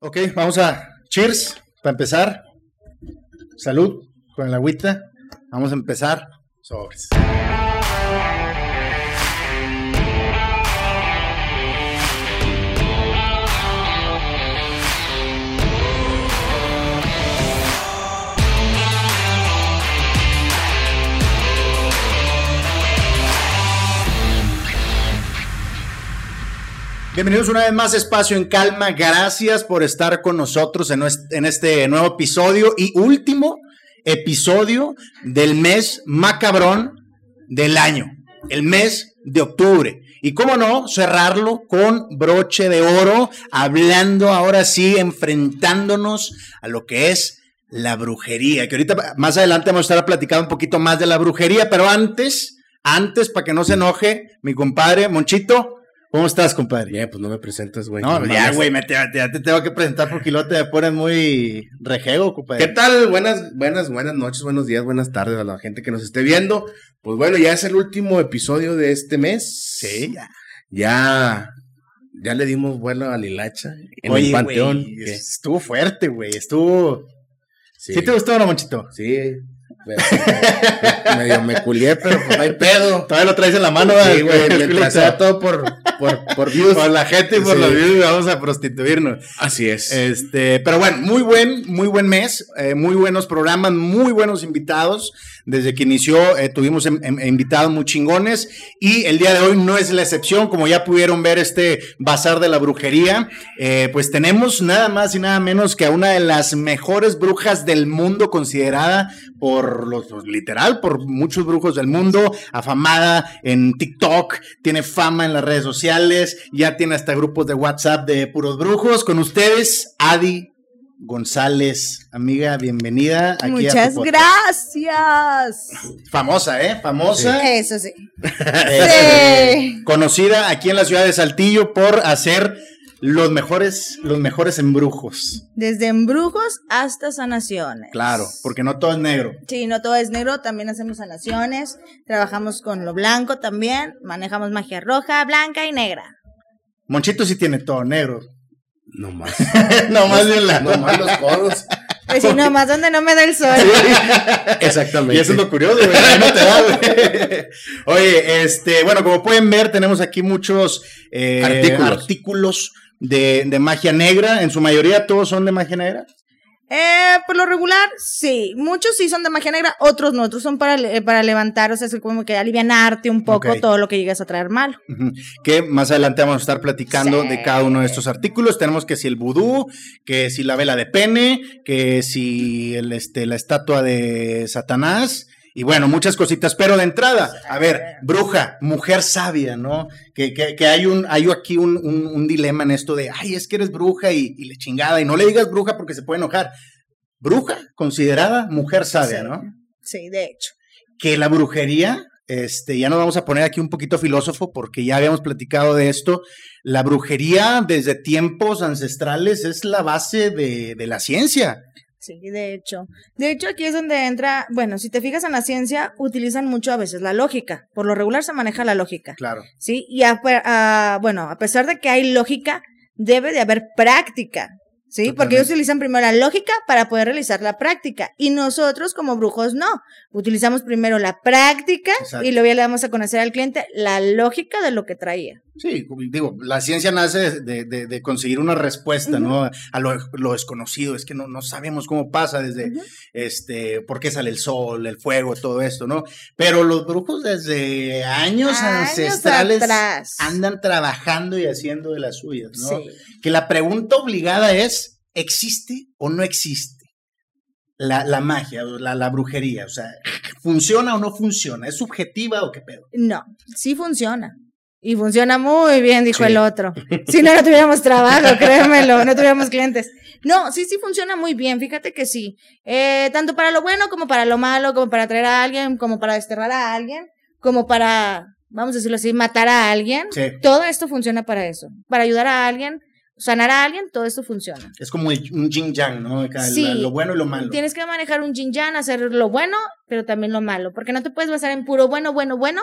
Ok, vamos a cheers para empezar. Salud con el agüita. Vamos a empezar. Sobres. Bienvenidos una vez más a Espacio en Calma. Gracias por estar con nosotros en este nuevo episodio y último episodio del mes macabrón del año, el mes de octubre. Y cómo no, cerrarlo con broche de oro, hablando ahora sí, enfrentándonos a lo que es la brujería, que ahorita más adelante vamos a estar platicando un poquito más de la brujería, pero antes, antes, para que no se enoje, mi compadre Monchito, ¿Cómo estás, compadre? Bien, pues no me presentas, güey. No, ya, güey, ya te tengo que presentar porque luego te pones muy rejego, compadre. ¿Qué tal? Buenas, buenas, buenas noches, buenos días, buenas tardes a la gente que nos esté viendo. Pues bueno, ya es el último episodio de este mes. Sí, ya. Ya, le dimos vuelo a Lilacha en el Panteón. estuvo fuerte, güey, estuvo... Sí. ¿Sí te gustó, no, Monchito? Sí, medio me culié, pero pues no hay pedo. Todavía lo traes en la mano, sí, güey. Le todo por, por, por views. Por la gente y por los views vamos a prostituirnos. Así es. Este, pero bueno, muy buen, muy buen mes, eh, muy buenos programas, muy buenos invitados. Desde que inició eh, tuvimos invitados muy chingones y el día de hoy no es la excepción, como ya pudieron ver este bazar de la brujería, eh, pues tenemos nada más y nada menos que a una de las mejores brujas del mundo considerada por los, literal, por muchos brujos del mundo, afamada en TikTok, tiene fama en las redes sociales, ya tiene hasta grupos de WhatsApp de puros brujos. Con ustedes, Adi González, amiga, bienvenida. Aquí Muchas gracias. Famosa, ¿eh? Famosa. Eso sí. sí. Conocida aquí en la ciudad de Saltillo por hacer los mejores, los mejores embrujos. Desde embrujos hasta sanaciones. Claro, porque no todo es negro. Sí, no todo es negro, también hacemos sanaciones, trabajamos con lo blanco también, manejamos magia roja, blanca y negra. Monchito sí tiene todo negro. No más. no más de la. No más los codos. Pues sí, nomás donde no me da el sol. Exactamente. Y eso es lo curioso, güey. No te da, güey. Oye, este, bueno, como pueden ver, tenemos aquí muchos eh, artículos, de, de, magia negra. En su mayoría todos son de magia negra. Eh, por lo regular, sí. Muchos sí son de magia negra, otros no. Otros son para, eh, para levantar, o sea, es como que alivianarte un poco todo lo que llegas a traer mal. Que más adelante vamos a estar platicando de cada uno de estos artículos. Tenemos que si el vudú, que si la vela de pene, que si el, este, la estatua de Satanás. Y bueno, muchas cositas, pero de entrada, a ver, bruja, mujer sabia, ¿no? Que, que, que hay un, hay aquí un, un, dilema en esto de, ay, es que eres bruja y, y, le chingada, y no le digas bruja porque se puede enojar. Bruja, considerada mujer sabia, ¿no? Sí, de hecho. Que la brujería, este, ya nos vamos a poner aquí un poquito filósofo porque ya habíamos platicado de esto. La brujería desde tiempos ancestrales es la base de, de la ciencia. Sí, de hecho. De hecho, aquí es donde entra, bueno, si te fijas en la ciencia, utilizan mucho a veces la lógica. Por lo regular se maneja la lógica. Claro. Sí, y a, bueno, a pesar de que hay lógica, debe de haber práctica. ¿Sí? Porque ellos utilizan primero la lógica para poder realizar la práctica. Y nosotros como brujos no. Utilizamos primero la práctica y luego ya le damos a conocer al cliente la lógica de lo que traía. Sí, digo, la ciencia nace de, de, conseguir una respuesta, ¿no? A lo, desconocido, es que no, no sabemos cómo pasa desde, este, por qué sale el sol, el fuego, todo esto, ¿no? Pero los brujos desde años, ancestrales andan trabajando y haciendo de las suyas, ¿no? Que la pregunta obligada es, ¿existe o no existe? La, la magia, la, la brujería, o sea, ¿funciona o no funciona? ¿Es subjetiva o qué pedo? No, sí funciona. Y funciona muy bien, dijo el otro. Si no, no tuviéramos trabajo, créemelo, no tuviéramos clientes. No, sí, sí funciona muy bien, fíjate que sí. Eh, tanto para lo bueno como para lo malo, como para traer a alguien, como para desterrar a alguien, como para, vamos a decirlo así, matar a alguien. Todo esto funciona para eso. Para ayudar a alguien, sanar a alguien, todo esto funciona. Es como un yin yang, ¿no? sí, lo bueno y lo malo. Tienes que manejar un yin yang, hacer lo bueno, pero también lo malo, porque no te puedes basar en puro bueno, bueno, bueno,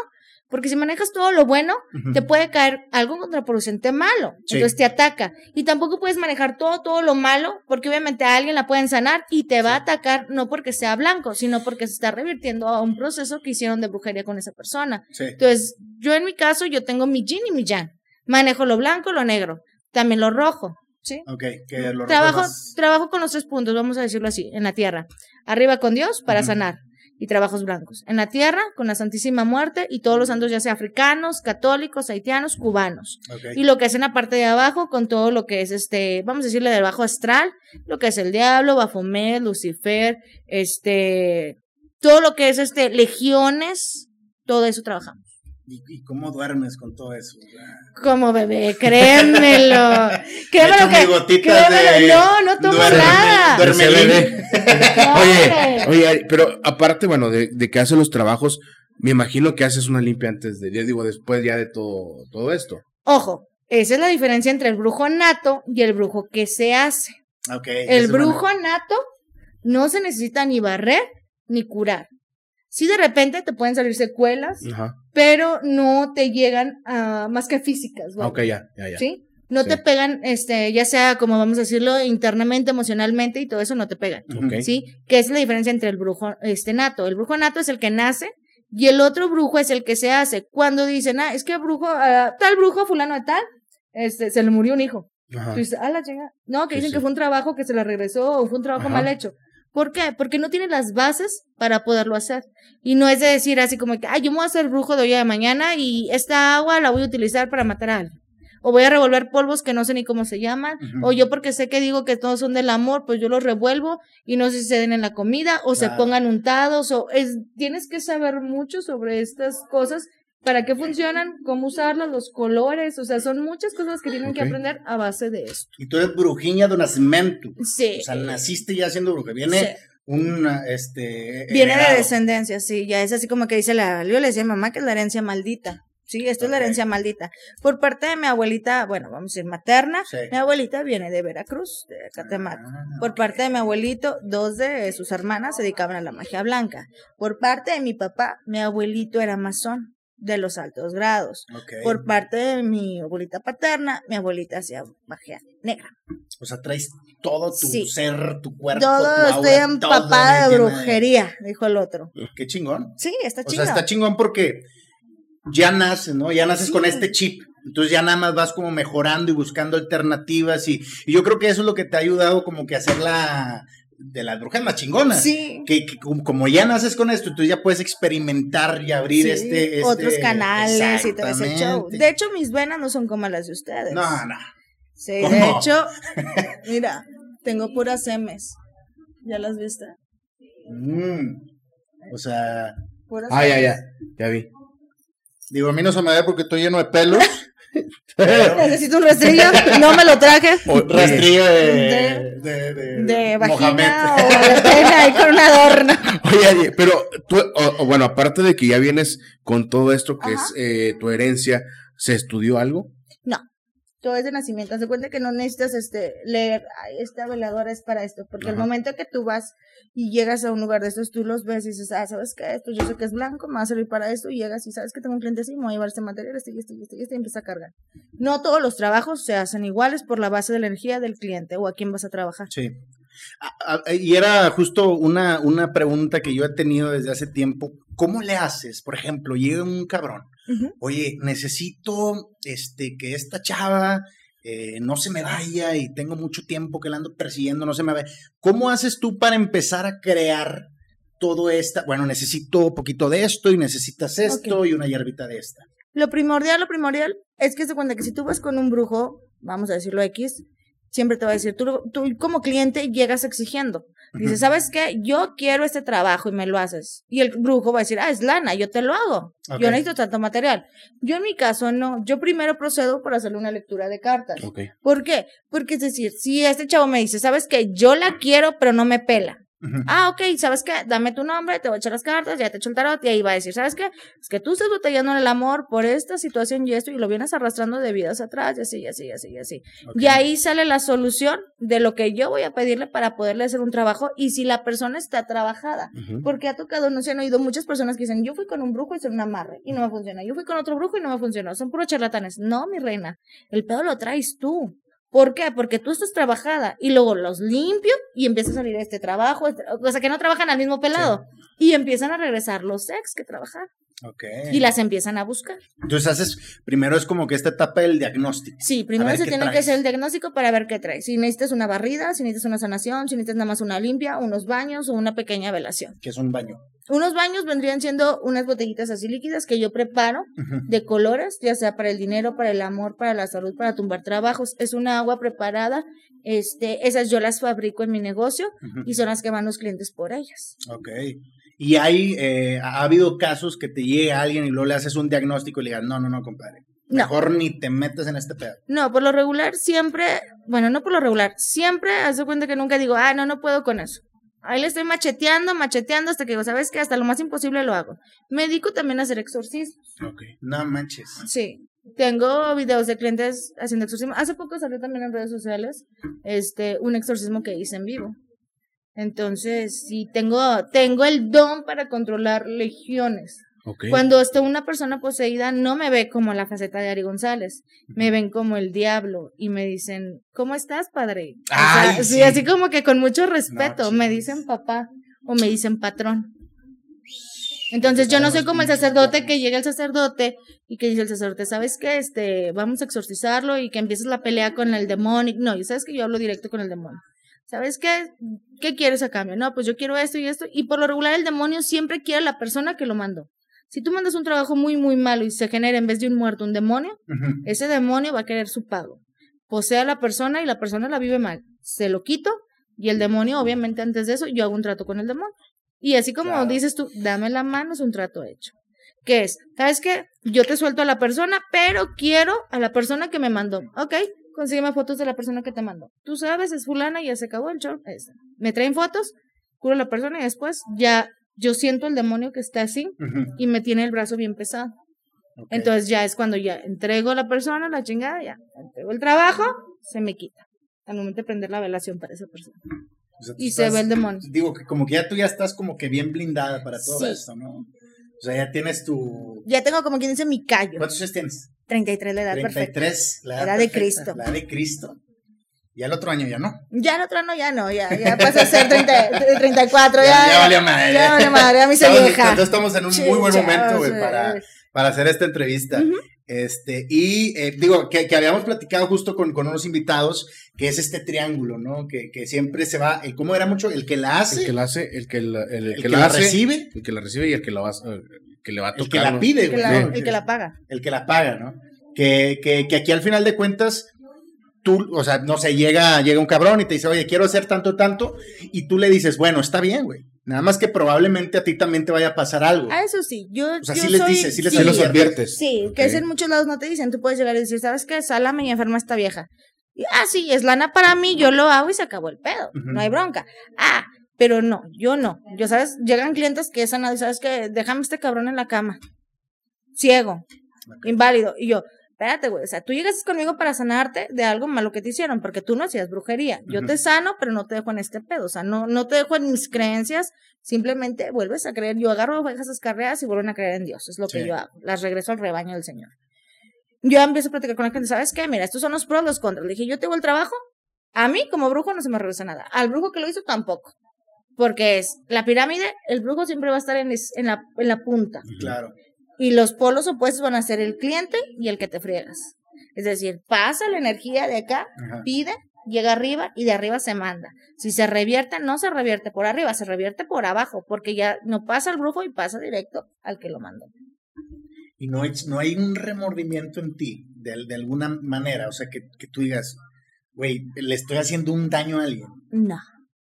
Porque si manejas todo lo bueno, te puede caer algo contraproducente malo. Sí. Entonces te ataca. Y tampoco puedes manejar todo, todo lo malo, porque obviamente a alguien la pueden sanar y te va a atacar no porque sea blanco, sino porque se está revirtiendo a un proceso que hicieron de brujería con esa persona. Entonces, yo en mi caso, yo tengo mi yin y mi yang. Manejo lo blanco, lo negro, también lo rojo. ¿Sí? Ok, que lo Trabajo, recuerdas. trabajo con los tres puntos, vamos a decirlo así, en la tierra. Arriba con Dios para sanar y trabajos blancos. En la tierra con la Santísima Muerte y todos los santos, ya sea africanos, católicos, haitianos, cubanos. Y lo que es en la parte de abajo con todo lo que es este, vamos a decirle del bajo astral, lo que es el diablo, Baphomet, Lucifer, este, todo lo que es este, legiones, todo eso trabajamos. ¿Y, y cómo duermes con todo eso? Como bebé, créemelo. créemelo Me echo que, mis gotitas créemelo, de- no, no tomo nada. Ese bebé. Oye, oye, pero aparte, bueno, de, de que haces los trabajos, me imagino que haces una limpia antes de, yo digo, después ya de todo, todo esto. Ojo, esa es la diferencia entre el brujo nato y el brujo que se hace. Ok. El brujo bueno. nato no se necesita ni barrer ni curar. Sí, de repente te pueden salir secuelas, Ajá. Pero no te llegan a más que físicas. Ok, ya, ya, ya. ¿Sí? No Sí. te pegan, este, ya sea como vamos a decirlo, internamente, emocionalmente y todo eso no te pegan. Ok. ¿Sí? Que es la diferencia entre el brujo este nato. El brujo nato es el que nace y el otro brujo es el que se hace. Cuando dicen, ah, es que brujo, ah, tal brujo, fulano de tal, este, se le murió un hijo. Ajá. Tú dices, ah, la chinga. No, que Sí, dicen sí. que fue un trabajo que se le regresó o fue un trabajo Ajá. mal hecho. ¿Por qué? Porque no tiene las bases para poderlo hacer. Y no es de decir así como que, ah, yo me voy a hacer brujo de hoy a de mañana y esta agua la voy a utilizar para matar a alguien. O voy a revolver polvos que no sé ni cómo se llaman. O yo porque sé que digo que todos son del amor, pues yo los revuelvo y no sé si se den en la comida o se pongan untados. O es, tienes que saber mucho sobre estas cosas. ¿Para qué funcionan? ¿Cómo usarlas? Los colores. O sea, son muchas cosas que tienen que aprender a base de esto. Y tú eres brujiña de nacimiento. Sí. O sea, naciste ya siendo bruja. Viene Sí. un, este... Viene de descendencia, sí, ya es así como que dice la, yo le decía a mi mamá que es la herencia maldita. Sí, esto es la herencia maldita. Por parte de mi abuelita, bueno, vamos a decir materna, Sí. mi abuelita viene de Veracruz, de Catemaco. Ah, Por parte de mi abuelito, dos de sus hermanas se dedicaban a la magia blanca. Por parte de mi papá, mi abuelito era masón de los altos grados. Por parte de mi abuelita paterna, mi abuelita hacía magia negra. O sea, traes todo tu Sí. ser, tu cuerpo, Todo tu aura, estoy empapada de brujería, dijo el otro. Qué chingón. Sí, está O chido. sea, está chingón porque ya naces, ¿no? Ya naces Sí. con este chip. Entonces ya nada más vas como mejorando y buscando alternativas y, y yo creo que eso es lo que te ha ayudado como que a hacer la de las brujas más chingonas. Sí. Que, que como- ya naces con esto, entonces ya puedes experimentar y abrir Sí, este, este- otros canales y todo ese show. De hecho, mis venas no son como las de ustedes. No, no. Sí, ¿Cómo? de hecho, mira, tengo puras M's. ¿Ya las viste? Mm. O sea, Puras Ah, ya, Ms. ya. Ya vi. digo, a mí no se me ve porque estoy lleno de pelos. Necesito un rastrillo, no me lo traje. O- rastrillo de, De- de, de, De Mohamed. vagina o de pene ahí con un adorno. Oye, oye, pero tú, o- o bueno, aparte de que ya vienes con todo esto que Ajá. es eh, tu herencia, ¿se estudió algo? Todo es de nacimiento. Haz de cuenta que no necesitas este leer, "Ay, esta veladora es para esto, porque el momento que tú vas y llegas a un lugar de estos, tú los ves y dices, ah, ¿sabes qué? Esto yo sé que es blanco, me va a servir para esto, y llegas y sabes que tengo un cliente así, me voy a llevar este material, este y este y este y este, y empieza a cargar. No todos los trabajos se hacen iguales por la base de la energía del cliente o a quién vas a trabajar. Sí. Y era justo una, una pregunta que yo he tenido desde hace tiempo. ¿Cómo le haces? Por ejemplo, llega un cabrón. Oye, necesito este, que esta chava eh, no se me vaya y tengo mucho tiempo que la ando persiguiendo, no se me vaya. ¿Cómo haces tú para empezar a crear todo esta? Bueno, necesito poquito de esto y necesitas esto y una hierbita de esta. Lo primordial, lo primordial es que se cuenta que si tú vas con un brujo, vamos a decirlo X, siempre te va a decir, tú, tú como cliente llegas exigiendo. Dices, ¿sabes qué? Yo quiero este trabajo y me lo haces. Y el brujo va a decir, ah, es lana, yo te lo hago. Ok. Yo necesito tanto material. Yo en mi caso no. Yo primero procedo por hacerle una lectura de cartas. ¿Por qué? Porque es decir, si este chavo me dice, ¿sabes qué? Yo la quiero, pero no me pela. Ah, ok, ¿sabes qué? Dame tu nombre, te voy a echar las cartas, ya te echo el tarot y ahí va a decir, ¿sabes qué? Es que tú estás batallando en el amor por esta situación y esto y lo vienes arrastrando de vidas atrás y así, y así, y así, y así. Y ahí sale la solución de lo que yo voy a pedirle para poderle hacer un trabajo y si la persona está trabajada. Porque ha tocado, no se han oído muchas personas que dicen, yo fui con un brujo y hice un amarre y no me funciona. Yo fui con otro brujo y no me funcionó. Son puros charlatanes. No, mi reina, el pedo lo traes tú. ¿Por qué? Porque tú estás trabajada y luego los limpio y empieza a salir este trabajo, este, o sea, que no trabajan al mismo pelado. Y empiezan a regresar los ex que trabajan. Ok. Y las empiezan a buscar. Entonces haces, primero es como que esta etapa del diagnóstico. Sí, primero se qué tiene que traes. hacer el diagnóstico para ver qué traes. Si necesitas una barrida, si necesitas una sanación, si necesitas nada más una limpia, unos baños o una pequeña velación. Que es un baño. Unos baños vendrían siendo unas botellitas así líquidas que yo preparo de colores, ya sea para el dinero, para el amor, para la salud, para tumbar trabajos. Es una agua preparada. Este, esas yo las fabrico en mi negocio y son las que van los clientes por ellas. Ok. Y hay, eh, ha habido casos que te llegue alguien y luego le haces un diagnóstico y le digas, no, no, no, compadre. No. Mejor ni te metas en este pedo. No, por lo regular siempre, bueno, no por lo regular, siempre haz de cuenta que nunca digo, ah, no, no puedo con eso. Ahí le estoy macheteando, macheteando hasta que digo, ¿sabes qué? Hasta lo más imposible lo hago. Me dedico también a hacer exorcismos. Ok. No manches. Sí. Tengo videos de clientes haciendo exorcismo. Hace poco salió también en redes sociales este un exorcismo que hice en vivo. Entonces, sí, tengo, tengo el don para controlar legiones. Cuando está una persona poseída, no me ve como la faceta de Ari González, me ven como el diablo y me dicen, ¿cómo estás, padre? O sea, Ay, sí, sí. así como que con mucho respeto, No, me dicen papá o me dicen patrón. Entonces yo no soy como el sacerdote que llega el sacerdote y que dice el sacerdote, ¿sabes qué? Este, vamos a exorcizarlo y que empieces la pelea con el demonio. No, y sabes que yo hablo directo con el demonio. ¿Sabes qué? ¿Qué quieres a cambio? No, pues yo quiero esto y esto. Y por lo regular el demonio siempre quiere a la persona que lo mandó. Si tú mandas un trabajo muy, muy malo y se genera en vez de un muerto un demonio, ese demonio va a querer su pago. Posee a la persona y la persona la vive mal. Se lo quito y el demonio, obviamente antes de eso, yo hago un trato con el demonio. Y así como Claro. dices tú, dame la mano, es un trato hecho. ¿Qué es? ¿Sabes qué? Yo te suelto a la persona, pero quiero a la persona que me mandó. Ok, consígueme fotos de la persona que te mandó. Tú sabes, es fulana y ya se acabó el show. Es- Me traen fotos, curo a la persona y después ya yo siento el demonio que está así Ujú. y me tiene el brazo bien pesado. Entonces ya es cuando ya entrego a la persona, la chingada, ya entrego el trabajo, se me quita. Al momento de prender la velación para esa persona. O sea, tú y se ve el demonio. Digo que como que ya tú ya estás como que bien blindada para todo Sí. esto, ¿no? O sea, ya tienes tu... Ya tengo como quien dice mi callo. ¿Cuántos años tienes? 33 la edad perfecta. 33, la edad, Edad de perfecta, Cristo. La edad de Cristo. Y al otro año ya no. Ya el otro no, ya no, ya, ya pasa a ser 30, 34, ya. Ya- ya valió madre. Ya valió madre, ya me hice Estamos- vieja. Entonces estamos en un muy buen momento, güey, para, para hacer esta entrevista. Este, y eh, digo, que, que habíamos platicado justo con, con unos invitados, que es este triángulo, ¿no? Que, que siempre se va, el cómo era mucho, el que la hace, El que la hace, el que la, el, el que que la la hace, recibe, el que la recibe y el que la va, a- que le va a tocar. el que la pide, el que güey. el que la paga. el que la paga, ¿no? Que, que, que aquí al final de cuentas, tú, o sea, no sé, llega, llega un cabrón y te dice, oye, quiero hacer tanto, tanto, y tú le dices, bueno, está bien, güey. Nada más que probablemente a ti también te vaya a pasar algo. Ah, eso sí, yo, O sea, yo sí les soy, dices, sí les Sí los adviertes. Sí, que es en muchos lados no te dicen, tú puedes llegar y decir, ¿sabes qué? Sálame y enferma esta vieja. Y, ah, sí, es lana para mí, yo lo hago y se acabó el pedo, no hay bronca. Ah, pero no, yo no. Yo, ¿sabes? Llegan clientes que es y ¿sabes qué? Déjame este cabrón en la cama. Ciego, inválido. Y yo, espérate, güey, o sea, tú llegas conmigo para sanarte de algo malo que te hicieron, porque tú no hacías brujería. Yo te sano, pero no te dejo en este pedo, o sea, no, no te dejo en mis creencias, simplemente vuelves a creer. Yo agarro ovejas escarreadas y vuelven a creer en Dios, es lo que yo hago. Las regreso al rebaño del Señor. Yo empiezo a platicar con la gente, ¿sabes qué? Mira, estos son los pros, los contras. Le dije, yo tengo el trabajo, a mí como brujo no se me regresa nada, al brujo que lo hizo tampoco. Porque es la pirámide, el brujo siempre va a estar en, es- en, la, en la punta. Claro. Y los polos opuestos van a ser el cliente y el que te friegas. Es decir, pasa la energía de acá, Ajá. pide, llega arriba y de arriba se manda. Si se revierte, no se revierte por arriba, se revierte por abajo, porque ya no pasa al brujo y pasa directo al que lo mandó. Y no hay, no hay un remordimiento en ti, de, de alguna manera, o sea, que, que tú digas, güey, le estoy haciendo un daño a alguien, No.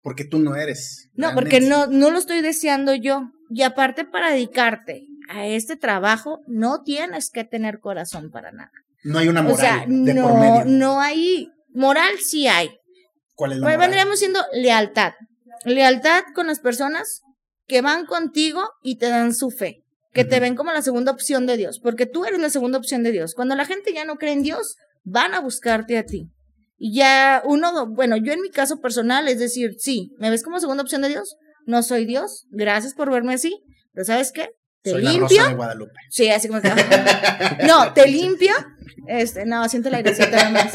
Porque tú no eres. No, porque no, no lo estoy deseando yo. Y aparte, para dedicarte a este trabajo, no tienes que tener corazón para nada. No hay una o moral sea, de por no, medio. no hay moral, sí hay. ¿Cuál es la Pues moral? vendríamos siendo lealtad. Lealtad con las personas que van contigo y te dan su fe, que te ven como la segunda opción de Dios, porque tú eres la segunda opción de Dios. Cuando la gente ya no cree en Dios, van a buscarte a ti. Y ya uno, bueno, yo en mi caso personal, es decir, sí, ¿me ves como segunda opción de Dios? No soy Dios, gracias por verme así, pero ¿sabes qué? Te Soy la limpio. Rosa de Guadalupe. Sí, así como que. No, te limpio. Este, no, siento la airecita nada más.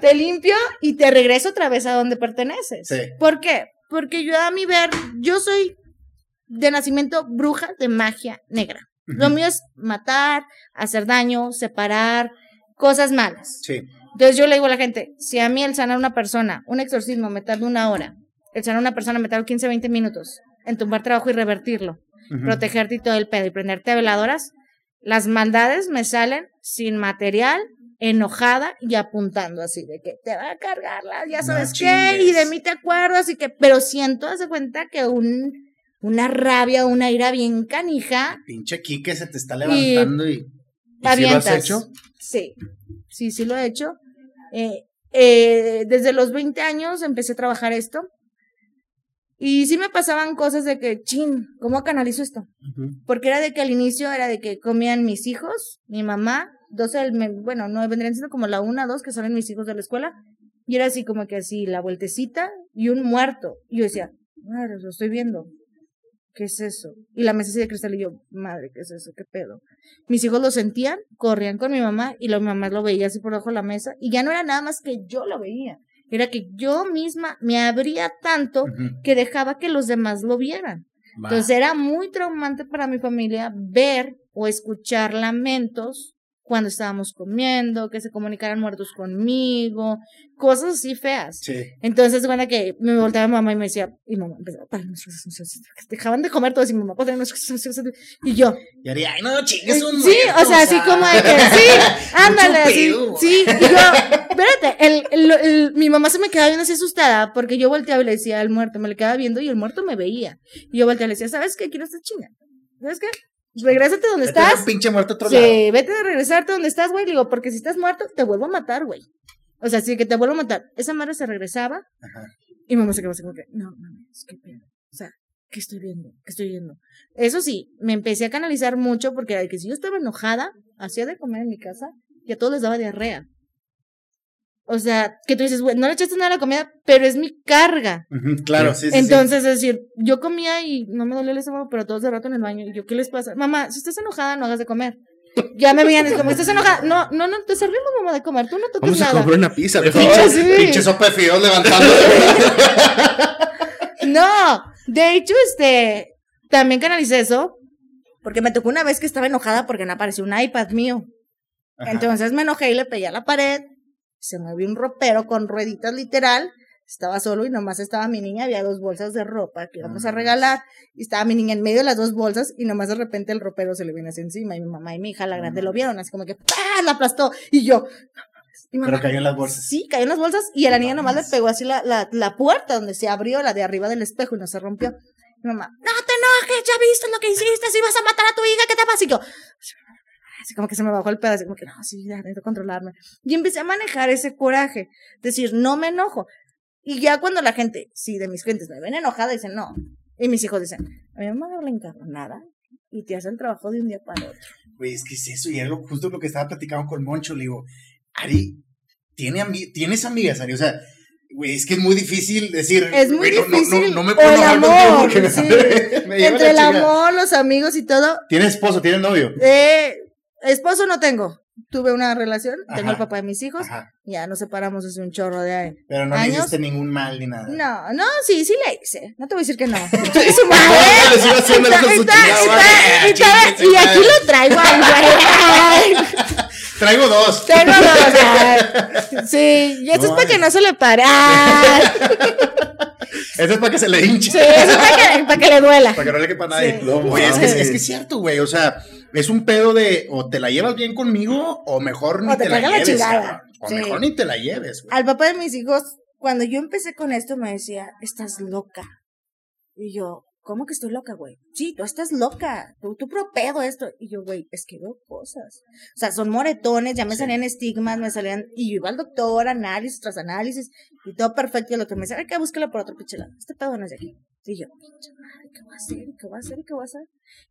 Te limpio y te regreso otra vez a donde perteneces. Sí. ¿Por qué? Porque yo a mi ver, yo soy de nacimiento bruja de magia negra. Lo mío es matar, hacer daño, separar, cosas malas. Sí. Entonces yo le digo a la gente, si a mí el sanar a una persona, un exorcismo me tarda una hora, el sanar a una persona me tarda 15, 20 minutos, en tumbar trabajo y revertirlo, protegerte y todo el pedo y prenderte a veladoras, las maldades me salen sin material, enojada y apuntando así de que te va a cargarla, ya No sabes qué, y de mí te acuerdas y que, pero siento, haz de cuenta que un, una rabia, una ira bien canija, Pinche Quique se te está levantando y. ¿Y si lo has hecho? Sí, sí, sí lo he hecho. Eh, eh, desde los 20 años empecé a trabajar esto. Y sí me pasaban cosas de que, chin, ¿cómo canalizo esto? Porque era de que al inicio era de que comían mis hijos, mi mamá, 12 del, me- bueno, no vendrían siendo como la una, dos que salen mis hijos de la escuela. Y era así como que así, la vueltecita y un muerto. Y yo decía, madre, lo estoy viendo. ¿Qué es eso? Y la mesa así de cristal y yo, madre, ¿qué es eso? ¿Qué pedo? Mis hijos lo sentían, corrían con mi mamá y la mamá lo veía así por debajo de la mesa. Y ya no era nada más que yo lo veía. Era que yo misma me abría tanto que dejaba que los demás lo vieran. Va. Entonces era muy traumante para mi familia ver o escuchar lamentos cuando estábamos comiendo, que se comunicaran muertos conmigo, cosas así feas. Sí. Entonces, cuando que me volteaba mamá y me decía, y mamá empezaba, "Para nuestros- dejaban de comer todos y mi mamá, "Para nuestros-". y yo, Y haría, ay, no, chingues un sí, muerto, o sea, así como de que, sí, ándale, así, sí, y yo, espérate, el, el- el- mi mamá se me quedaba viendo así asustada, porque yo volteaba y le decía al muerto, me le quedaba viendo y el muerto me veía, y yo volteaba y le decía, ¿sabes qué? Quiero estar chinga, ¿sabes qué? Regrésate donde Vete a estás, pinche muerto a otro lado. sí, vete de regresarte donde estás, güey, digo, porque si estás muerto, te vuelvo a matar, güey, o sea, sí, que te vuelvo a matar, esa madre se regresaba, Ajá. y mamá se quedó así como que, no, mames, qué pedo. O sea, ¿qué estoy viendo? ¿Qué estoy viendo? Eso sí, me empecé a canalizar mucho porque que si yo estaba enojada, hacía de comer en mi casa y a todos les daba diarrea. O sea, que tú dices, güey, no le echaste nada a la comida, pero es mi carga. Claro, sí, sí. sí. Entonces, es decir, yo comía y no me dolía el estómago, pero todos de rato en el baño. Y yo, ¿qué les pasa? Mamá, si estás enojada, no hagas de comer. Ya me veían, es como, ¿estás enojada? No, no, no, te servimos, mamá, de comer. Tú no toques Vamos a nada. comprar una pizza. Pinche, mejor. sí. pinche sopa de fideos levantando. No, de hecho, este, también canalicé eso, porque me tocó una vez que estaba enojada porque no apareció un iPad mío. Ajá. Entonces me enojé y le pegué a la pared, se movió un ropero con rueditas literal, estaba solo y nomás estaba mi niña, había dos bolsas de ropa que íbamos a regalar, y estaba mi niña en medio de las dos bolsas, y nomás de repente el ropero se le viene así encima, y mi mamá y mi hija, la grande, lo vieron, así como que ¡pah! la aplastó, y yo, Pero cayó en las bolsas. Sí, cayó en las bolsas y a la niña nomás le pegó así la, la, la puerta donde se abrió, la de arriba del espejo y no se rompió. Mi mamá, no te enojes, ya viste lo que hiciste, si vas a matar a tu hija, ¿qué te pasa? Y yo, así como que se me bajó el pedazo, así como que no, sí, ya necesito controlarme. Y empecé a manejar ese coraje, decir, no me enojo. Y ya cuando la gente, sí, de mis clientes me ven enojada, dicen, no. Y mis hijos dicen, a mi mamá no le encargo nada y te hace el trabajo de un día para otro. Güey, es que es eso, y es lo, justo lo que estaba platicando con Moncho, le digo, Ari, ¿tiene ami- ¿tienes amigas, Ari? O sea, güey, es que es muy difícil decir, Es muy güey, no- no- no- difícil. No, me puedo el amor, me, me Entre el chingada. amor, los amigos y todo, ¿Tienes esposo, tienes novio? Eh, esposo no tengo. Tuve una relación, tengo el papá de mis hijos, Ajá, ya nos separamos hace un chorro de años. pero no le hiciste ningún mal ni nada. No, no, sí, sí le hice. No te voy a decir que no. Su madre. Y aquí lo traigo al güey. Traigo dos. Tengo dos. ay. Sí, y esto No, es para que no se le pare. Ay. Eso es para que se le hinche. Sí, eso es para que, para que le duela. Para que no le quepa a nadie. Sí. No Oye, es que, mames. es que es cierto, güey. O sea, es un pedo de o te la llevas bien conmigo o mejor ni O te te, la la lleves. chingada. O Sí. mejor ni te la lleves, güey. Al papá de mis hijos, cuando yo empecé con esto, me decía, estás loca. Y yo, ¿cómo que estoy loca, güey? Sí, tú estás loca, tú, tú propedo esto. Y yo, güey, es que veo cosas. O sea, son moretones, ya me salían estigmas, me salían, y yo iba al doctor, análisis tras análisis, y todo perfecto. Y lo que me decía, hay que búsquela por otro pinche lado. Este pedo no es de aquí. Y yo, pinche madre, ¿qué voy a hacer? ¿Qué voy a hacer? ¿Qué voy a hacer?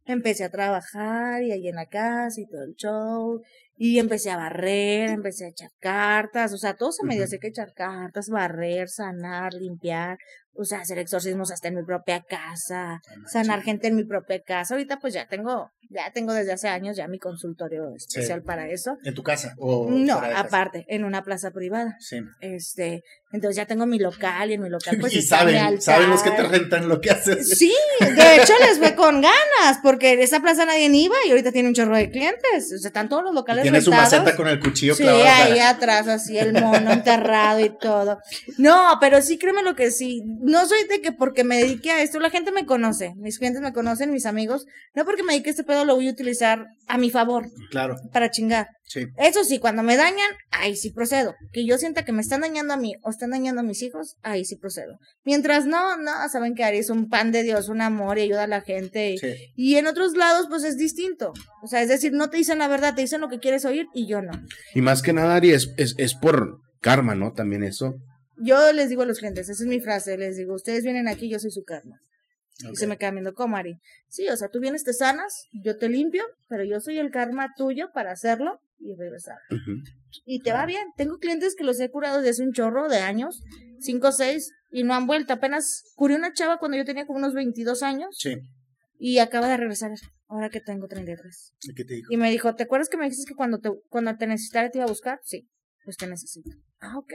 Empecé a trabajar y ahí en la casa y todo el show. Y empecé a barrer, empecé a echar cartas, o sea, todo se me dio así que echar cartas, barrer, sanar, limpiar, o sea, hacer exorcismos hasta en mi propia casa, sanar gente en mi propia casa. Ahorita pues ya tengo, ya tengo desde hace años ya mi consultorio especial para eso. ¿En tu casa? ¿O no, casa? aparte, en una plaza privada. Sí. Este, entonces ya tengo mi local y en mi local pues y está mi saben, saben los que te rentan lo que haces. Sí, de hecho les fue con ganas, porque esa plaza nadie iba y ahorita tiene un chorro de clientes. O sea, están todos los locales Tiene su rentados. maceta con el cuchillo Sí, clavado. ahí atrás, así el mono enterrado y todo. No, pero sí, créeme lo que sí. No soy de que porque me dedique a esto, la gente me conoce, mis clientes me conocen, mis amigos. No porque me dedique a este pedo lo voy a utilizar a mi favor, Claro, para chingar. sí. Eso sí, cuando me dañan, ahí sí procedo. Que yo sienta que me están dañando a mí o están dañando a mis hijos, ahí sí procedo. Mientras no, no, saben que Ari es un pan de Dios, un amor y ayuda a la gente. Y, Sí. y en otros lados, pues es distinto. O sea, es decir, no te dicen la verdad, te dicen lo que quieres oír y yo no. Y más que nada, Ari, es, es, es por karma, ¿no? También eso. Yo les digo a los clientes, esa es mi frase, les digo, ustedes vienen aquí, yo soy su karma. Y se me quedan viendo, ¿cómo, Ari? Sí, o sea, tú vienes, te sanas, yo te limpio, pero yo soy el karma tuyo para hacerlo y regresar. Y te va bien. Tengo clientes que los he curado desde hace un chorro de años, cinco o seis, y no han vuelto. Apenas curé una chava cuando yo tenía como unos 22 años Sí. y acaba de regresar ahora que tengo 33. ¿Y ¿Qué te dijo? Y me dijo, ¿te acuerdas que me dijiste que cuando te, cuando te necesitara te iba a buscar? Sí, pues te necesito. Ah, ok.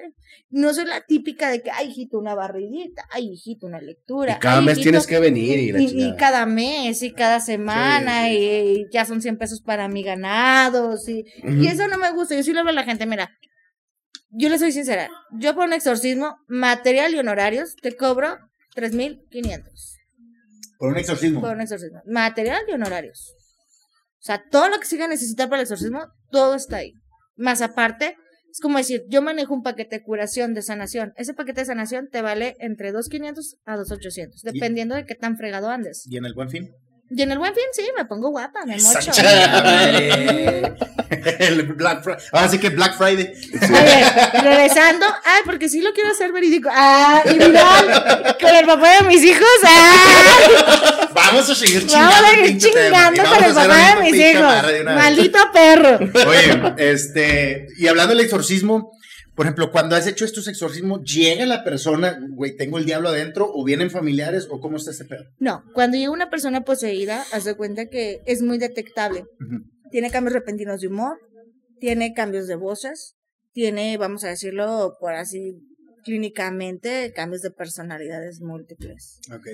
No soy la típica de que, ay, hijito, una barridita, ay, hijito, una lectura. Y cada ay, mes hijito, tienes que venir y la y, cada mes y cada semana Sí, sí. Y, y ya son 100 pesos para mi ganados y, y eso no me gusta. Yo sí le hablo a la gente, mira, yo le soy sincera, yo por un exorcismo, material y honorarios, te cobro 3.500 Por un exorcismo. por un exorcismo. Material y honorarios. O sea, todo lo que siga necesitar para el exorcismo, todo está ahí. Más aparte, es como decir, yo manejo un paquete de curación, de sanación. Ese paquete de sanación te vale entre 2.500 a 2.800, dependiendo de qué tan fregado andes. ¿Y en el buen fin? Y en el buen fin, sí, me pongo guapa, me mocho. el Black Friday. Ahora sí que Black Friday. Oye, regresando, ay, porque sí lo quiero hacer verídico. Ah, y viral, con el papá de mis hijos. Ah, Vamos a seguir chingando. vamos a seguir chingando con el a papá de mis hijos. Maldito perro. Oye, este, y hablando del exorcismo, por ejemplo, cuando has hecho estos exorcismos, llega la persona, güey, tengo el diablo adentro, o vienen familiares, o cómo está ese pedo. No, cuando llega una persona poseída, haz de cuenta que es muy detectable. Tiene cambios repentinos de humor, tiene cambios de voces, tiene, vamos a decirlo por así clínicamente, cambios de personalidades múltiples. Ok.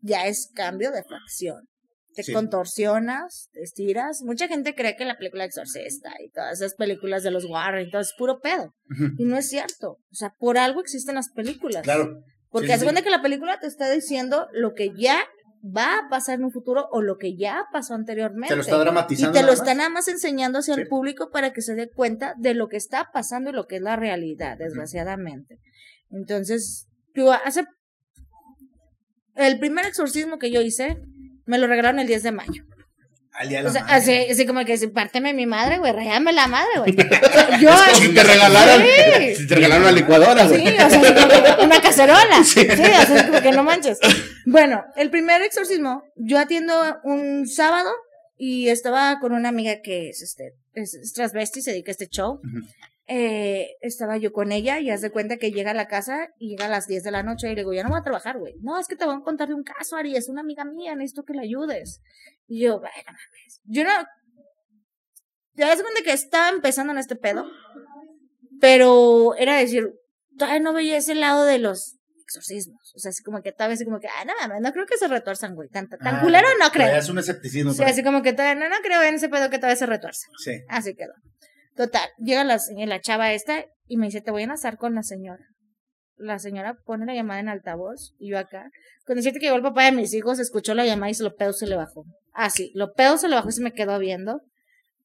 Ya es cambio de facción. Te Sí. contorsionas, te estiras. Mucha gente cree que la película Exorcista y todas esas películas de los Warren, todo es puro pedo. Y no es cierto. O sea, por algo existen las películas. Claro. Porque Sí, de sí. que la película te está diciendo lo que ya va a pasar en un futuro o lo que ya pasó anteriormente. Te lo está y dramatizando. te lo nada está nada más enseñando hacia el público para que se dé cuenta de lo que está pasando y lo que es la realidad, desgraciadamente. Entonces, yo hace... El primer exorcismo que yo hice, me lo regalaron el 10 de mayo. Al día de la O sea, madre. así, así como que dice, párteme mi madre, güey, rayame la madre, güey. O sea, yo, Si te regalaron, Sí. si te regalaron una licuadora, Sí, güey. o sea, como una cacerola. Sí, o sea, es como que no manches. Bueno, el primer exorcismo, yo atiendo un sábado y estaba con una amiga que es este, es, es transvesti, se dedica a este show. Ujú. Eh, estaba yo con ella y haz de cuenta que llega a la casa y llega a las 10 de la noche y le digo, ya no voy a trabajar, güey. No, es que te voy a contar de un caso, Ari, es una amiga mía, necesito que la ayudes. Y yo, bueno, mames. Yo no, ya das cuenta que estaba empezando en este pedo, pero era decir, todavía no veía ese lado de los exorcismos. O sea, así como que todavía así como que, ah, no mames, no creo que se retuerzan, güey. Tan, tan Ah, culero no creo. Es un escepticismo. Sí, así como que todavía, no, no creo en ese pedo que todavía se retuerza. Sí. Así quedó. Total, llega la, la chava esta y me dice, te voy a enlazar con la señora. La señora pone la llamada en altavoz y yo acá. Con decirte que llegó el papá de mis hijos, escuchó la llamada y se lo pedo se le bajó. Así, lo pedo se le bajó y se me quedó viendo.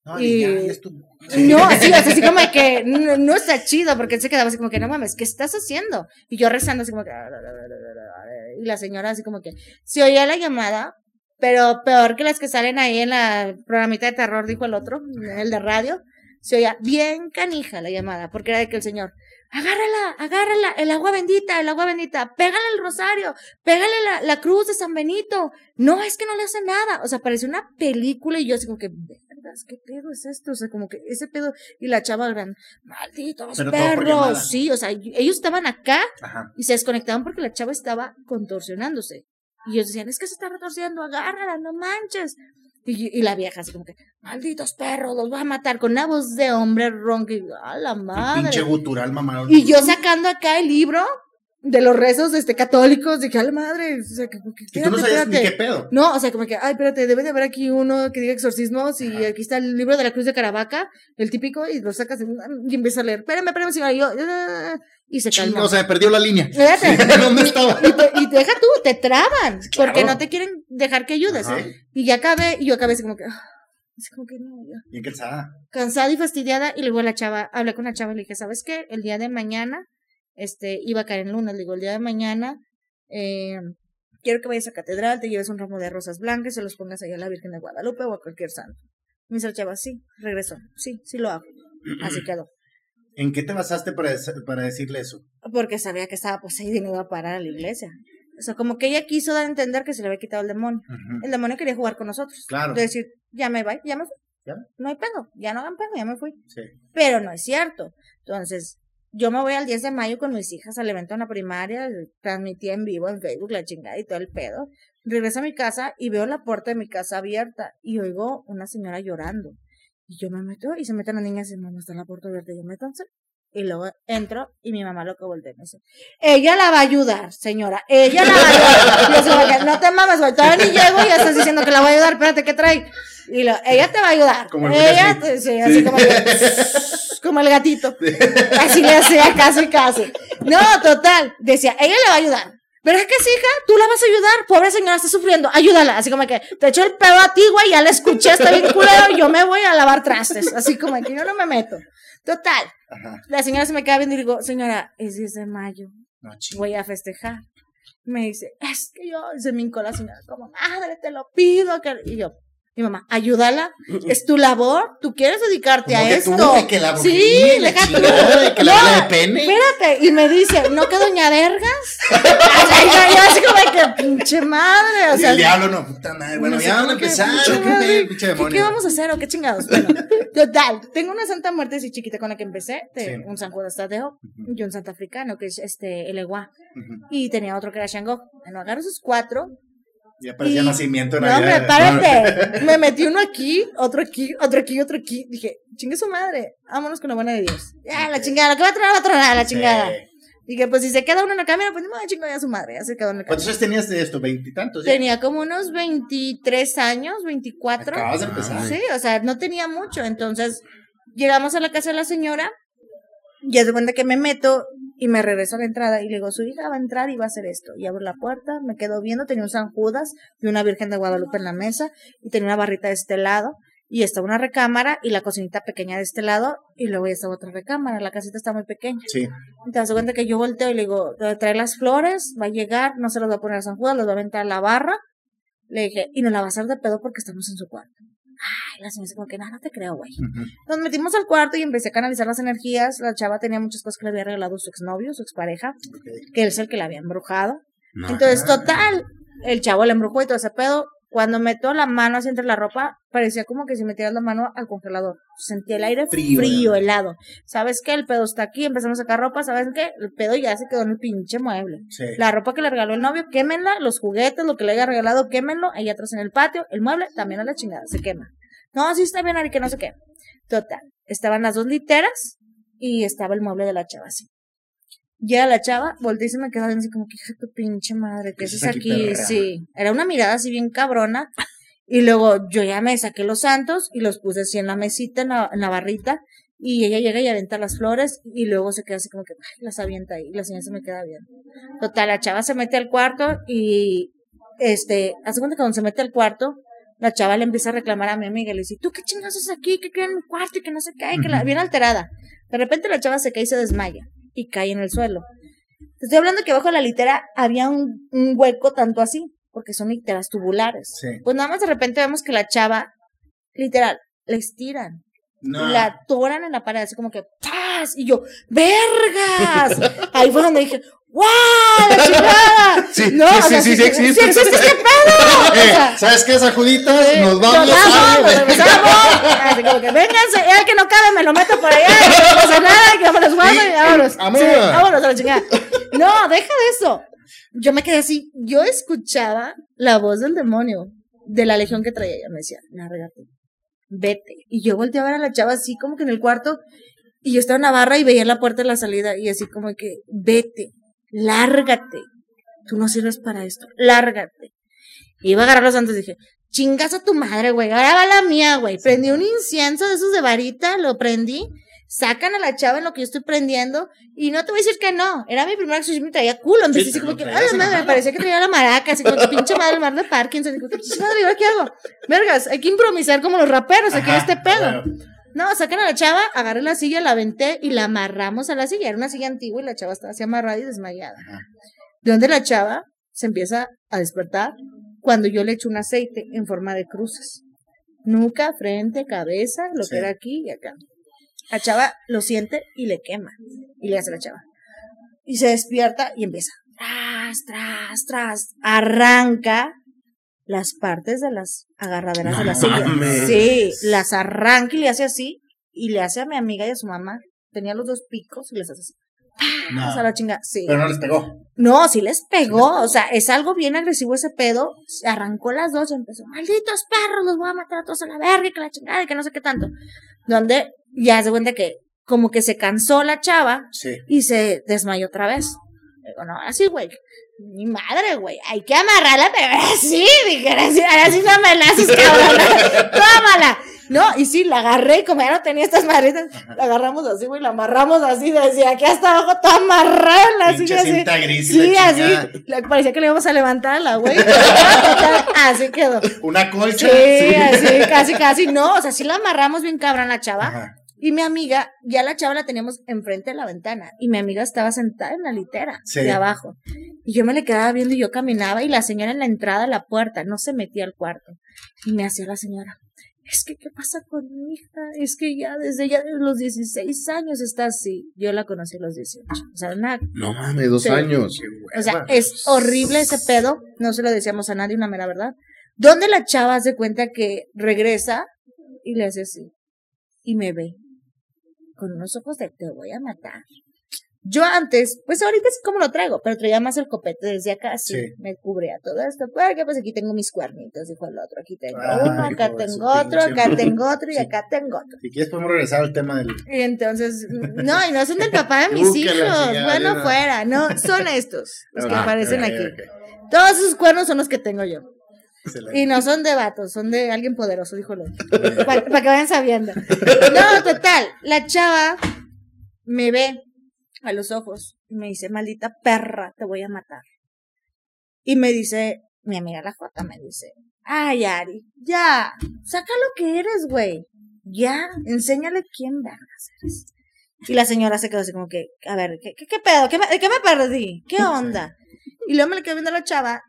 No, Y- ya, ya estuvo. No, sí, o sea, así como que no, no está chido, porque él se quedaba así como que, no mames, ¿qué estás haciendo? Y yo rezando así como que, y la señora así como que, se oía la llamada, pero peor que las que salen ahí en la programita de terror, dijo el otro, el de radio, se oía bien canija la llamada, porque era de que el señor, agárrala, agárrala, el agua bendita, el agua bendita, pégale el rosario, pégale la, la cruz de San Benito, no, es que no le hace nada, o sea, parecía una película y yo así como que, vergas, ¿qué pedo es esto? O sea, como que ese pedo, y la chava gran, malditos Pero perros, sí, o sea, ellos estaban acá Ajá. y se desconectaban porque la chava estaba contorsionándose. Y ellos decían, es que se está retorciendo, agárrala, no manches. Y, y la vieja así como que, malditos perros, los voy a matar, con una voz de hombre ronca y a la Pinche madre. gutural, mamá. Y yo sacando acá el libro de los rezos este, católicos, dije, a la madre, o sea, que, que- Y tú no sabías ni qué pedo. No, o sea, como que, ay, espérate, debe de haber aquí uno que diga exorcismos y aquí está el libro de la Cruz de Caravaca, el típico, y lo sacas y empieza a leer, espérame, espérame, señora, y yo, "Ah", y se calmó. O sea, perdió la línea. Espérate. ¿Dónde estaba? Y, te- y deja tú, te traban, Claro. porque no te quieren dejar que ayudes. Ajá. Y ya acabé, y yo acabé así como que, ah, así como que no, ya. Bien cansada. Cansada y fastidiada, y luego la chava, hablé con la chava y le dije, ¿sabes qué? El día de mañana, este, iba a caer en lunes, le digo, el día de mañana, eh, quiero que vayas a catedral, te lleves un ramo de rosas blancas y se los pongas ahí a la Virgen de Guadalupe o a cualquier santo. Me dice la chava, sí, regresó, sí, sí lo hago. Así quedó. ¿En qué te basaste para, para decirle eso? Porque sabía que estaba poseída y no iba a parar a la iglesia. O sea, como que ella quiso dar a entender que se le había quitado el demonio. El demonio quería jugar con nosotros. Claro. De decir, ya me voy, ya me fui. ¿Ya? No hay pedo, ya no hagan pedo, ya me fui. Sí. Pero no es cierto. Entonces, yo me voy al 10 de mayo con mis hijas al evento en la primaria, transmití en vivo en Facebook la chingada y todo el pedo. Regreso a mi casa y veo la puerta de mi casa abierta y oigo una señora llorando. Y yo me meto y se meten las niñas y mamá está la puerta abierta y yo métanse. Y luego entro y mi mamá lo que voltea y me dice, ella la va a ayudar, señora, ella la va a ayudar. No te mames, güey, todavía ni llego y ya estás diciendo que la voy a ayudar, espérate, ¿qué trae? Y lo, ella te va a ayudar. Como el ella, sí, así como, como el gatito. Así le hacía casi casi. No, total, decía, ella le va a ayudar. Pero es que sí, hija, tú la vas a ayudar. Pobre señora, está sufriendo. Ayúdala. Así como que te echo el pedo a ti, güey. Ya la escuché, está bien culero. Yo me voy a lavar trastes. Así como que yo no me meto. Total. Ajá. La señora se me queda viendo y digo, señora, es 10 de mayo. No. Voy a festejar. Me dice, es que yo, se me hincó la señora, como, madre, te lo pido. Que... Y yo, mi mamá, ayúdala, es tu labor, tú quieres dedicarte Como a que esto. tú, de que la sí, la chingada, de que No, de pene. Espérate, y me dice, ¿no que doña Vergas? Ay, yo, así como que, pinche madre, o Y sea. el diablo no, puta madre. Bueno, no ya van a empezar. pinche ¿Qué pinche ¿Qué, demonio? qué vamos a hacer o qué chingados? Bueno, total, tengo una santa muerte así chiquita con la que empecé, de Sí. un San Judas Tadeo Ujú. y un Santa Africano, que es este, el Eguá. Y tenía otro que era Shango. Bueno, agarro esos cuatro. Ya parecía y- nacimiento de No, hombre, Navidad. párate. Me metí uno aquí, otro aquí, otro aquí, otro aquí. Dije, chingue su madre, vámonos con la buena de Dios. Ya, la chingada, que va a tronar, va a tronar, la chingada. Sí. Dije, pues si se queda uno en la cámara, pues ni modo, chingo ya su madre, ya se quedó en la ¿Cuántos cámara. años tenías de esto? ¿Veintitantos? ya? Tenía como unos 23 años, 24. Acabas de empezar. Sí, o sea, no tenía mucho. Entonces, llegamos a la casa de la señora, y es de cuenta que me meto y me regreso a la entrada y le digo, su hija va a entrar y va a hacer esto. Y abro la puerta, me quedo viendo, tenía un San Judas y una Virgen de Guadalupe en la mesa y tenía una barrita de este lado y estaba una recámara y la cocinita pequeña de este lado y luego ya estaba otra recámara. La casita está muy pequeña. Sí. Te das cuenta que yo volteo y le digo, trae las flores, va a llegar, no se las va a poner a San Judas, las va a aventar a la barra. Le dije, y nos la va a hacer de pedo porque estamos en su cuarto. Ay, la señora como que, no, no te creo, güey. Nos metimos al cuarto y empecé a canalizar las energías. La chava tenía muchas cosas que le había regalado su exnovio, su expareja, que él es el que la había embrujado. No. Entonces, total, el chavo le embrujó y todo ese pedo. Cuando meto la mano así entre la ropa, parecía como que si metieras la mano al congelador. Sentí el aire Frío, frío, helado. ¿Sabes qué? El pedo está aquí, empezamos a sacar ropa, ¿sabes qué? El pedo ya se quedó en el pinche mueble. Sí. La ropa que le regaló el novio, quémenla, los juguetes, lo que le haya regalado, quémenlo, ahí atrás en el patio, el mueble, también a la chingada, se quema. No, sí está bien, Ari, que no sé qué. Total, estaban las dos literas y estaba el mueble de la chava así. Llega la chava, volteé y se me quedó así como que hija tu pinche madre, ¿qué ¿Qué haces aquí, aquí? Sí, era una mirada así bien cabrona. Y luego yo ya me saqué los santos y los puse así en la mesita, en la, en la barrita. Y ella llega y avienta las flores y luego se queda así como que ay, las avienta ahí y la señora se me queda viendo. Total, la chava se mete al cuarto y este, hace cuenta que cuando se mete al cuarto, la chava le empieza a reclamar a mi amiga. Le dice, ¿tú qué chingados haces aquí? ¿Qué queda en mi cuarto? Y que no se cae, que la, bien alterada. De repente la chava se cae y se desmaya. Y cae en el suelo. Te estoy hablando que bajo de la litera había un, un hueco tanto así, porque son literas tubulares. Sí. Pues nada más de repente vemos que la chava, literal, la estiran. No. La atoran en la pared, así como que ¡tas! Y yo, ¡vergas! Ahí fue donde dije, ¡guau! ¡La chingada! Sí, no, sí, o sea, sí, sí, sí existe. ¡Sí existe este pedo! O Eh, sea, ¿Sabes qué, Sajuditas? Sí, Nos vamos. Nos vamos, nos regresamos. Así como que vénganse, el que no cabe me lo meto por allá, y no pasa nada, que me los guardo y vámonos. vámonos. Sí, vámonos a la chingada. No, deja de eso. Yo me quedé así, yo escuchaba la voz del demonio de la legión que traía. Ella me decía, lárgate, vete. Y yo volteé a ver a la chava así como que en el cuarto, y yo estaba en la barra y veía la puerta de la salida, y así como que, vete, lárgate. Tú no sirves para esto, lárgate. Iba a agarrar los santos y dije, chingas a tu madre, güey. Ahora va la mía, güey. Prendí un incienso de esos de varita, lo prendí. Sacan a la chava en lo que yo estoy prendiendo. Y no te voy a decir que no. Era mi primera y me traía culo. Empecé Sí, así como que, traías ay, madre, me parecía que traía la maraca. Así como que pinche madre, el mar de Parkinson. Digo, ¿qué madre, ¿y ahora qué hago? Vergas, hay que improvisar como los raperos aquí en este pedo. No, sacan a la chava, agarré la silla, la aventé y la amarramos a la silla. Era una silla antigua y la chava estaba así amarrada y desmayada. De donde la chava se empieza a despertar cuando yo le echo un aceite en forma de cruces. Nuca, frente, cabeza, lo Sí. que era aquí y acá. La chava lo siente y le quema. Y le hace la chava. Y se despierta y empieza. Tras, tras, tras. Arranca las partes de las agarraderas de la silla. Sí, las arranca y le hace así. Y le hace a mi amiga y a su mamá. Tenía los dos picos y les hace así. No. O sea, la chinga. Sí. Pero no les pegó. No, sí les pegó, o sea, es algo bien agresivo ese pedo. Se arrancó las dos y empezó, malditos perros, los voy a matar a todos a la verga y que la chingada y que no sé qué tanto. Donde ya se cuenta que como que se cansó la chava Sí. y se desmayó otra vez. Digo, no, así, güey. Mi madre, güey. Hay que amarrarla, pero ahora sí, dije, ahora sí, ahora sí no me la haces, cabrona. Tómala. No, y sí, la agarré, y como ya no tenía estas madritas, la agarramos así, güey, la amarramos así, desde aquí hasta abajo, toda amarrada en la silla así. gris Sí, la así. parecía que le íbamos a levantar la güey. así quedó. Una colcha. Sí, así, casi, casi. No, o sea, sí la amarramos bien cabrón la chava. Ajá. Y mi amiga, ya la chava la teníamos enfrente de la ventana. Y mi amiga estaba sentada en la litera Sí. de abajo. Y yo me le quedaba viendo y yo caminaba y la señora en la entrada de la puerta no se metía al cuarto. Y me hacía la señora. Es que, ¿qué pasa con mi hija? Es que ya desde ya de los 16 años está así. Yo la conocí a los 18. O sea, una No mames, dos años. o sea, es horrible ese pedo. No se lo decíamos a nadie, una mera verdad. Donde la chava hace cuenta que regresa y le hace así. Y me ve. Con unos ojos de te voy a matar. Yo antes, pues ahorita sí como lo traigo, pero traía más el copete desde acá, así, Sí. me cubría todo esto, porque pues aquí tengo mis cuernitos, dijo el otro, aquí tengo Ah, uno, acá tengo otro, acá tengo otro y Sí. acá tengo otro. Si quieres podemos regresar al tema del... Y entonces, no, y no son del papá de mis hijos, bueno fuera, no, son estos, los que Ah, aparecen aquí. Todos esos cuernos son los que tengo yo. Excelente. Y no son de vatos, son de alguien poderoso, dijo otro. Para que vayan sabiendo. No, total. La chava me ve a los ojos y me dice, maldita perra, te voy a matar. Y me dice, mi amiga la Jota me dice, ay, Ari, ya, saca lo que eres, güey. Ya, enséñale quién vergas eres. Y la señora se quedó así como que, a ver, ¿qué, qué, qué pedo? ¿Qué me, ¿De qué me perdí? ¿Qué onda? Y luego me le quedé viendo a la chava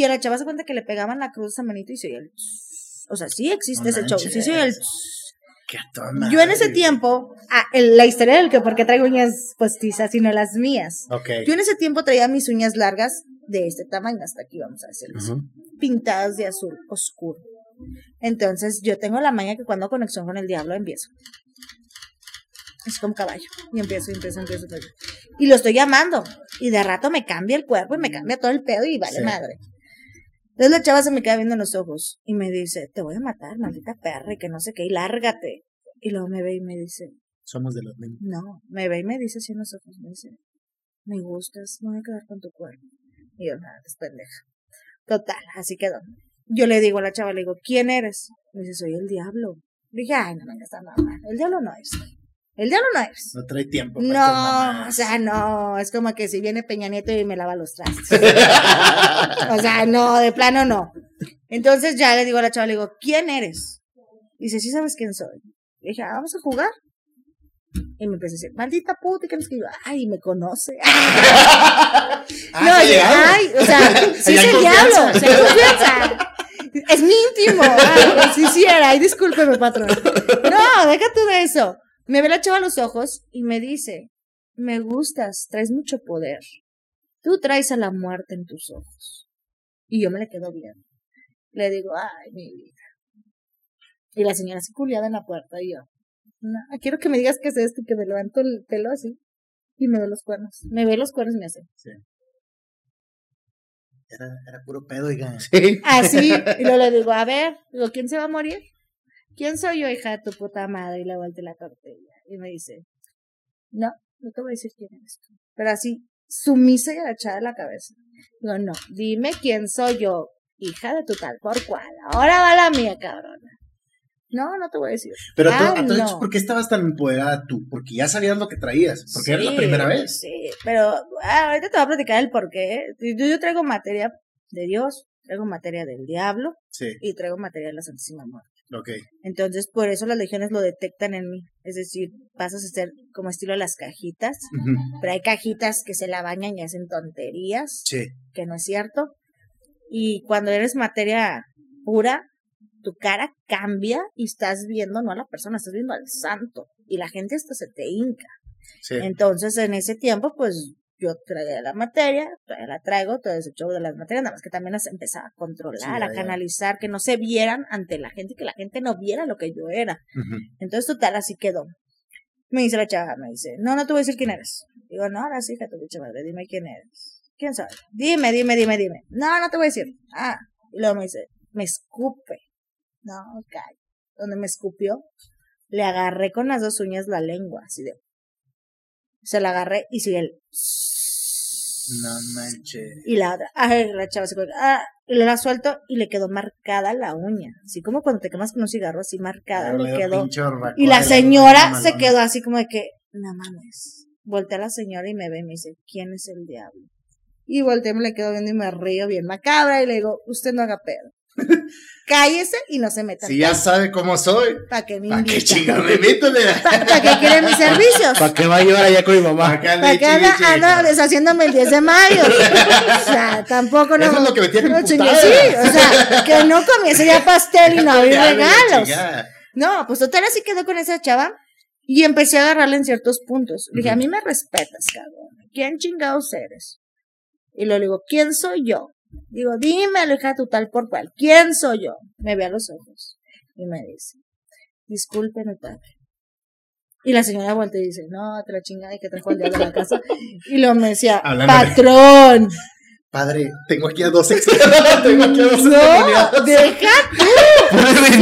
y a la chava se cuenta que le pegaban la cruz a manito y se oía el tss. O sea, sí existe No ese show, sí se oía el tss. Qué a toda madre. Yo en ese tiempo, ah, el- la historia del que por qué traigo uñas postizas, sino las mías. Yo en ese tiempo traía mis uñas largas de este tamaño, hasta aquí vamos a decirlo, pintadas de azul oscuro. Entonces yo tengo la maña que cuando conexión con el diablo empiezo. Es como caballo. Y empiezo, y empiezo, empiezo, empiezo. Y lo estoy llamando. Y de rato me cambia el cuerpo y me cambia todo el pedo y vale Sí. madre. Entonces la chava se me queda viendo en los ojos y me dice, te voy a matar, maldita perra, y que no sé qué, y lárgate. Y luego me ve y me dice, Somos de los mismos. no, me ve y me dice así en los ojos, me dice, me gustas, me voy a quedar con tu cuerpo. Y yo, nada, es pendeja. Total, así quedó. Yo le digo a la chava, le digo, ¿quién eres? Me dice, soy el diablo. Le dije, ay, no me esta mamá. El diablo no es. El diablo no es. No trae tiempo. para No, o sea, no, es como que si viene Peña Nieto y me lava los trastes. o sea, no, de plano no. Entonces ya le digo a la chava, le digo, ¿quién eres? Dice, ¿sí sabes quién soy? Le dije, ah, vamos a jugar. Y me empecé a decir, maldita puta, que no es que yo, ay, me conoce. no, Ah, yo, llegado. ay, o sea, sí es el diablo, hay confianza. Es mi íntimo. Ay, sí, sí era, ay, discúlpeme, patrón. No, deja tú de eso. Me ve la chava a los ojos y me dice, me gustas, traes mucho poder. Tú traes a la muerte en tus ojos. Y yo me le quedo viendo. Le digo, ay, mi vida. Y la señora así culiada en la puerta y yo, no, quiero que me digas qué es esto, y que me levanto el pelo así y me ve los cuernos. Me ve los cuernos y me hace Era, era puro pedo, oiga. Sí. así. Y luego le digo, a ver, digo, ¿quién se va a morir? ¿Quién soy yo, hija de tu puta madre? Y le vuelto la tortilla. Y me dice, no, no te voy a decir quién eres tú. Pero así, sumisa y agachada la cabeza. Digo, no, dime quién soy yo, hija de tu tal por cual. Ahora va la mía, cabrona. No, no te voy a decir. Pero tú, Ah, entonces, no. ¿por qué estabas tan empoderada tú? Porque ya sabías lo que traías. Porque era la primera vez. Sí, pero ah, ahorita te voy a platicar el por qué. Yo, yo traigo materia de Dios, traigo materia del diablo Sí, y traigo materia de la Santísima Muerte. Ok. Entonces, por eso las legiones lo detectan en mí. Es decir, pasas a ser como estilo las cajitas, pero hay cajitas que se la bañan y hacen tonterías, Sí, que no es cierto. Y cuando eres materia pura, tu cara cambia y estás viendo no a la persona, estás viendo al santo. Y la gente hasta se te hinca. sí. Entonces, en ese tiempo, pues yo traía la materia, todavía la traigo, todo ese show de las materias, nada más que también las empezaba a controlar, Sí, a canalizar, que no se vieran ante la gente, que la gente no viera lo que yo era. Entonces, total, así quedó. Me dice la chava, me dice, no, no te voy a decir quién eres. Digo, no, ahora sí, hija, tu pinche madre, dime quién eres. ¿Quién soy? Dime, dime, dime, dime. No, no te voy a decir. Ah, y luego me dice, me escupe. No, calla. Donde me escupió, le agarré con las dos uñas la lengua, así de. Se la agarré y sigue el. No manches. Y la otra, ay, la chava se fue, ah, y le la suelto y le quedó marcada la uña. Así como cuando te quemas con un cigarro, así marcada Pero le quedó. Y la señora se quedó así como de que, no mames. Voltea a la señora y me ve y me dice, ¿quién es el diablo? Y volteé, me le quedo viendo y me río bien macabra y le digo, usted no haga pedo. Cállese y no se meta. Si ya sabe cómo soy. ¿Para qué me ¿Para qué chingado me invito? ¿Para qué quiere mis servicios? ¿Para qué va a llevar allá con mi mamá? Acá ¿Para qué anda, anda deshaciéndome el 10 de mayo? O sea, tampoco no. Eso es lo que me tiene no Sí, o sea, que no comience ya pastel y no abrir regalos. No, pues total así quedó con esa chava y empecé a agarrarla en ciertos puntos. Le dije, a mí me respetas, cabrón. ¿Quién chingados eres? Y le digo, ¿quién soy yo? Digo, dime, hija tu tal por cual. ¿Quién soy yo? Me ve a los ojos y me dice, disculpe mi padre. Y la señora vuelta y dice, no, la chingada y que trajo el diablo a la casa. Y luego me decía, patrón. Padre, tengo aquí a dos ex. tengo aquí a dos No, deja tú.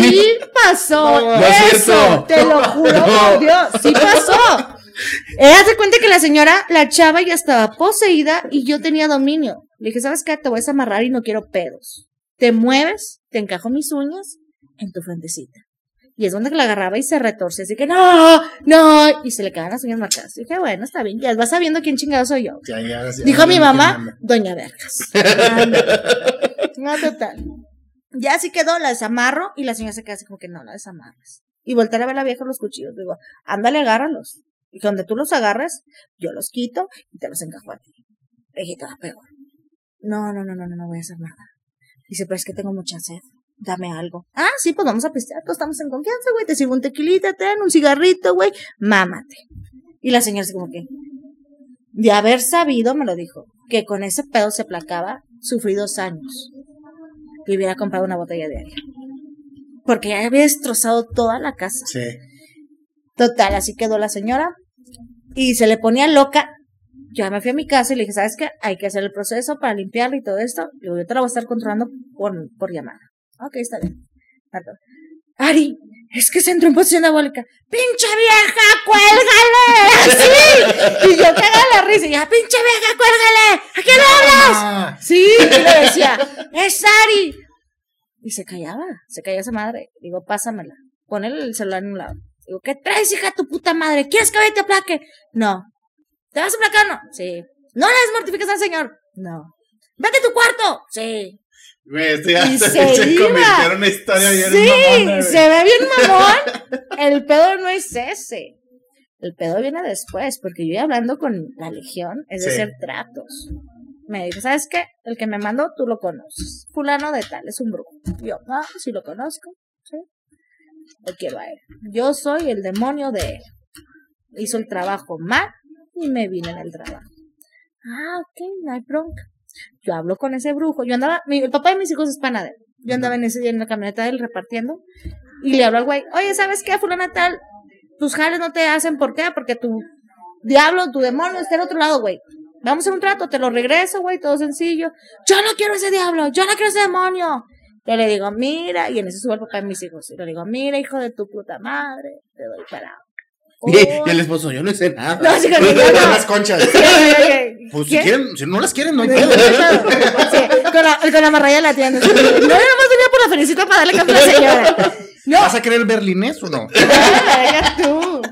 Sí pasó No, no es eso, te lo juro No. por Dios, sí pasó. Eh, haz de cuenta que la señora, la chava ya estaba poseída y yo tenía dominio. Le dije, ¿sabes qué? Te voy a amarrar y no quiero pedos. Te mueves, te encajo mis uñas en tu frentecita. Y es donde la agarraba y se retorce, así que no, no, y se le quedaban las uñas marcadas. dije, bueno, está bien, ya vas sabiendo quién chingado soy yo. Ya, ya, ya, Dijo mi mamá, Doña Vergas. No, total. Ya así quedó, la desamarro y la señora se queda así como que no, la desamarras. Y voltear a ver a la vieja los cuchillos. Digo, ándale, agárralos. Y donde tú los agarres, yo los quito y te los encajo a ti. Le dije, te va peor. No, no, no, no, no, no voy a hacer nada. Dice, pero es que tengo mucha sed. Dame algo. Ah, sí, pues vamos a pistear. Todos estamos en confianza, güey. Te sirvo un tequilita, te dan un cigarrito, güey. Mámate. Y la señora así como que, de haber sabido, me lo dijo, que con ese pedo se placaba, sufrí dos años. Y hubiera comprado una botella de aire. Porque ya había destrozado toda la casa. Sí. Total, así quedó la señora. Y se le ponía loca. Ya me fui a mi casa y le dije, ¿sabes qué? Hay que hacer el proceso para limpiarlo y todo esto. Y yo te lo voy a estar controlando por, por llamada. Ok, está bien. Marco, Ari, es que se entró en posición diabólica. ¡Pinche vieja, cuélgale! ¡Así! Y yo cagaba la risa. Y ya, ¡pinche vieja, cuélgale! ¿A quién le hablas? Sí, y le decía, es Ari. Y se callaba, se callaba esa madre. Digo, pásamela. Pon el celular en un lado. Digo, ¿qué traes, hija de tu puta madre? ¿Quieres que vaya y te aplaque? No. ¿Te vas a aplacar? No. Sí. ¿No le des mortificación al señor? No. ¡Vete a tu cuarto! Sí. Güey, esto ya Y se, se se iba. convirtió en una historia bien Sí, mamona, se ve bien mamón. El pedo no es ese. El pedo viene después, porque yo iba hablando con la legión, es de Sí. hacer tratos. Me dijo, ¿sabes qué? El que me mandó, tú lo conoces. Fulano de tal, es un brujo. Yo, ah, sí lo conozco, sí. Lo quiero a él. Yo soy el demonio de él. Hizo el trabajo mal y me vine en el trabajo. Ah, ok, no hay bronca. Yo hablo con ese brujo. Yo andaba, mi, el papá de mis hijos es panadero. Yo andaba en ese día en la camioneta de él repartiendo y le hablo al güey, oye, ¿sabes qué, fulana tal? Tus jales no te hacen, ¿por qué? Porque tu diablo, tu demonio está al otro lado, güey. Vamos a hacer un trato, te lo regreso, güey, todo sencillo. Yo no quiero ese diablo, yo no quiero ese demonio. Yo le digo, mira, y en ese sube el papá de mis hijos. Y le digo, mira, hijo de tu puta madre, te doy parado. Y, y el esposo, yo no sé nada. No, sí, Pues, yo dame no. las conchas. Sí, oye, Pues si quieren, si no las quieren, no hay Sí, pedo. con la, con la marraya de la tienda. No, yo nomás venía por la felicita para darle café a la señora. No, ¿Vas a querer berlinés o no? tú.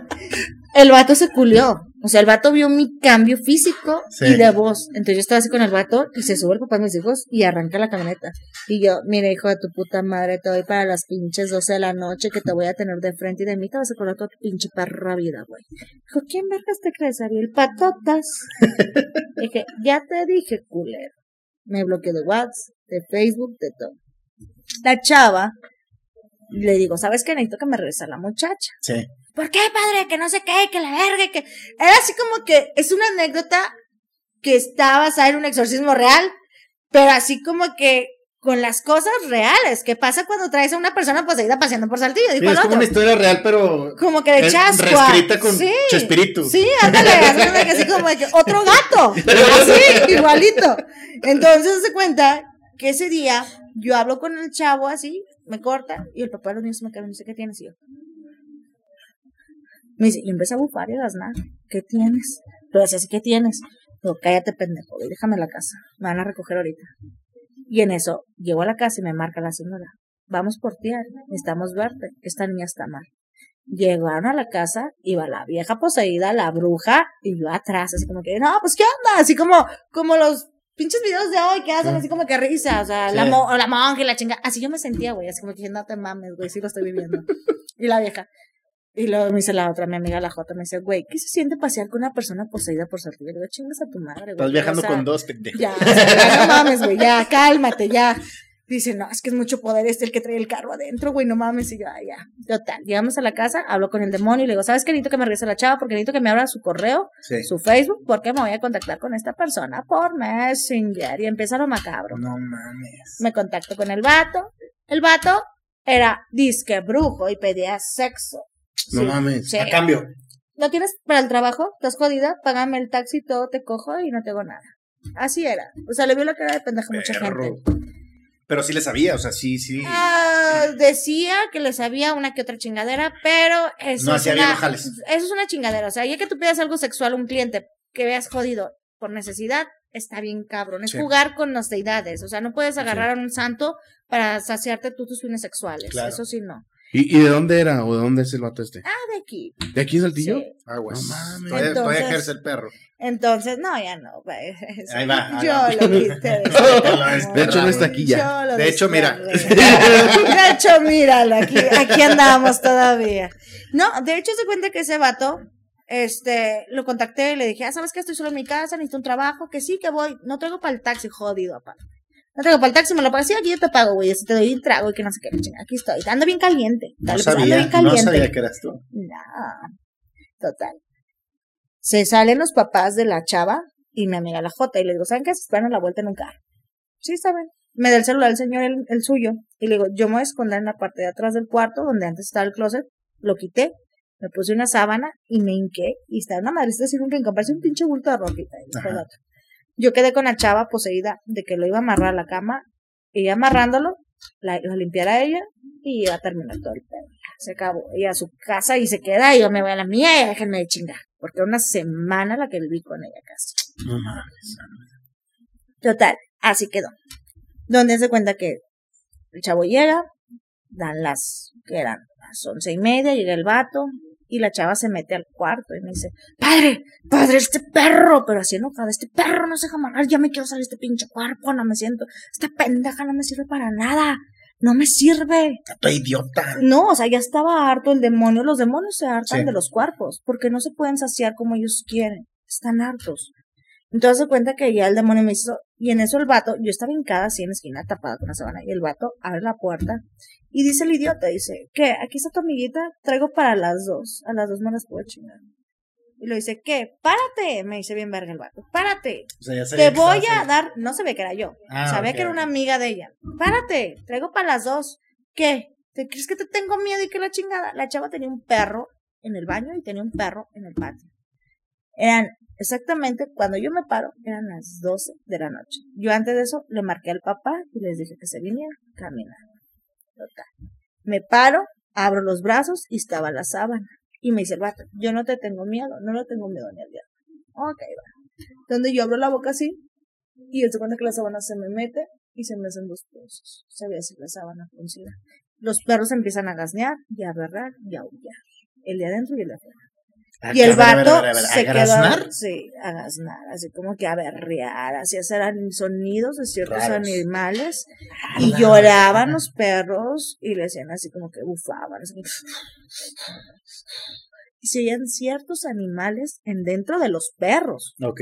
El vato se culió. O sea, el vato vio mi cambio físico Sí. y de voz. Entonces yo estaba así con el vato y se sube el papá de mis hijos y arranca la camioneta. Y yo, mira, hijo de tu puta madre, te doy para las pinches 12 de la noche que te voy a tener de frente y de mí te vas a acordar toda tu pinche perra vida, güey. Dijo, ¿quién vergas te crees, Ariel? Patotas. dije, ya te dije, culero. Me bloqueó de WhatsApp, de Facebook, de todo. La chava, le digo, ¿sabes qué? Necesito que me regrese a la muchacha. Sí. ¿Por qué, padre? Que no sé qué, que la verga, que... Era así como que es una anécdota que está basada en un exorcismo real, pero así como que con las cosas reales, que pasa cuando traes a una persona poseída paseando por Saltillo, Sí, es como otro. una historia real, pero Como que de es chascua. reescrita con sí. Chespirito. Sí, ándale, que, así como de que otro gato. Así, igualito. Entonces se cuenta que ese día yo hablo con el chavo así, me corta, y el papá de los niños me queda, me dice, ¿qué tienes? Y yo, me dice, y empieza a bufar y a gasnar. ¿Qué tienes? Pero así, ¿qué tienes? Digo, cállate, pendejo, y déjame la casa. Me van a recoger ahorita. Y en eso, llego a la casa y me marca la señora. Vamos por ti, necesitamos verte. Esta niña está mal. Llegaron a la casa, iba la vieja poseída, la bruja, y yo atrás, así como que, no, pues, ¿qué onda? Así como, como los pinches videos de hoy que hacen así como que risa, o sea, la, mo- la monja y la chinga. Así yo me sentía, güey, así como que no te mames, güey, sí lo estoy viviendo. y la vieja. Y luego me dice la otra, mi amiga la Jota, me dice, güey, ¿qué se siente pasear con una persona poseída por Saltillo? Le digo, chingas a tu madre, güey. Estás viajando O sea, con dos, pendejo. ya, o sea, ya no mames, güey, ya, cálmate, ya. Dice, no, es que es mucho poder este el que trae el carro adentro, güey, no mames. Y yo, ah, ya. Total, llegamos a la casa, hablo con el demonio y le digo, ¿sabes qué? Necesito que me regrese la chava porque necesito que me abra su correo, Sí. su Facebook, porque me voy a contactar con esta persona por Messenger. Y empieza lo macabro. No mames. Me contacto con el vato. El vato era disque brujo y pedía sexo. No Sí, mames. sí. A cambio. ¿No tienes para el trabajo? ¿Estás jodida? Págame el taxi, todo te cojo y no te hago nada. Así era. O sea, le vio la cara de pendeja a mucha gente. Pero sí le sabía, o sea, sí, sí. Ah, decía que le sabía una que otra chingadera, pero eso No es una, eso es una chingadera. O sea, ya que tú pidas algo sexual a un cliente que veas jodido por necesidad, está bien cabrón. Es Sí. jugar con las deidades. O sea, no puedes agarrar a un santo para saciarte tú tus fines sexuales. Claro. Eso sí, no. ¿Y, ¿Y de dónde era o de dónde es el vato este? Ah, de aquí. ¿De aquí en Saltillo? Sí. Ah, güey. No mames. Entonces- todavía ejerce el perro. Entonces, no, ya no. Ahí va, ahí Yo va. lo quité. de De hecho, no está aquí ya. Yo lo De hecho, mira. De hecho, míralo, aquí, aquí andamos todavía. No, de hecho, se cuenta que ese vato, este, lo contacté y le dije, ah, ¿sabes qué? Estoy solo en mi casa, necesito un trabajo, que sí, que voy. No traigo para el taxi, jodido, papá. No traigo para el taxi, me lo pagas. Sí, aquí yo te pago, güey. Así te doy un trago y que no sé qué. Aquí estoy. Ando bien caliente. No pues, ando sabía, bien no caliente. sabía que eras tú. No, total. Se salen los papás de la chava y mi amiga la Jota y le digo, ¿saben qué? Se esperan a la vuelta en un carro. Sí, saben. Me da el celular el señor, el, el suyo, y le digo, yo me voy a esconder en la parte de atrás del cuarto, donde antes estaba el closet, lo quité, me puse una sábana y me hinqué, y estaba una madrecita así un rincón, parece un pinche bulto de ropita. y el. Yo quedé con la chava poseída de que lo iba a amarrar a la cama, y amarrándolo, la, la limpiara a ella, y iba a terminar todo el pedo. Se acabó. Ella a su casa y se queda, y yo me voy a la mía y déjenme de chingar. Porque era una semana la que viví con ella casi. No mames. Total, así quedó. Donde se cuenta que el chavo llega, dan las, que eran las once y media, llega el vato, y la chava se mete al cuarto y me dice, padre, padre, este perro, pero así enojada, este perro no se deja amarrar, ya me quiero salir de este pinche cuerpo, no me siento, esta pendeja no me sirve para nada, no me sirve. Estoy idiota. No, o sea, ya estaba harto el demonio, los demonios se hartan Sí. de los cuerpos, porque no se pueden saciar como ellos quieren, están hartos. Entonces se cuenta que ya el demonio me hizo, y en eso el vato, yo estaba hincada así en la esquina tapada con la sábana, y el vato abre la puerta y dice el idiota, dice, ¿qué? Aquí está tu amiguita, traigo para las dos, a las dos me las puedo chingar. Y le dice, ¿qué? Párate, me dice bien verga el vato, párate, O sea, ya sabía te voy a dar, no se ve que era yo, Ah, sabía que era una amiga de ella, párate, traigo para las dos, ¿qué? ¿Te crees que te tengo miedo y que la chingada? La chava tenía un perro en el baño y tenía un perro en el patio. Eran exactamente cuando yo me paro, eran las 12 de la noche. Yo antes de eso le marqué al papá y les dije que se viniera caminar. Me paro, abro los brazos y estaba la sábana. Y me dice el vato, yo no te tengo miedo, no le tengo miedo ni al diablo. Ok, va. Donde yo abro la boca así y se cuenta que la sábana se me mete y se me hacen dos pozos. Se ve así la sábana fruncida. Los perros empiezan a gasnear y a berrar y a aullar. El de adentro y el de afuera. Ah, Y el vato se ¿a quedó. Sí, a gaznar, así como que a berrear, así hacer an- sonidos de ciertos Raros. animales. Y lloraban los perros y le hacían así como que bufaban. así como- Y se oían ciertos animales en dentro de los perros, Ok.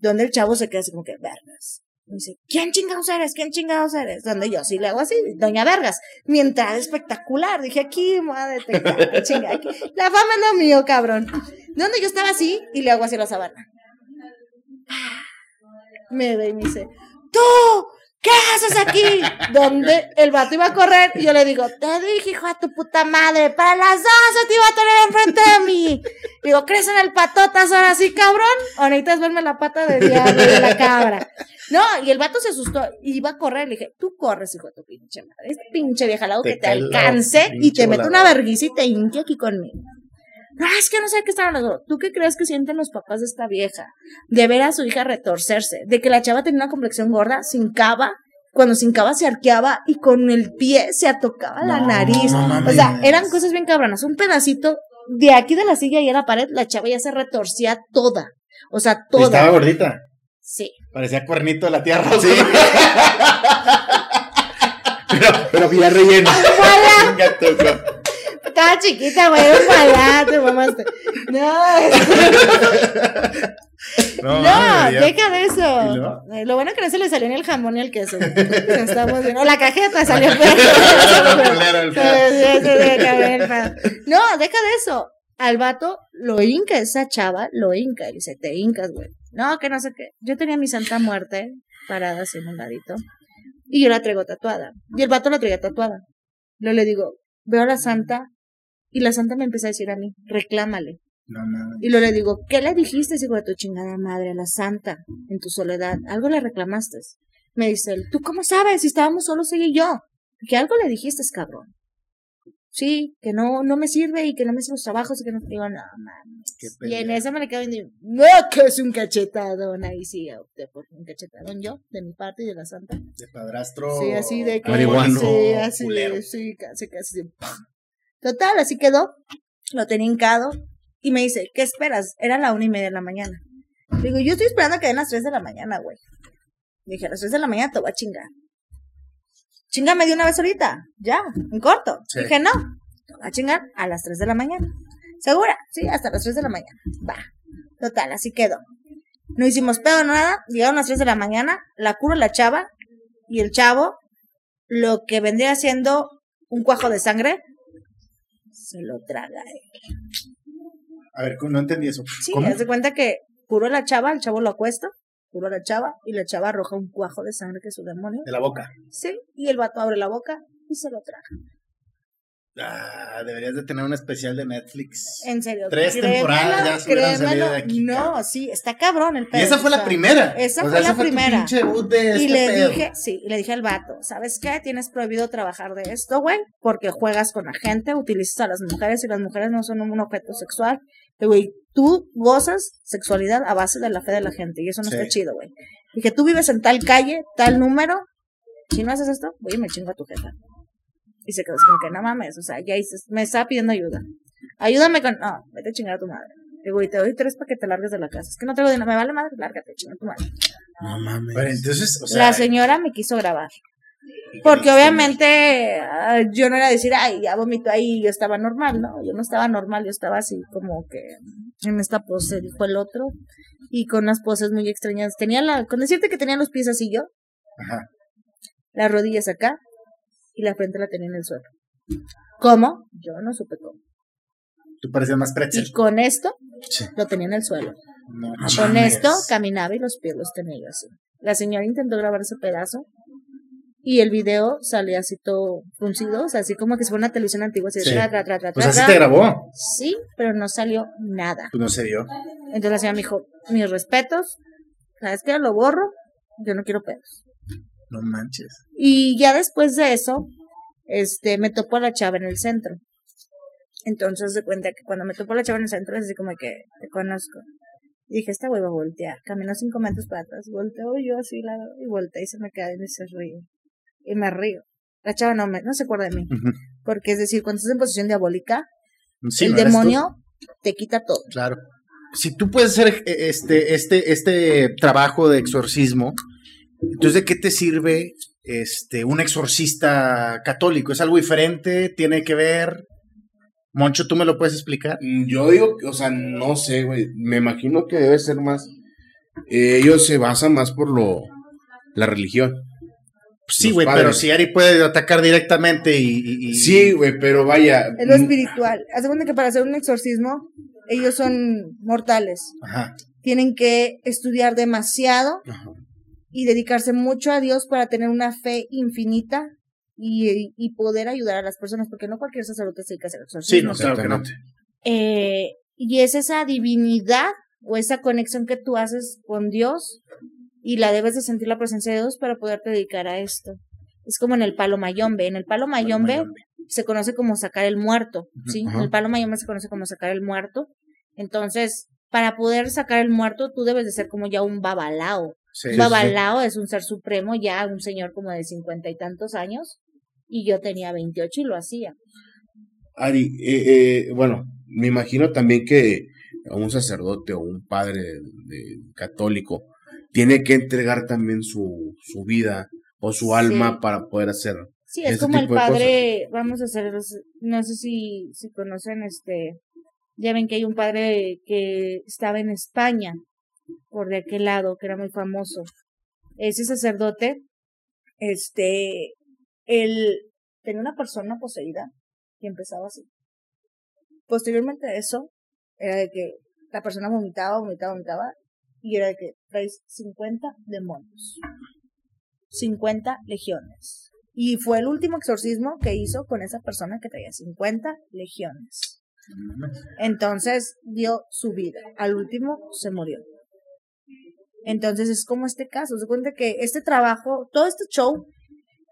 donde el chavo se queda así como que vergas. Y dice, ¿quién chingados eres? ¿Quién chingados eres? Donde yo sí le hago así, Doña Vergas. Mi entrada espectacular. Dije, aquí, madre, te chinga, aquí. La fama no mío, cabrón. Donde yo estaba así y le hago así a la sabana. Me ve y me dice, ¡Tú! ¿Qué haces aquí? Donde el vato iba a correr y yo le digo, te dije, hijo de tu puta madre, para las 12 te iba a tener enfrente de mí. Digo, ¿crees en el patotas ahora sí, cabrón? O necesitas verme la pata de diablo de la cabra. No, y el vato se asustó, iba a correr, le dije, tú corres, hijo de tu pinche madre, es pinche vieja lado que te alcance y te mete una verguisa y te hinque aquí conmigo. No, es que no sé qué están hablando. ¿Tú qué crees que sienten los papás de esta vieja? De ver a su hija retorcerse, de que la chava tenía una complexión gorda, sin cava, cuando sin cava se arqueaba y con el pie se atocaba la No, nariz. no o sea, eran cosas bien cabronas. Un pedacito de aquí de la silla y a la pared, la chava ya se retorcía toda. O sea, Y Estaba toda. gordita. Sí. Parecía cuernito de la tía Rosa. Pero, pero bien relleno. Estaba chiquita, güey, un palate, mamaste. No, No, No, ya. deja de eso. ¿Y luego? Eh, Lo bueno que no se le salió ni el jamón ni el queso. Estamos bien. O la cajeta salió. Sí, sí, sí. No, deja de eso. Al vato lo hinca, esa chava lo hinca. Y dice, te hincas, güey. No, que no sé qué. Yo tenía mi santa muerte parada así en un ladito. Y yo la traigo tatuada. Y el vato la traía tatuada. Luego le digo, veo a la santa. Y la santa me empieza a decir a mí, reclámale. No, no. Y luego le digo, ¿qué le dijiste, hijo de tu chingada madre, a la santa, en tu soledad? ¿Algo le reclamaste? Me dice él, ¿tú cómo sabes si estábamos solos ella y yo? Que algo le dijiste, cabrón. Sí, que no, no me sirve y que no me hacen los trabajos y que no digo, no, mames. Y en esa me le quedo y, no, que es un cachetadón. Ahí sí, opté por un cachetadón yo, de mi parte y de la santa. De padrastro. Sí, así de que. Marihuano. Sí, así culero. de, sí, casi, casi de. Total, así quedó. Lo tenía hincado. Y me dice, ¿qué esperas? Era la una y media de la mañana. Digo, yo estoy esperando a que den las tres de la mañana, güey. Dije, a las tres de la mañana te voy a chingar. Chingame de una vez ahorita. Ya, en corto. Sí. Dije, no. A chingar a las tres de la mañana. ¿Segura? Sí, hasta las tres de la mañana. Va. Total, así quedó. No hicimos pedo, nada. Llegaron las 3 de la mañana, la curo la chava y el chavo, lo que vendría siendo un cuajo de sangre, se lo traga. él. A ver, no entendí eso. Sí, haz de cuenta que curó la chava, el chavo lo acuesta, curó a la chava y la chava arroja un cuajo de sangre que es su demonio. De la boca. Sí, y el vato abre la boca y se lo traga. Ah, deberías de tener un especial de Netflix. En serio. Tres créemelo, temporadas ya se hubieran créemelo. salido de aquí, No, cabrón. sí, está cabrón el pedo. y esa fue o la primera. esa O fue la primera. pinche debut de Y este le pedo. dije, sí, y le dije al vato, ¿sabes qué? Tienes prohibido trabajar de esto, güey, porque juegas con la gente, utilizas a las mujeres y las mujeres no son un objeto sexual. Y, güey, tú gozas sexualidad a base de la fe de la gente y eso no Sí. está chido, güey. Y que tú vives en tal calle, tal número, si no haces esto, güey, me chingo a tu jefa. Y se quedó así como que no mames, o sea, ya dices, me estaba pidiendo ayuda. Ayúdame con. No, vete a chingar a tu madre. Digo, y te doy tres para que te largues de la casa. Es que no tengo dinero. Me vale madre, lárgate, chingar a tu madre. No mames. Pero entonces, o sea, la señora me quiso grabar. Porque obviamente ah, yo no era decir, ay, ya vomito ahí, yo estaba normal, ¿no? Yo no estaba normal, yo estaba así como que en esta pose, dijo el otro, y con unas poses muy extrañas. Tenía la, con decirte que tenía los pies así yo, Ajá. las rodillas acá, y la frente la tenía en el suelo. ¿Cómo? Yo no supe cómo. Tú parecías más pretzel. Y con esto, Sí. lo tenía en el suelo. No Con mames. esto caminaba y los pies los tenía yo así. La señora intentó grabar ese pedazo y el video salía así todo fruncido, o sea, así como que si fuera una televisión antigua, así de Sí. tra, tra, tra, Pues así te grabó. Sí, pero no salió nada. Pues no se dio. Entonces la señora me dijo, mis respetos, ¿sabes qué? Lo borro, yo no quiero pedos. No manches. Y ya después de eso, este, me topó a la chava en el centro. Entonces se cuenta que cuando me topó la chava en el centro, es así como que te conozco. Y dije, esta güey va a voltear. Caminó cinco metros para atrás. Volteo yo así, la, y volteé y se me cae y se ríe. Y me río. La chava no, me, no se acuerda de mí. Porque es decir, cuando estás en posición diabólica, Sí, el ¿no eres tú? demonio te quita todo. Claro. Si tú puedes hacer eh, este, este, este trabajo de exorcismo, entonces ¿de qué te sirve este, un exorcista católico? ¿Es algo diferente? ¿Tiene que ver? Moncho, ¿tú me lo puedes explicar? Mm, Yo digo, que, o sea, no sé, güey. Me imagino que debe ser más. eh, ellos se basan más por lo. La religión. Sí, Los güey, pero si Ari puede atacar directamente y... y- y- Sí, güey, pero vaya. Es lo mm, espiritual. Haz cuenta que para hacer un exorcismo, ellos son mortales. Ajá. Tienen que estudiar demasiado ajá. y dedicarse mucho a Dios para tener una fe infinita y, y poder ayudar a las personas, porque no cualquier sacerdote se dedica a hacer Sí, exorcismos. no, claro que no. Exactamente. Eh, y es esa divinidad o esa conexión que tú haces con Dios y la debes de sentir la presencia de Dios para poderte dedicar a esto. Es como en el palo mayombe. En el palo mayombe Mayombe. se conoce como sacar el muerto, ¿sí? En el palo mayombe se conoce como sacar el muerto. Entonces, para poder sacar el muerto, tú debes de ser como ya un babalao. Sí, Un sí, babalao es un ser supremo, ya un señor como de cincuenta y tantos años, y yo tenía 28 y lo hacía. Ari, eh, eh, bueno, me imagino también que un sacerdote o un padre de- de- católico tiene que entregar también su, su vida o su Sí. alma para poder hacer. Sí, es como el padre, vamos a hacer, no sé si, si conocen este, ya ven que hay un padre que estaba en España, por de aquel lado, que era muy famoso. Ese sacerdote, este, él tenía una persona poseída y empezaba así. Posteriormente a eso, era de que la persona vomitaba, vomitaba, vomitaba, y era de que traes 50 demonios. 50 legiones. Y fue el último exorcismo que hizo con esa persona que traía 50 legiones. Entonces dio su vida. Al último se murió. Entonces es como este caso. Se cuenta que este trabajo, todo este show,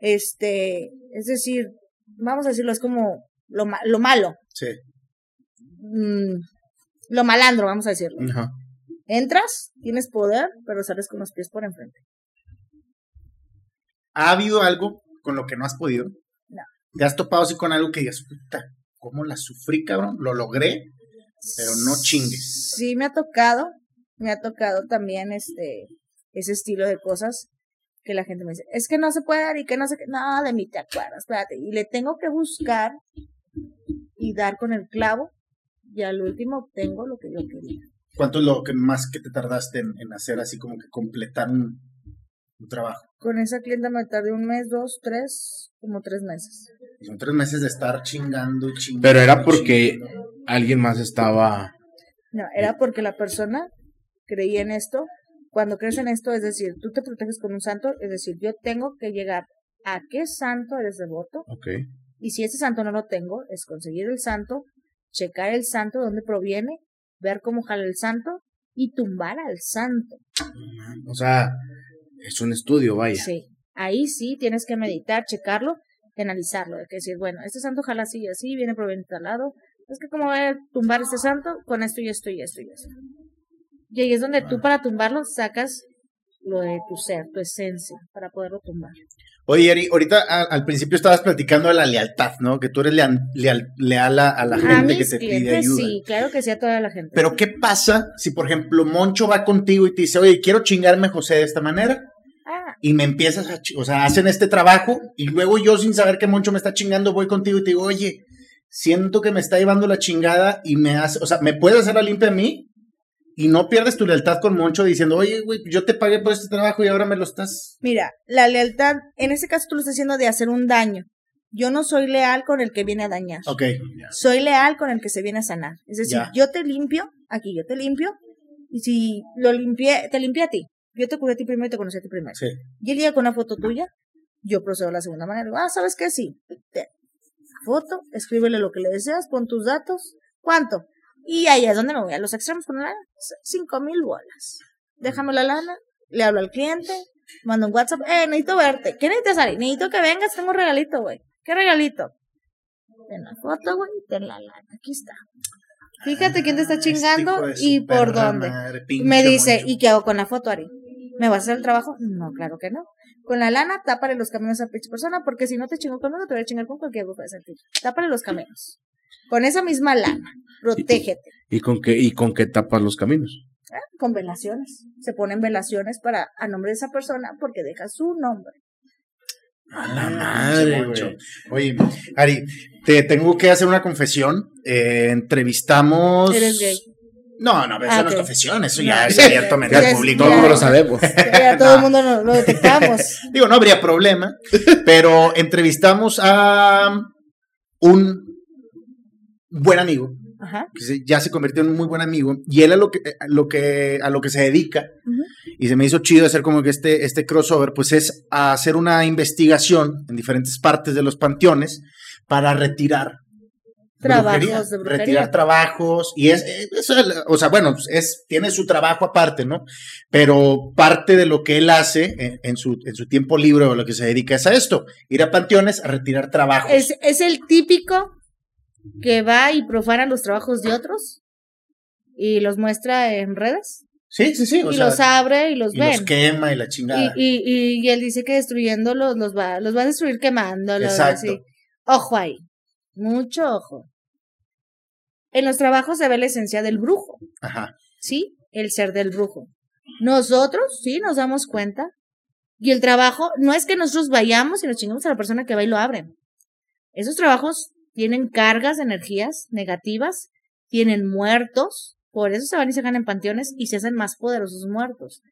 este, es decir, vamos a decirlo, es como lo, ma- lo malo, sí. mm, lo malandro, vamos a decirlo. Entras, tienes poder, pero sales con los pies por enfrente. ¿Ha habido algo con lo que no has podido? No. ¿Te has topado así con algo que digas, puta, cómo la sufrí, cabrón? Lo logré, pero no chingues. Sí, me ha tocado, me ha tocado también este, ese estilo de cosas que la gente me dice, es que no se puede dar y que no sé qué, no, de mí te acuerdas, espérate, y le tengo que buscar y dar con el clavo y al último obtengo lo que yo quería. ¿Cuánto es lo que más que te tardaste en, en hacer así como que completar un, un trabajo? Con esa clienta me tardé un mes, dos, tres, como tres meses. Son tres meses de estar chingando y chingando. Pero era porque chingando. alguien más estaba. No, era porque la persona creía en esto. Cuando crees en esto, es decir, tú te proteges con un santo, es decir, yo tengo que llegar a qué santo eres devoto Ok. Y si ese santo no lo tengo, es conseguir el santo, checar el santo, dónde proviene, ver cómo jala el santo y tumbar al santo. O sea, es un estudio, vaya. Sí. Ahí sí tienes que meditar, checarlo analizarlo. Hay que decir, bueno, este santo jala así y así, viene proveniente de tal lado. Es que como voy a tumbar este santo con esto y esto y esto y esto. Y ahí es donde tú para tumbarlo sacas lo de tu ser, tu esencia, para poderlo tumbar. Oye, Eri, ahorita a- al principio estabas platicando de la lealtad, ¿no? Que tú eres leal, leal- leal a, a la A gente que te pide ayuda. sí, claro que sí, a toda la gente. Pero ¿qué pasa si, por ejemplo, Moncho va contigo y te dice, oye, quiero chingarme a José de esta manera? Ah, Y me empiezas a, o sea, hacen este trabajo y luego yo sin saber que Moncho me está chingando voy contigo y te digo, oye, siento que me está llevando la chingada y me hace, o sea, ¿me puedes hacer la limpia a mí? Y no pierdes tu lealtad con Moncho diciendo, oye, güey, yo te pagué por este trabajo y ahora me lo estás... mira, la lealtad, en este caso tú lo estás haciendo de hacer un daño. Yo no soy leal con el que viene a dañar. Ok, Soy leal con el que se viene a sanar. Es decir, yo te limpio, aquí yo te limpio, y si lo limpié, te limpié a ti. Yo te curé a ti primero y te conocí a ti primero. sí. Y él llega con una foto tuya, yo procedo a la segunda manera. Ah, ¿sabes qué? Sí. Te- foto, escríbele lo que le deseas, pon tus datos. ¿Cuánto? Y ahí es donde me voy a los extremos con la lana. Cinco mil bolas. Déjame la lana, le hablo al cliente, mando un WhatsApp, eh, necesito verte. ¿Qué necesitas, Ari? Necesito que vengas, tengo un regalito, güey. ¿Qué regalito? Ten la foto, güey, ten la lana. Aquí está. Fíjate quién te está Este chingando y por dónde. madre, Me dice. ¿y qué hago con la foto, Ari? ¿Me vas a hacer el trabajo? No, claro que no. Con la lana, tápale los caminos a pinche persona, porque si no te chingo conmigo, te voy a chingar con cualquier grupo de sentir. Tápale los caminos. Con esa misma lana, protégete. ¿Y con qué, y con qué tapas los caminos? Con velaciones. Se ponen velaciones para, a nombre de esa persona, porque deja su nombre. A la Ah, madre, güey. Oye, Ari, te tengo que hacer una confesión. Eh, entrevistamos. Eres gay. No, no, pero eso Ah, no es confesión, eso ya es abiertamente al público. Todo el ya. mundo lo sabemos. Ya todo el mundo lo, lo detectamos. Digo, no habría problema, pero entrevistamos a un buen amigo, Ajá. que ya se convirtió en un muy buen amigo, y él a lo que, a lo que, a lo que se dedica, y se me hizo chido hacer como que este, este crossover, pues es a hacer una investigación en diferentes partes de los panteones para retirar Trabajos de brujería. Retirar trabajos, y es, es el- o sea, bueno, es, tiene su trabajo aparte, ¿no? Pero parte de lo que él hace en, en su, en su tiempo libre o lo que se dedica es a esto, ir a panteones a retirar trabajos. Es, es el típico que va y profana los trabajos de otros y los muestra en redes sí, sí, sí, o y sea, los abre y los y ven. los quema y la chingada. Y, y, y, y él dice que destruyéndolos los va, los va a destruir quemándolos. Exacto. así. Ojo ahí. Mucho ojo. En los trabajos se ve la esencia del brujo, Ajá. ¿sí? El ser del brujo. Nosotros, sí, nos damos cuenta. Y el trabajo, no es que nosotros vayamos y nos chingamos a la persona que va y lo abre. Esos trabajos tienen cargas de energías negativas, tienen muertos, por eso se van y se ganan panteones y se hacen más poderosos muertos.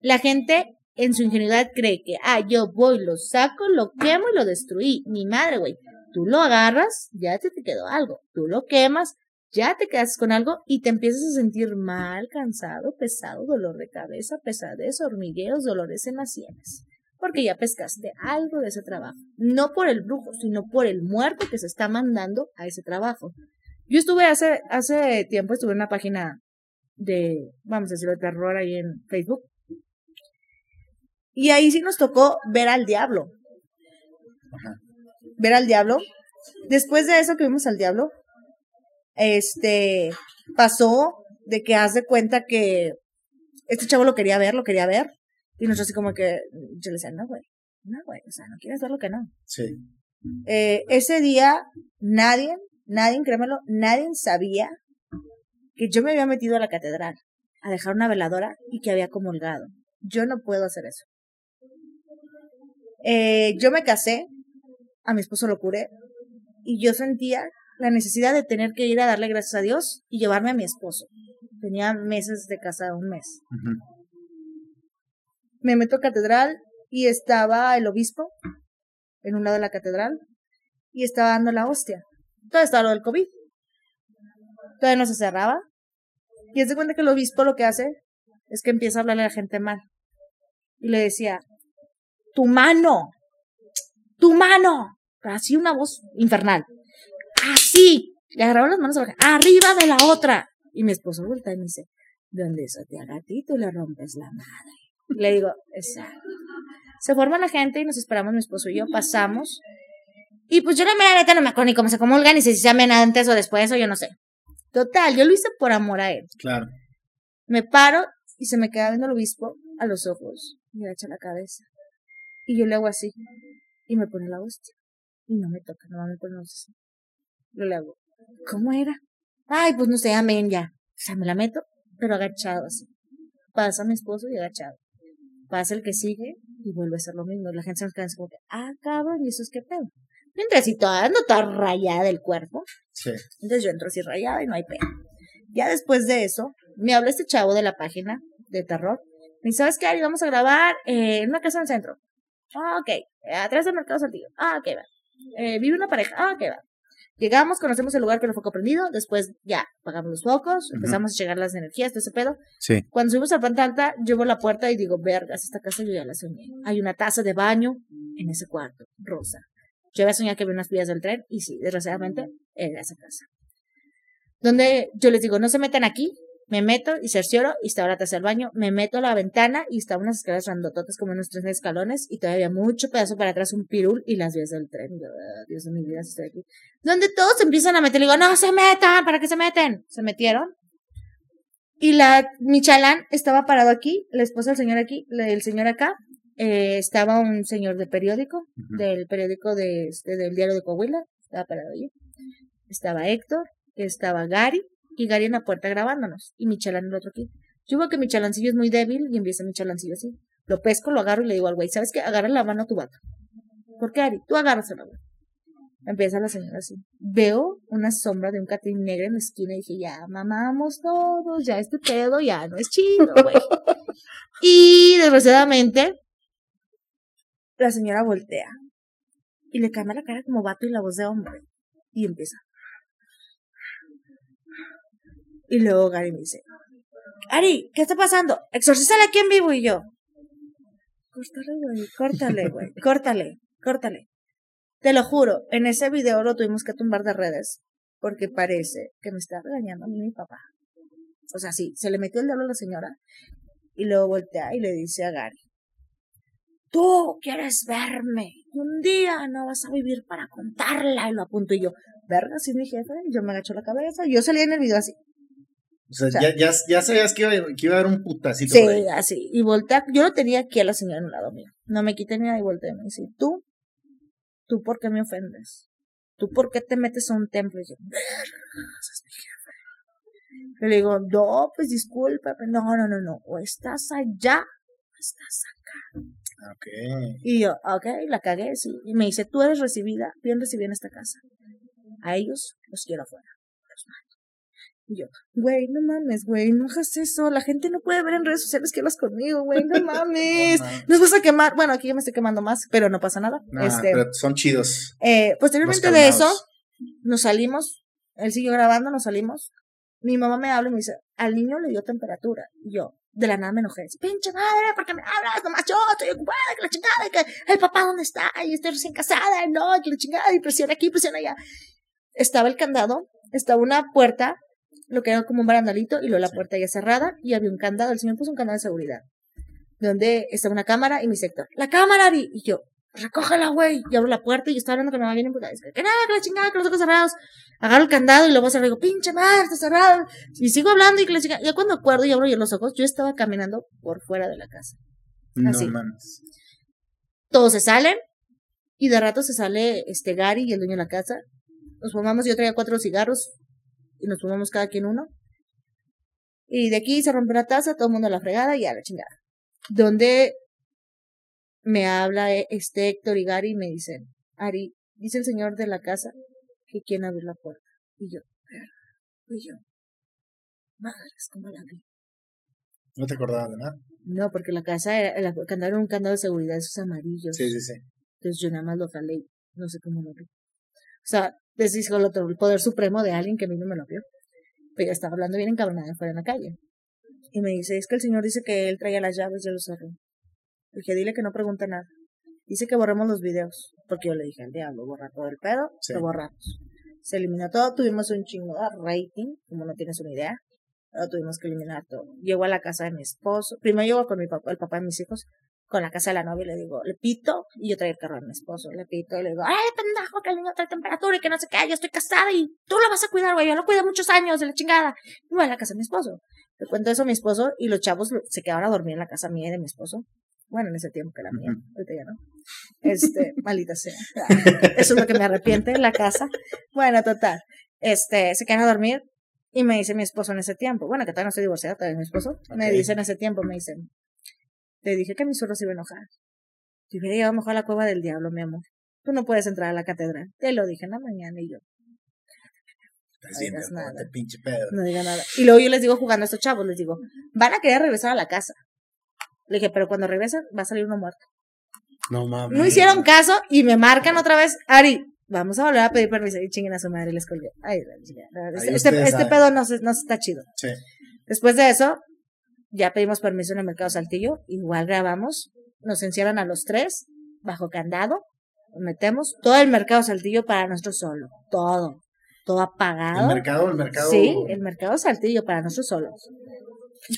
La gente en su ingenuidad cree que, ah, yo voy, lo saco, lo quemo y lo destruí. Mi madre, güey. Tú lo agarras, ya te, te quedó algo. Tú lo quemas, ya te quedas con algo y te empiezas a sentir mal, cansado, pesado, dolor de cabeza, pesadez, hormigueos, dolores en las sienes. Porque ya pescaste algo de ese trabajo. No por el brujo, sino por el muerto que se está mandando a ese trabajo. Yo estuve hace, hace tiempo, estuve en una página de, vamos a decirlo, de terror ahí en Facebook. Y ahí sí nos tocó ver al diablo. Ver al diablo. Después de eso que vimos al diablo, este, pasó de que haz de cuenta que este chavo lo quería ver, lo quería ver. Y nosotros así como que, yo le decía, no, güey, no, güey, o sea, no quieres ver lo que no. Sí. Eh, ese día nadie, nadie, créemelo, nadie sabía que yo me había metido a la catedral a dejar una veladora y que había comulgado. Yo no puedo hacer eso. Eh, yo me casé, a mi esposo lo curé, y yo sentía la necesidad de tener que ir a darle gracias a Dios y llevarme a mi esposo. Tenía meses de casada, un mes. Me meto a catedral y estaba el obispo en un lado de la catedral y estaba dando la hostia. Todo estaba lo del COVID. Todavía no se cerraba. Y es de cuenta que el obispo lo que hace es que empieza a hablarle a la gente mal. Y le decía, tu mano, tu mano. Así una voz infernal. Así. Le agarraron las manos. Arriba de la otra. Y mi esposo vuelta y me dice, donde eso te haga a ti, le rompes la madre. Le digo, exacto. Se forma la gente y nos esperamos mi esposo y yo, pasamos. Y pues yo la mera neta no me acuerdo ni cómo se comulgan, ni si se llaman antes o después, o yo no sé. Total, yo lo hice por amor a él. Claro. Me paro y se me queda viendo el obispo a los ojos me echa la cabeza. Y yo le hago así. y me pone la hostia. Y no me toca, no me la hostia. Yo le hago, ¿cómo era? Ay, pues no sé, amén, ya. O sea, me la meto, pero agachado así. Pasa mi esposo y agachado. Pasa el que sigue y vuelve a hacer lo mismo. La gente se nos queda así como que, ah, cabrón, ¿y eso es qué pedo? Mientras si toda no está rayada del cuerpo. Sí. Entonces yo entro así rayada y no hay pedo. Ya después de eso, me habla este chavo de la página de terror. Me dice, ¿sabes qué, Ari? Vamos a grabar eh, en una casa en el centro. Ah, ok. Atrás del mercado saltillo. Ah, ok, va. Eh, vive una pareja. Ah, ok, va. Llegamos, conocemos el lugar con el foco prendido, después ya apagamos los focos, empezamos a llegar las energías, todo ese pedo. Sí. Cuando subimos al planta alta, yo veo la puerta y digo, vergas, esta casa yo ya la soñé. Hay una taza de baño en ese cuarto, rosa. Yo había soñado que había unas vías del tren y sí, desgraciadamente era esa casa. Donde yo les digo, no se metan aquí, me meto y cercioro y estaba la taza del baño, me meto a la ventana y estaban unas escaleras randototas como unos tres escalones y todavía mucho pedazo para atrás, un pirul y las vías del tren. Yo, "Ah, Dios de mi vida, si estoy aquí. Donde todos empiezan a meter, le digo, no se metan, ¿para qué se meten? Se metieron. Y la Michalán estaba parado aquí, la esposa del señor aquí, el señor acá, eh, estaba un señor de periódico, del periódico de, este, del diario de Coahuila, estaba parado allí. Estaba Héctor, estaba Gary, y Gary en la puerta grabándonos, y Michalán en el otro aquí. Yo veo que mi chalancillo es muy débil, y empieza mi chalancillo así. Lo pesco, lo agarro y le digo al güey, ¿sabes qué? Agarra la mano a tu vato. ¿Por qué, Gary? Tú agárrasela, güey. Empieza la señora así. Veo una sombra de un catrín negro en la esquina y dije, ya, mamamos todos, ya este pedo ya no es chido, güey. y desgraciadamente, la señora voltea y le cambia la cara como vato y la voz de hombre. Y empieza. Y luego Gary me dice, Ari, ¿qué está pasando? Exorcízala aquí en vivo y yo. Córtale, güey, córtale, güey, córtale, córtale. Te lo juro, en ese video lo tuvimos que tumbar de redes porque parece que me está regañando a mí mi papá. O sea, sí, se le metió el diablo a la señora y luego voltea y le dice a Gary, tú quieres verme un día no vas a vivir para contarla y lo apunto y yo, verga, sí es mi jefe, y yo me agacho la cabeza, yo salí en el video así, O sea, O sea, ya, ya, ya sabías que iba, que iba a haber un putacito sí, por ahí. así, y voltea, yo lo tenía aquí a la señora en un lado mío, no me quité ni nada y volteé y me dice, tú, tú por qué me ofendes, tú por qué te metes a un templo y yo, verga, ese es mi jefe. Y le digo, no, pues discúlpame, no, no, no, no, o estás allá, o estás acá. Ok. Y yo, ok, la cagué, sí. Y me dice, tú eres recibida, bien recibida en esta casa. A ellos los quiero afuera. Los. Y yo, güey, no mames, güey, no hagas eso. La gente no puede ver en redes sociales que hablas conmigo, güey, no mames. No mames. Nos vas a quemar. Bueno, aquí ya me estoy quemando más, pero no pasa nada. Nah, este, pero son chidos. eh, posteriormente de eso, nos salimos. Él siguió grabando, nos salimos. Mi mamá me habla y me dice, al niño le dio temperatura. Y yo, de la nada me enojé. Pinche madre, ¿por qué me hablas? Nomás yo estoy ocupada, que la chingada, que el papá dónde está, y estoy recién casada, no, que la chingada, y presiona aquí, presiona allá. Estaba el candado, estaba una puerta, lo que era como un barandalito, y luego la puerta ya cerrada, y había un candado. El señor puso un candado de seguridad. Donde estaba una cámara y mi sector. ¡La cámara, Ari! Y yo, recógela, güey. Y abro la puerta y yo estaba hablando con mi mamá bien emputada. Dice, que nada, que la chingada, que los ojos cerrados. Agarro el candado y luego cerrado. Digo, pinche madre, está cerrado. Y sigo hablando y que la chingada. Ya cuando acuerdo y abro yo los ojos, yo estaba caminando por fuera de la casa. No así. mames. Todos se salen y de rato se sale este Gary y el dueño de la casa. Nos fumamos, yo traía cuatro cigarros y nos fumamos cada quien uno. Y de aquí se rompe la taza, todo el mundo a la fregada y a la chingada. Donde me habla eh, este Héctor y Gary y me dicen, Ari, dice el señor de la casa que quiere abrir la puerta. Y yo, y yo, madres, ¿cómo la abrí? No te acordabas de nada. No, porque la casa era, el candado era un candado de seguridad, esos amarillos. Sí, sí, sí. Entonces yo nada más lo jalé no sé cómo lo vi. O sea, con el otro, el poder supremo de alguien que a mí no me lo vio. Pero yo estaba hablando bien encabronada fuera en la calle. Y me dice, es que el señor dice que él traía las llaves y ya lo cerró. Le dije, dile que no pregunte nada. Dice que borremos los videos. Porque yo le dije al diablo, borra todo el pedo, Sí. lo borramos. Se eliminó todo, tuvimos un chingo de rating, como no tienes una idea. Lo tuvimos que eliminar todo. Llego a la casa de mi esposo. Primero llego con mi papá, el papá de mis hijos, con la casa de la novia y le digo, le pito, y yo traigo el carro de mi esposo, le pito y le digo, ay, pendejo, que el niño trae temperatura y que no sé qué, yo estoy casada y tú lo vas a cuidar, güey, yo lo cuido muchos años de la chingada. Y voy a la casa de mi esposo. Le cuento eso a mi esposo y los chavos se quedaron a dormir en la casa mía y de mi esposo. Bueno, en ese tiempo que era mía, ahorita ya no. Este, maldita sea. Eso es lo que me arrepiente en la casa. Bueno, total. Este, se quedan a dormir y me dice mi esposo en ese tiempo, bueno, que todavía no estoy divorciada, todavía es mi esposo, me dice en ese tiempo, me dice, te dije que mi suegro se iba a enojar. Te hubiera llegado mejor a la cueva del diablo, mi amor. Tú no puedes entrar a la catedral. Te lo dije en la mañana y yo, bien, digas nada. ponte pinche pedo. no diga nada. Y luego yo les digo jugando a estos chavos, les digo, van a querer regresar a la casa. Le dije, pero cuando regresen va a salir uno muerto. No mames. No hicieron caso y me marcan otra vez, Ari, vamos a volver a pedir permiso. Y chinguen a su madre y les colgué. Ay, la este, este, este pedo no, se, no se está chido. Sí. Después de eso, ya pedimos permiso en el mercado Saltillo, igual grabamos, nos encierran a los tres, bajo candado, metemos, todo el mercado Saltillo para nosotros solo, todo, todo apagado. El mercado, el mercado. Sí, el mercado Saltillo para nosotros solos.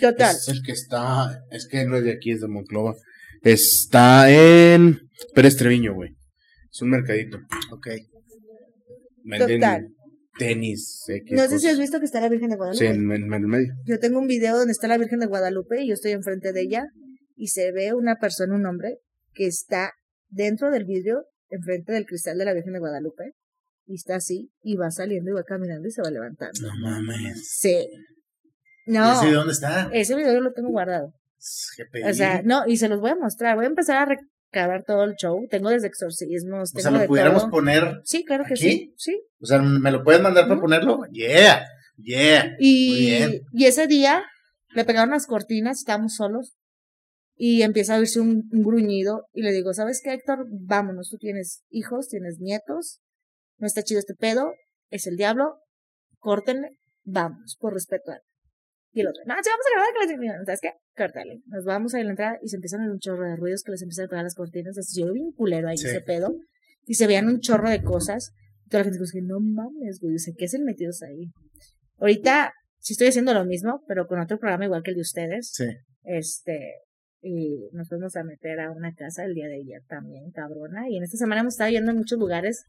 Total. Es el que está, es que no es de aquí, es de Monclova. Está en Pérez Treviño, güey. Es un mercadito. Ok. Venden Total. Tenis, X No sé si has visto que está la Virgen de Guadalupe. Sí, en, en el medio. Yo tengo un video donde está la Virgen de Guadalupe y yo estoy enfrente de ella y se ve una persona, un hombre, que está dentro del vidrio, enfrente del cristal de la Virgen de Guadalupe y está así y va saliendo y va caminando y se va levantando. No mames. Sí. ¿Y No, ese de dónde está? ese video yo lo tengo guardado. O sea, no, y se los voy a mostrar. Voy a empezar a recabar todo el show. Tengo desde exorcismos, o tengo sea, lo de pudiéramos todo. poner. Sí, claro que ¿Aquí? sí. Sí. O sea, ¿me lo puedes mandar para Ujú. ponerlo? Yeah. Yeah. Muy Y, bien. y ese día le pegaron las cortinas, estábamos solos, y empieza a oírse un, un gruñido, y le digo, ¿sabes qué, Héctor? Vámonos, tú tienes hijos, tienes nietos, no está chido este pedo, es el diablo, córtenle, vamos, por respeto a él. Y el otro, no, sí, vamos a grabar que la chingada". ¿sabes qué? Córtale. Nos vamos a la entrada y se empiezan a oír un chorro de ruidos que les empiezan a pegar las cortinas, así yo vi un culero ahí Sí. ese pedo, y se veían un chorro de cosas, y toda la gente dice, no mames, güey, dice, ¿qué es el metidos ahí? Ahorita sí estoy haciendo lo mismo, pero con otro programa igual que el de ustedes. Sí. Este, y nos fuimos a meter a una casa el día de ayer también, cabrona. Y en esta semana hemos estado yendo a muchos lugares,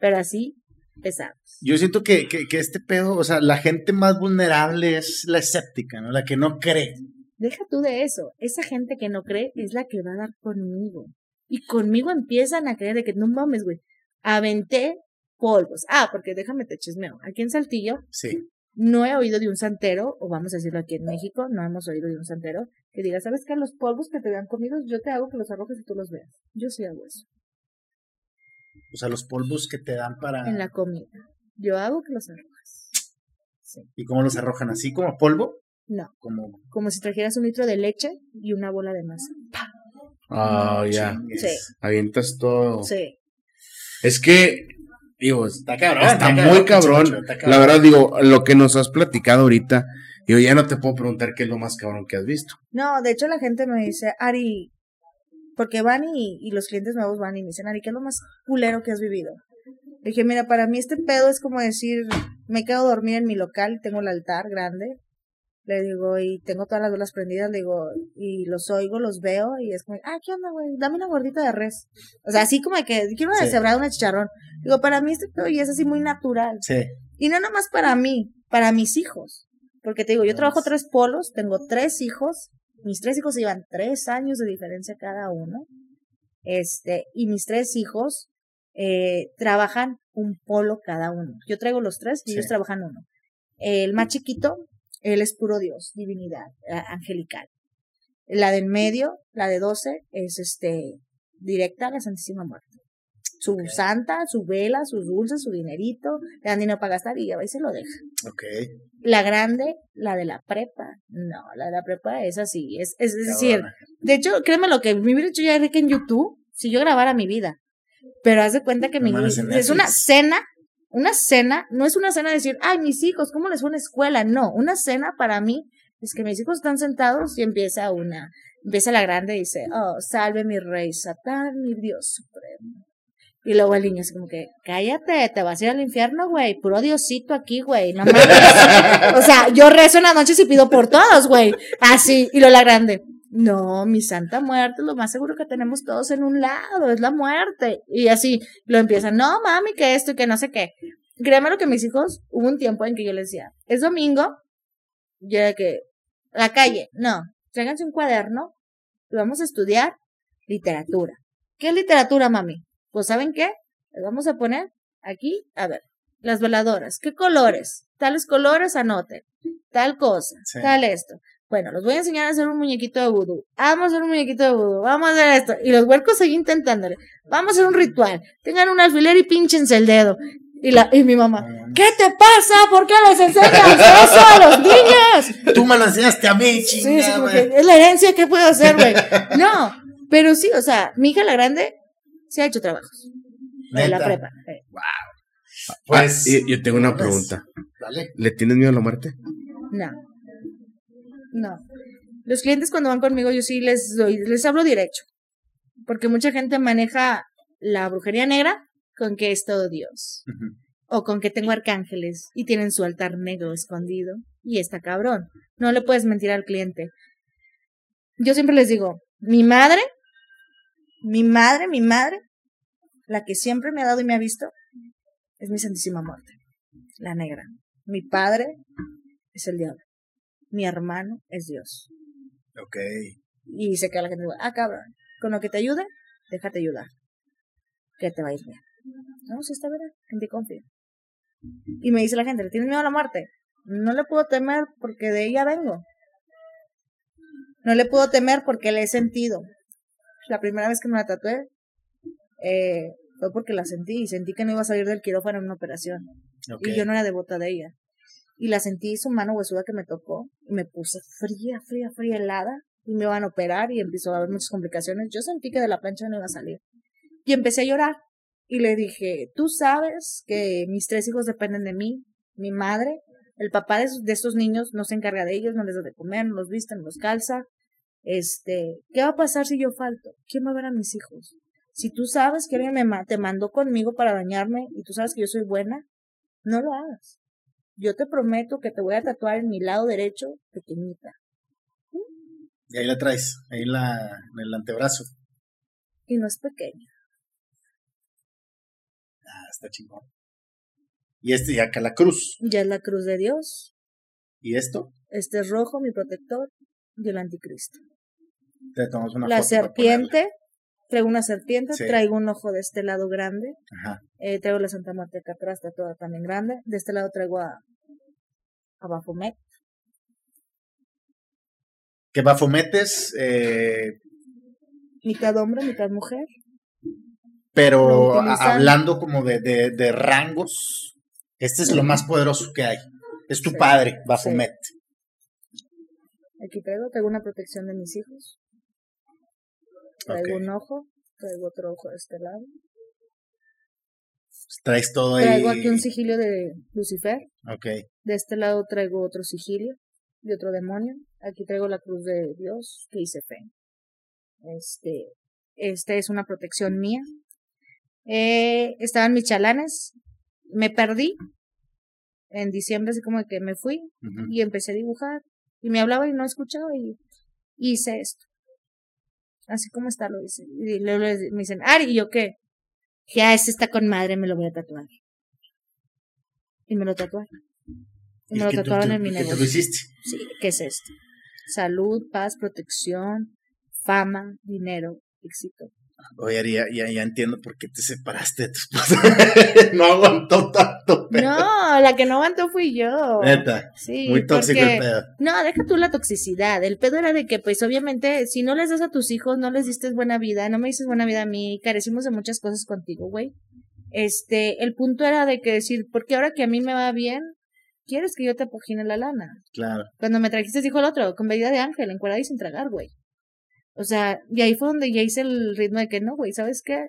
pero así pesados. Yo siento que, que, que este pedo, o sea, la gente más vulnerable es la escéptica, ¿no? La que no cree. Deja tú de eso. Esa gente que no cree es la que va a dar conmigo. Y conmigo empiezan a creer de que no mames, güey. Aventé polvos. Ah, porque déjame te chismeo. Aquí en Saltillo Sí. no he oído de un santero, o vamos a decirlo aquí en México, no hemos oído de un santero que diga, ¿sabes qué? Los polvos que te dan comidos, yo te hago que los arrojes y tú los veas. Yo sí hago eso. O sea, los polvos que te dan para. En la comida. Yo hago que los arrojes. Sí. ¿Y cómo los arrojan? ¿Así como polvo? No. Como. Como si trajeras un litro de leche y una bola de masa. Ah, ya. chingues. Sí. Avientas todo. Sí. Es que, digo, Está cabrón. está muy cabrón. macho, está cabrón. La verdad, digo, lo que nos has platicado ahorita, digo, ya no te puedo preguntar qué es lo más cabrón que has visto. No, de hecho la gente me dice, Ari, porque van y, y los clientes nuevos van y me dicen, Ari, ¿qué es lo más culero que has vivido? Le dije, mira, para mí este pedo es como decir, me quedo a dormir en mi local, tengo el altar grande, le digo, y tengo todas las velas prendidas, le digo, y los oigo, los veo, y es como, ah, ¿qué onda, güey? Dame una gordita de res. O sea, así como de que quiero una Sí. deshebrada, una chicharrón. Digo, para mí este pedo ya es así muy natural. Sí. Y no nomás para mí, para mis hijos. Porque te digo, yo trabajo tres polos, tengo tres hijos, mis tres hijos llevan tres años de diferencia cada uno. Este, y mis tres hijos eh, trabajan un polo cada uno. Yo traigo los tres y Sí. ellos trabajan uno. El más chiquito, él es puro Dios, divinidad, a- angelical. La del medio, la de 12, es este, directa a la Santísima Muerte. Su santa, su vela, sus dulces, su dinerito, le dan dinero para gastar y ya va y se lo deja. La grande, la de la prepa, no, la de la prepa es así, es, es, es decir, de hecho, créeme lo que me hubiera hecho ya que en YouTube, si yo grabara mi vida, pero haz de cuenta que mi, es una cena, una cena, no es una cena de decir, ay, mis hijos, ¿cómo les fue en la escuela? No, una cena para mí es que mis hijos están sentados y empieza una, empieza la grande y dice, oh, salve mi rey Satán, mi Dios supremo. Y luego el niño así como que, cállate, te vas a ir al infierno, güey, puro Diosito aquí, güey, no mames. o sea, yo rezo en las noches y pido por todos, güey, así, y luego la grande, no, mi santa muerte, lo más seguro que tenemos todos en un lado, es la muerte. Y así, lo empiezan, no, mami, que esto y que no sé qué. Créeme lo que mis hijos, hubo un tiempo en que yo les decía, es domingo, yo era que, la calle, no, tráiganse un cuaderno, y vamos a estudiar literatura. ¿Qué es literatura, mami? Pues ¿saben qué? Les vamos a poner aquí, a ver, las veladoras. ¿Qué colores? Tales colores, anoten. Tal cosa, Sí. tal esto. Bueno, los voy a enseñar a hacer un muñequito de vudú. Vamos a hacer un muñequito de vudú. Vamos a hacer esto. Y los huercos seguían intentándole. Vamos a hacer un ritual. Tengan un alfiler y pinchense el dedo. Y, la, y mi mamá, ¿qué te pasa? ¿Por qué les enseñas eso a los niños? Tú me lo enseñaste a mí, Sí, sí, chingada. como que es la herencia, ¿qué puedo hacer, güey? No, pero sí, o sea, mi hija la grande se ha hecho trabajos. En la prepa. eh. Pues, Ah, y- yo tengo una pues, pregunta. Dale. ¿Le tienes miedo a la muerte? No. No. Los clientes cuando van conmigo yo sí les doy, les hablo derecho. Porque mucha gente maneja la brujería negra con que es todo Dios. O con que tengo arcángeles y tienen su altar negro escondido. Y está cabrón. No le puedes mentir al cliente. Yo siempre les digo, mi madre, mi madre, mi madre, la que siempre me ha dado y me ha visto, es mi Santísima Muerte, la negra. Mi padre es el diablo. Mi hermano es Dios. Ok. Y se queda la gente, ah, cabrón, con lo que te ayude, déjate ayudar. Que te va a ir bien. No, sí está verdad, en ti confío. Y me dice la gente, ¿le tienes miedo a la muerte? No le puedo temer porque de ella vengo. No le puedo temer porque la he sentido. La primera vez que me la tatué eh, fue porque la sentí y sentí que no iba a salir del quirófano en una operación. Y yo no era devota de ella. Y la sentí su mano huesuda que me tocó. Y me puse fría, fría, fría, helada. Y me iban a operar y empezó a haber muchas complicaciones. Yo sentí que de la plancha no iba a salir. Y empecé a llorar. Y le dije, tú sabes que mis tres hijos dependen de mí, mi madre, el papá de, de estos niños no se encarga de ellos, no les da de comer, no los viste, no los calza. Este, ¿qué va a pasar si yo falto? ¿Quién va a ver a mis hijos? Si tú sabes que alguien me te mandó conmigo para dañarme y tú sabes que yo soy buena, no lo hagas. Yo te prometo que te voy a tatuar en mi lado derecho, pequeñita. Y ahí la traes, ahí en, la, en el antebrazo. Y no es pequeña. Ah, está chingón. Y este, y acá la cruz. Ya es la cruz de Dios. ¿Y esto? Este es rojo, mi protector, y el anticristo. Te tomamos una la foto serpiente, traigo una serpiente, Sí. traigo un ojo de este lado grande. Ajá. eh, traigo la Santa Muerte acá atrás, está toda también grande. De este lado traigo a, a Baphomet. Que Bafometes, eh, mitad hombre, mitad mujer. pero hablando como de, de, de rangos, este es lo más poderoso que hay. Es tu Sí. padre, Bafomet. Aquí traigo, traigo una protección de mis hijos. Traigo un ojo, traigo otro ojo de este lado. Traes todo ahí. Traigo aquí un sigilio de Lucifer. Ok. De este lado traigo otro sigilio de otro demonio. Aquí traigo la cruz de Dios que hice fe. Este, esta es una protección mía. Eh, estaban mis chalanes. Me perdí. En diciembre así como que me fui y empecé a dibujar. Y me hablaba y no escuchaba y hice esto. Así como está lo hice. Y luego me dicen, Ari, ¿y yo qué? Ya, este está con madre, me lo voy a tatuar. Y me lo tatuaron. Y me lo tatuaron en mi lo negocio. hiciste. Sí, ¿qué es esto? Salud, paz, protección, fama, dinero, éxito. Oye, Ari, ya, ya, ya entiendo por qué te separaste de tu esposa. no aguantó tanto. pero- No, la que no aguantó fui yo. Neta. Sí, Muy tóxico porque- el pedo. No, deja tú la toxicidad. El pedo era de que, pues, obviamente, si no les das a tus hijos, no les diste buena vida, no me dices buena vida a mí, carecimos de muchas cosas contigo, güey. Este, el punto era de que decir, porque ahora que a mí me va bien, quieres que yo te apogine la lana. Claro. Cuando me trajiste, dijo el otro, con medida de ángel, encuadrada y sin tragar, güey. O sea, y ahí fue donde ya hice el ritmo de que no, güey, ¿sabes qué?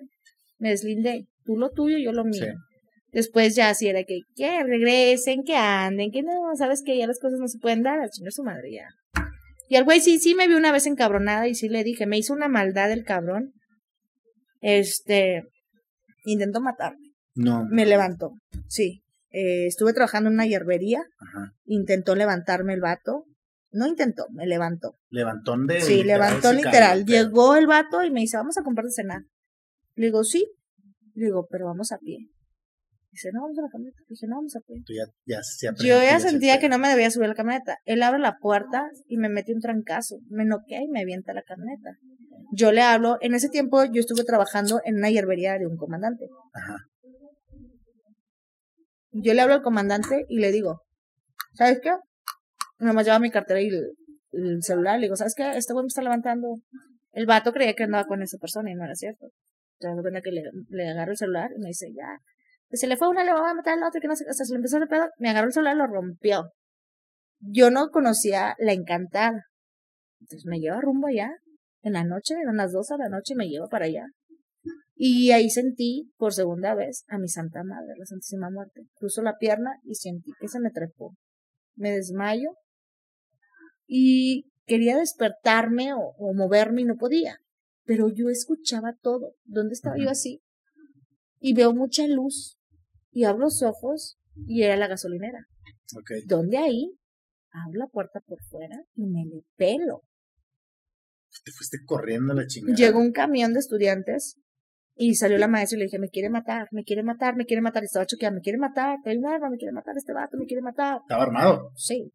Me deslindé. Tú lo tuyo, yo lo mío. Sí. Después ya así era que, que regresen, que anden, que no, sabes que ya las cosas no se pueden dar, a chingar su madre ya. Y al güey sí, sí me vio una vez encabronada y sí le dije, me hizo una maldad el cabrón. Este, intentó matarme. No. Me levantó, sí. Eh, estuve trabajando en una hierbería, Ajá. intentó levantarme el vato. No intentó, me levantó. Levantón de. Sí, literal, levantó literal. cayó, Llegó el vato y me dice, vamos a comprar de cenar. Le digo, sí. Le digo, pero vamos a pie. Dice, no, vamos a la camioneta. Dije, no, vamos a pie. Tú ya, ya, ya Yo ya sentía se- que no me debía subir a la camioneta. Él abre la puerta y me mete un trancazo. Me noquea y me avienta la camioneta. Yo le hablo, en ese tiempo yo estuve trabajando en una hierbería de un comandante. Ajá. Yo le hablo al comandante y le digo, ¿sabes qué? Nomás lleva mi cartera y el, el celular. Le digo, ¿sabes qué? Este güey me está levantando. El vato creía que andaba con esa persona y no era cierto. Entonces, cuenta que le, le agarro el celular y me dice, ya. Que se le fue una, le va a matar al otro, que no sé qué. Hasta se le empezó el pedo. Me agarró el celular y lo rompió. Yo no conocía la encantada. Entonces me lleva rumbo allá. En la noche, eran las dos de la noche, me lleva para allá. Y ahí sentí por segunda vez a mi Santa Madre, la Santísima Muerte. Cruzo la pierna y sentí que se me trepó. Me desmayo y quería despertarme o, o moverme y no podía. Pero yo escuchaba todo. ¿Dónde estaba yo así? Y veo mucha luz. Y abro los ojos y era la gasolinera. Ok. ¿Dónde ahí? Abro la puerta por fuera y me le pelo. Te fuiste corriendo la chingada. Llegó un camión de estudiantes y salió la maestra y le dije, me quiere matar, me quiere matar, me quiere matar. Y estaba choqueando, me quiere matar, estoy nueva, me quiere matar este vato, me quiere matar. Estaba armado. Sí.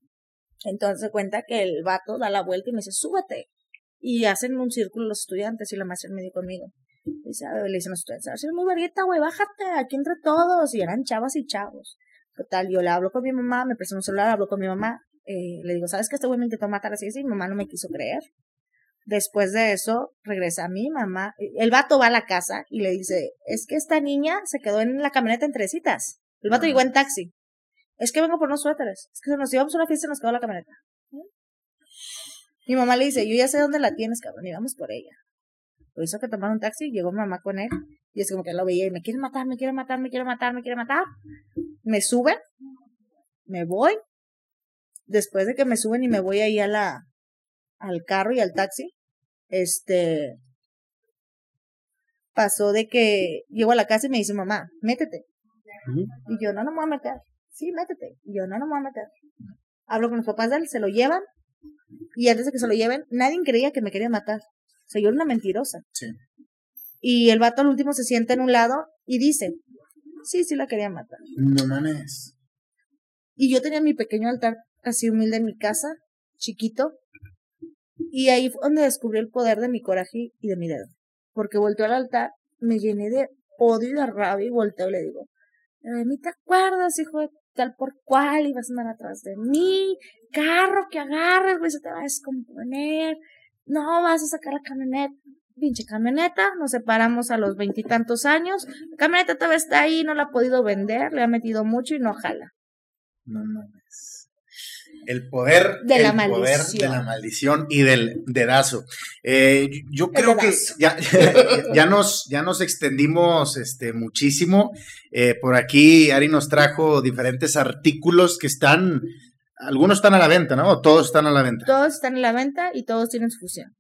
Entonces se cuenta que el vato da la vuelta y me dice, súbete. Y hacen un círculo los estudiantes y la maestra me dio conmigo. Dice, a le dicen los estudiantes, a eres muy vergueta, güey, bájate, aquí entre todos. Y eran chavas y chavos. Total, yo le hablo con mi mamá, me presento un celular, hablo con mi mamá. eh, le digo, ¿sabes que este güey me intentó matar así? Y mi mamá no me quiso creer. Después de eso, regresa mi mamá. El vato va a la casa y le dice, es que esta niña se quedó en la camioneta en Teresitas. El vato llegó en taxi. Es que vengo por unos suéteres. Es que nos íbamos a una fiesta y nos quedó la camioneta. Mi mamá le dice, yo ya sé dónde la tienes, cabrón, y vamos por ella. Lo hizo que tomara un taxi, llegó mi mamá con él, y es como que lo veía y me quiere matar, me quiere matar, me quiere matar, me quiere matar. Me suben, me voy. Después de que me suben y me voy ahí a la, al carro y al taxi, este, pasó de que llego a la casa y me dice, mamá, métete. Y yo, no, no me voy a meter. Sí, métete. Y yo, no, no me voy a meter. Hablo con los papás de él, se lo llevan. Y antes de que se lo lleven, nadie creía que me quería matar. O sea, yo era una mentirosa. Sí. Y el vato al último se sienta en un lado y dice, sí, sí la quería matar. No mames. Y yo tenía mi pequeño altar así humilde en mi casa, chiquito. Y ahí fue donde descubrí el poder de mi coraje y de mi dedo. Porque volteó al altar, me llené de odio y de rabia y volteo y le digo, de mí te acuerdas, hijo de tal por cual, ibas a andar atrás de mí, carro que agarres, güey, se te va a descomponer, no vas a sacar la camioneta, pinche camioneta, nos separamos a los veintitantos años, la camioneta todavía está ahí, no la ha podido vender, le ha metido mucho y no jala. No mames. El poder De la el poder maldición. de la maldición y del dedazo. Eh, yo creo que ya, ya nos ya nos extendimos este muchísimo. Eh, por aquí Ari nos trajo diferentes artículos que están algunos están a la venta, ¿no? O todos están a la venta. Todos están en la venta y todos tienen su fusión.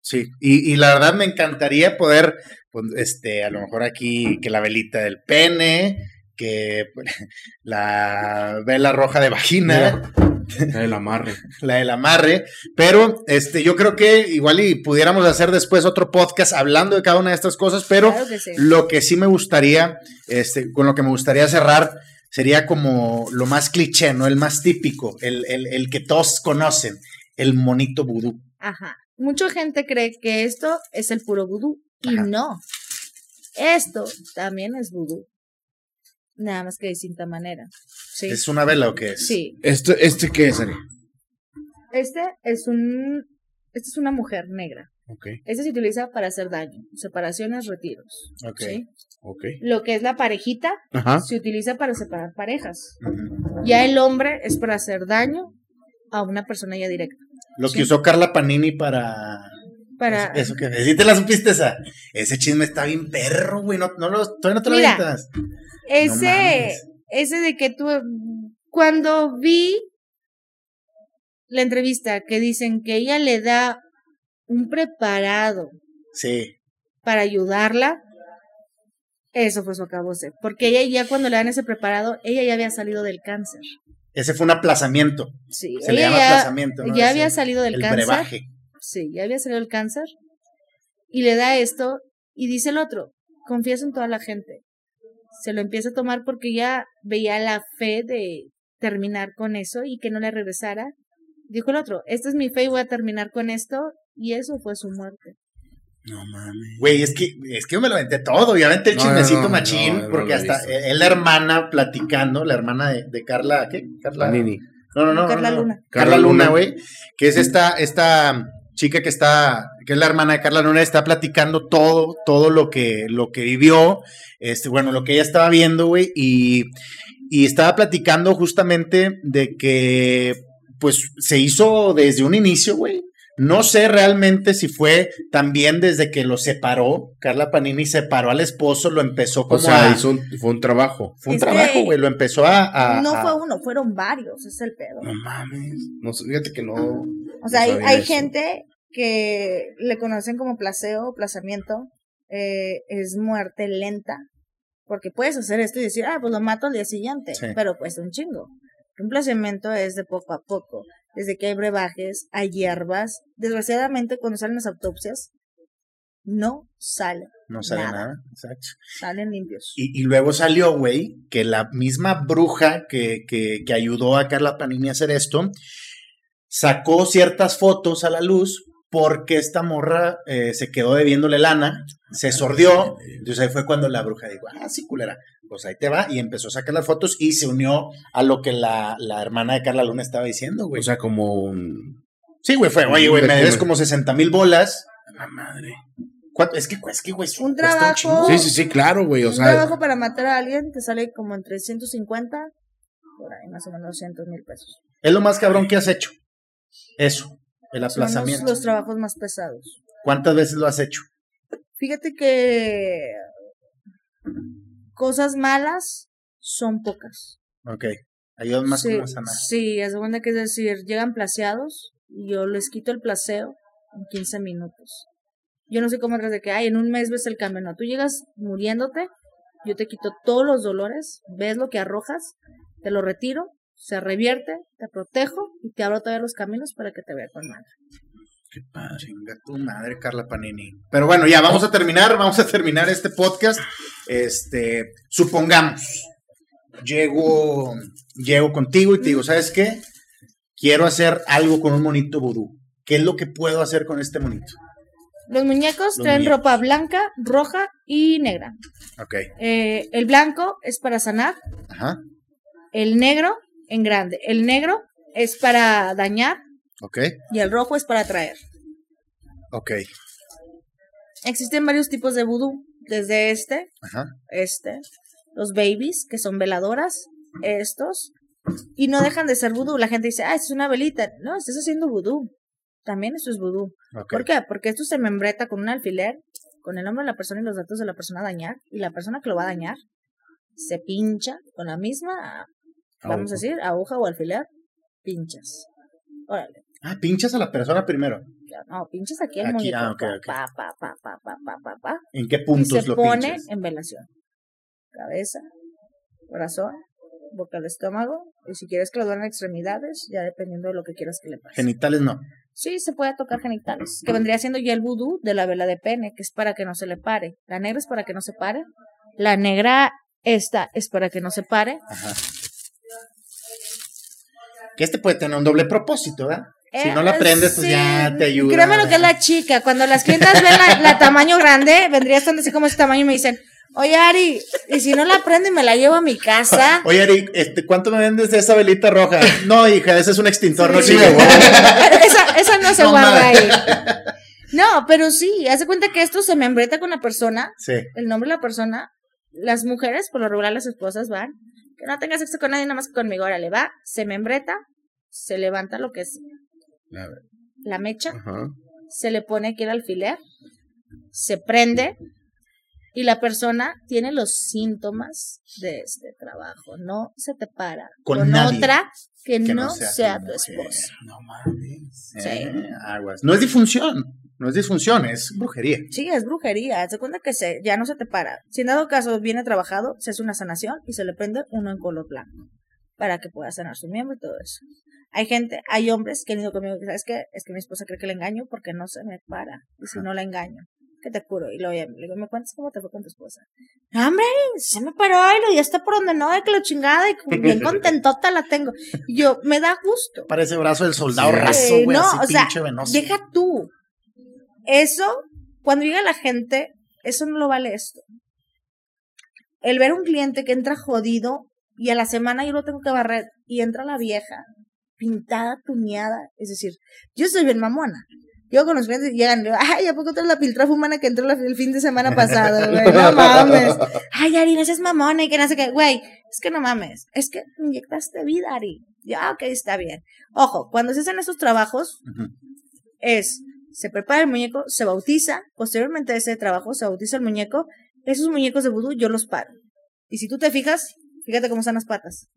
Sí, y, y la verdad me encantaría poder, pues, este, a lo mejor aquí que la velita del pene, que la vela roja de vagina, El amarre. la del amarre, pero este, yo creo que igual y pudiéramos hacer después otro podcast hablando de cada una de estas cosas, pero Claro que sí. lo que sí me gustaría, este, con lo que me gustaría cerrar, sería como lo más cliché, ¿no? El más típico, el, el, el que todos conocen, el monito vudú. Ajá. Mucha gente cree que esto es el puro vudú y Ajá. no. Esto también es vudú. Nada más que de distinta manera. Sí. ¿Es una vela o qué es? Sí. ¿Este, este qué es, Ari? Este es un. Esta es una mujer negra. Ok, Este se utiliza para hacer daño. Separaciones, retiros. Ok. ¿sí? ok. Lo que es la parejita Ajá. se utiliza para separar parejas. Ya el hombre es para hacer daño a una persona ya directa. Lo que usó Carla Panini para. Para. Eso que. ¿Sí te la supiste esa? Ese chisme está bien perro, güey. No, no lo, todavía no te lo Mira. Ese, ese de que tú, cuando vi la entrevista que dicen que ella le da un preparado Sí. para ayudarla, eso fue su acabose. Porque ella ya cuando le dan ese preparado, ella ya había salido del cáncer. Ese fue un aplazamiento. Sí, Se le llama ya, aplazamiento, ¿no? ya Ese- había salido del el cáncer. brebaje. Sí, ya había salido del cáncer. Y le da esto y dice el otro, confías en toda la gente. Se lo empieza a tomar porque ya veía la fe de terminar con eso y que no le regresara. Dijo el otro, esta es mi fe y voy a terminar con esto. Y eso fue su muerte. No mames. Güey, es que, es que yo me lo aventé todo, obviamente el No, chismecito no, no, machín, no, no porque hasta visto. es la hermana platicando, la hermana de, de Carla, ¿qué? Carla Panini. No, no, no. Carla no, no. Luna. Carla Luna. güey, que es esta, esta chica que está, que es la hermana de Carla Luna, está platicando todo, todo lo que, lo que vivió, este, bueno, lo que ella estaba viendo, güey, y, y estaba platicando justamente de que, pues, se hizo desde un inicio, güey. No sé realmente si fue también desde que lo separó, Carla Panini separó al esposo, lo empezó como O sea, a... hizo un- fue un trabajo. Fue un Es trabajo, güey, lo empezó a... a- no a- fue uno, fueron varios, es el pedo. No mames. No, sé, fíjate que no. O sea, hay, hay gente que le conocen como placeo o plazamiento, eh, es muerte lenta, porque puedes hacer esto y decir, ah, pues lo mato al día siguiente, Sí. pero pues un chingo. Un placamiento es de poco a poco, desde que hay brebajes, hay hierbas. Desgraciadamente, cuando salen las autopsias, no salen, No Nada. nada, exacto. salen limpios. Y, y luego salió, güey, que la misma bruja que, que, que ayudó a Carla Panini a hacer esto, sacó ciertas fotos a la luz porque esta morra eh, se quedó debiéndole lana, se sordió, entonces ahí fue cuando la bruja dijo, ah, sí, culera, pues ahí te va, y empezó a sacar las fotos y se unió a lo que la, la hermana de Carla Luna estaba diciendo, güey. O sea, como un. sí, güey, fue, oye, güey, me debes como 60 mil bolas. La madre. ¿Cuánto? Es que, es que, güey, Un cuesta trabajo-. Sí, sí, sí, claro, güey. O un sea, trabajo para matar a alguien te sale como entre 150, por ahí más o menos 200 mil pesos. Es lo más cabrón que has hecho. Eso, el Son los, aplazamiento. los trabajos más pesados. ¿Cuántas veces lo has hecho? Fíjate que cosas malas son pocas. Ok. Ayudas más sí, como a sanar. Sí, es buena que es decir, llegan placeados y yo les quito el placeo en 15 minutos. Yo no sé cómo es de que, ay, en un mes ves el cambio. No, tú llegas muriéndote, yo te quito todos los dolores, ves lo que arrojas, te lo retiro, se revierte, te protejo y te abro todavía los caminos para que te vea con madre. qué padre. Chinga tu madre, Carla Panini. Pero bueno, ya vamos a terminar, vamos a terminar este podcast. Este, supongamos, llego, llego contigo y te digo, ¿sabes qué? Quiero hacer algo con un monito vudú. ¿Qué es lo que puedo hacer con este monito? Los muñecos Los traen muñecos. ropa blanca, roja y negra. Ok. Eh, el blanco es para sanar, Ajá. el negro en grande. El negro es para dañar Ok. y el rojo es para atraer. Ok. Existen varios tipos de vudú, desde este, Ajá. este, los babies, que son veladoras, estos, y no dejan de ser vudú. La gente dice, ah, esto es una velita. No, estás haciendo vudú. También esto es vudú. ¿Por qué? Porque esto se membreta con un alfiler, con el nombre de la persona y los datos de la persona a dañar, y la persona que lo va a dañar se pincha con la misma, vamos a decir, aguja o alfiler, pinchas. Órale. Ah, pinchas a la persona primero. No, pinchas aquí el Aquí, muñeco. ah, ok, pa, ok. Pa, pa, pa, pa, pa, pa, pa, pa, ¿En qué y puntos se lo pone pinchas? en velación. Cabeza, corazón, boca del estómago, y si quieres que lo duelen extremidades, ya dependiendo de lo que quieras que le pase. Genitales no. Sí, se puede tocar genitales, que vendría siendo ya el vudú de la vela de pene, que es para que no se le pare. La negra es para que no se pare. La negra esta es para que no se pare. Ajá. Que este puede tener un doble propósito, ¿verdad? Si Eh, no la prendes, pues sí, ya te ayuda. Créeme lo que es la chica. Cuando las clientas ven la, la tamaño grande, vendría estando así como este tamaño y me dicen, oye Ari, y si no la prendo y me la llevo a mi casa. Oye, Eric, este, ¿cuánto me vendes de esa velita roja? No, hija, ese es un extintor, no Sí. sirve. esa, esa no se No guarda ahí. No, pero sí, hace cuenta que esto se membreta con la persona, Sí. el nombre de la persona. Las mujeres, por lo regular, las esposas van, que no tenga sexo con nadie, nada más que conmigo. Órale, va, se membreta, se levanta lo que es la mecha, Ajá. se le pone aquí el alfiler, se prende y la persona tiene los síntomas de este trabajo. No se te para Con otra que, Que no, sea, tu esposa. No mames. Sí. Eh, aguas. No es disfunción, no es disfunción, es brujería. Sí, es brujería. Se cuenta que se, ya no se te para. Si en dado caso viene trabajado, se hace una sanación y se le prende uno en color blanco para que pueda sanar su miembro y todo eso. Hay gente, hay hombres que han ido conmigo que, ¿sabes qué? Es que mi esposa cree que le engaño porque no se me para. Y si no la engaño. que te curo. Y luego ya le digo, ¿me cuentas cómo te fue con tu esposa? No, hombre, se me paró y lo ya está por donde no, de que lo chingada y bien contentota la tengo. Y yo, me da gusto. Parece brazo del soldado Sí. raso, güey, no, así o sea, venoso. deja tú. Eso, cuando llega la gente, eso no lo vale esto. El ver un cliente que entra jodido y a la semana yo lo tengo que barrer y entra la vieja pintada, tuneada. Es decir, yo soy bien mamona. Yo con los clientes llegan ay, ¿a poco traes la piltrafa humana que entró el fin de semana pasado, güey? No mames. Ay, Ari, no seas mamona y que no sé qué. Güey, es que no mames. Es que inyectaste vida, Ari. Ya, ok, está bien. Ojo, cuando se hacen esos trabajos, es, se prepara el muñeco, se bautiza, posteriormente a ese trabajo se bautiza el muñeco, esos muñecos de vudú yo los paro. Y si tú te fijas, fíjate cómo están las patas.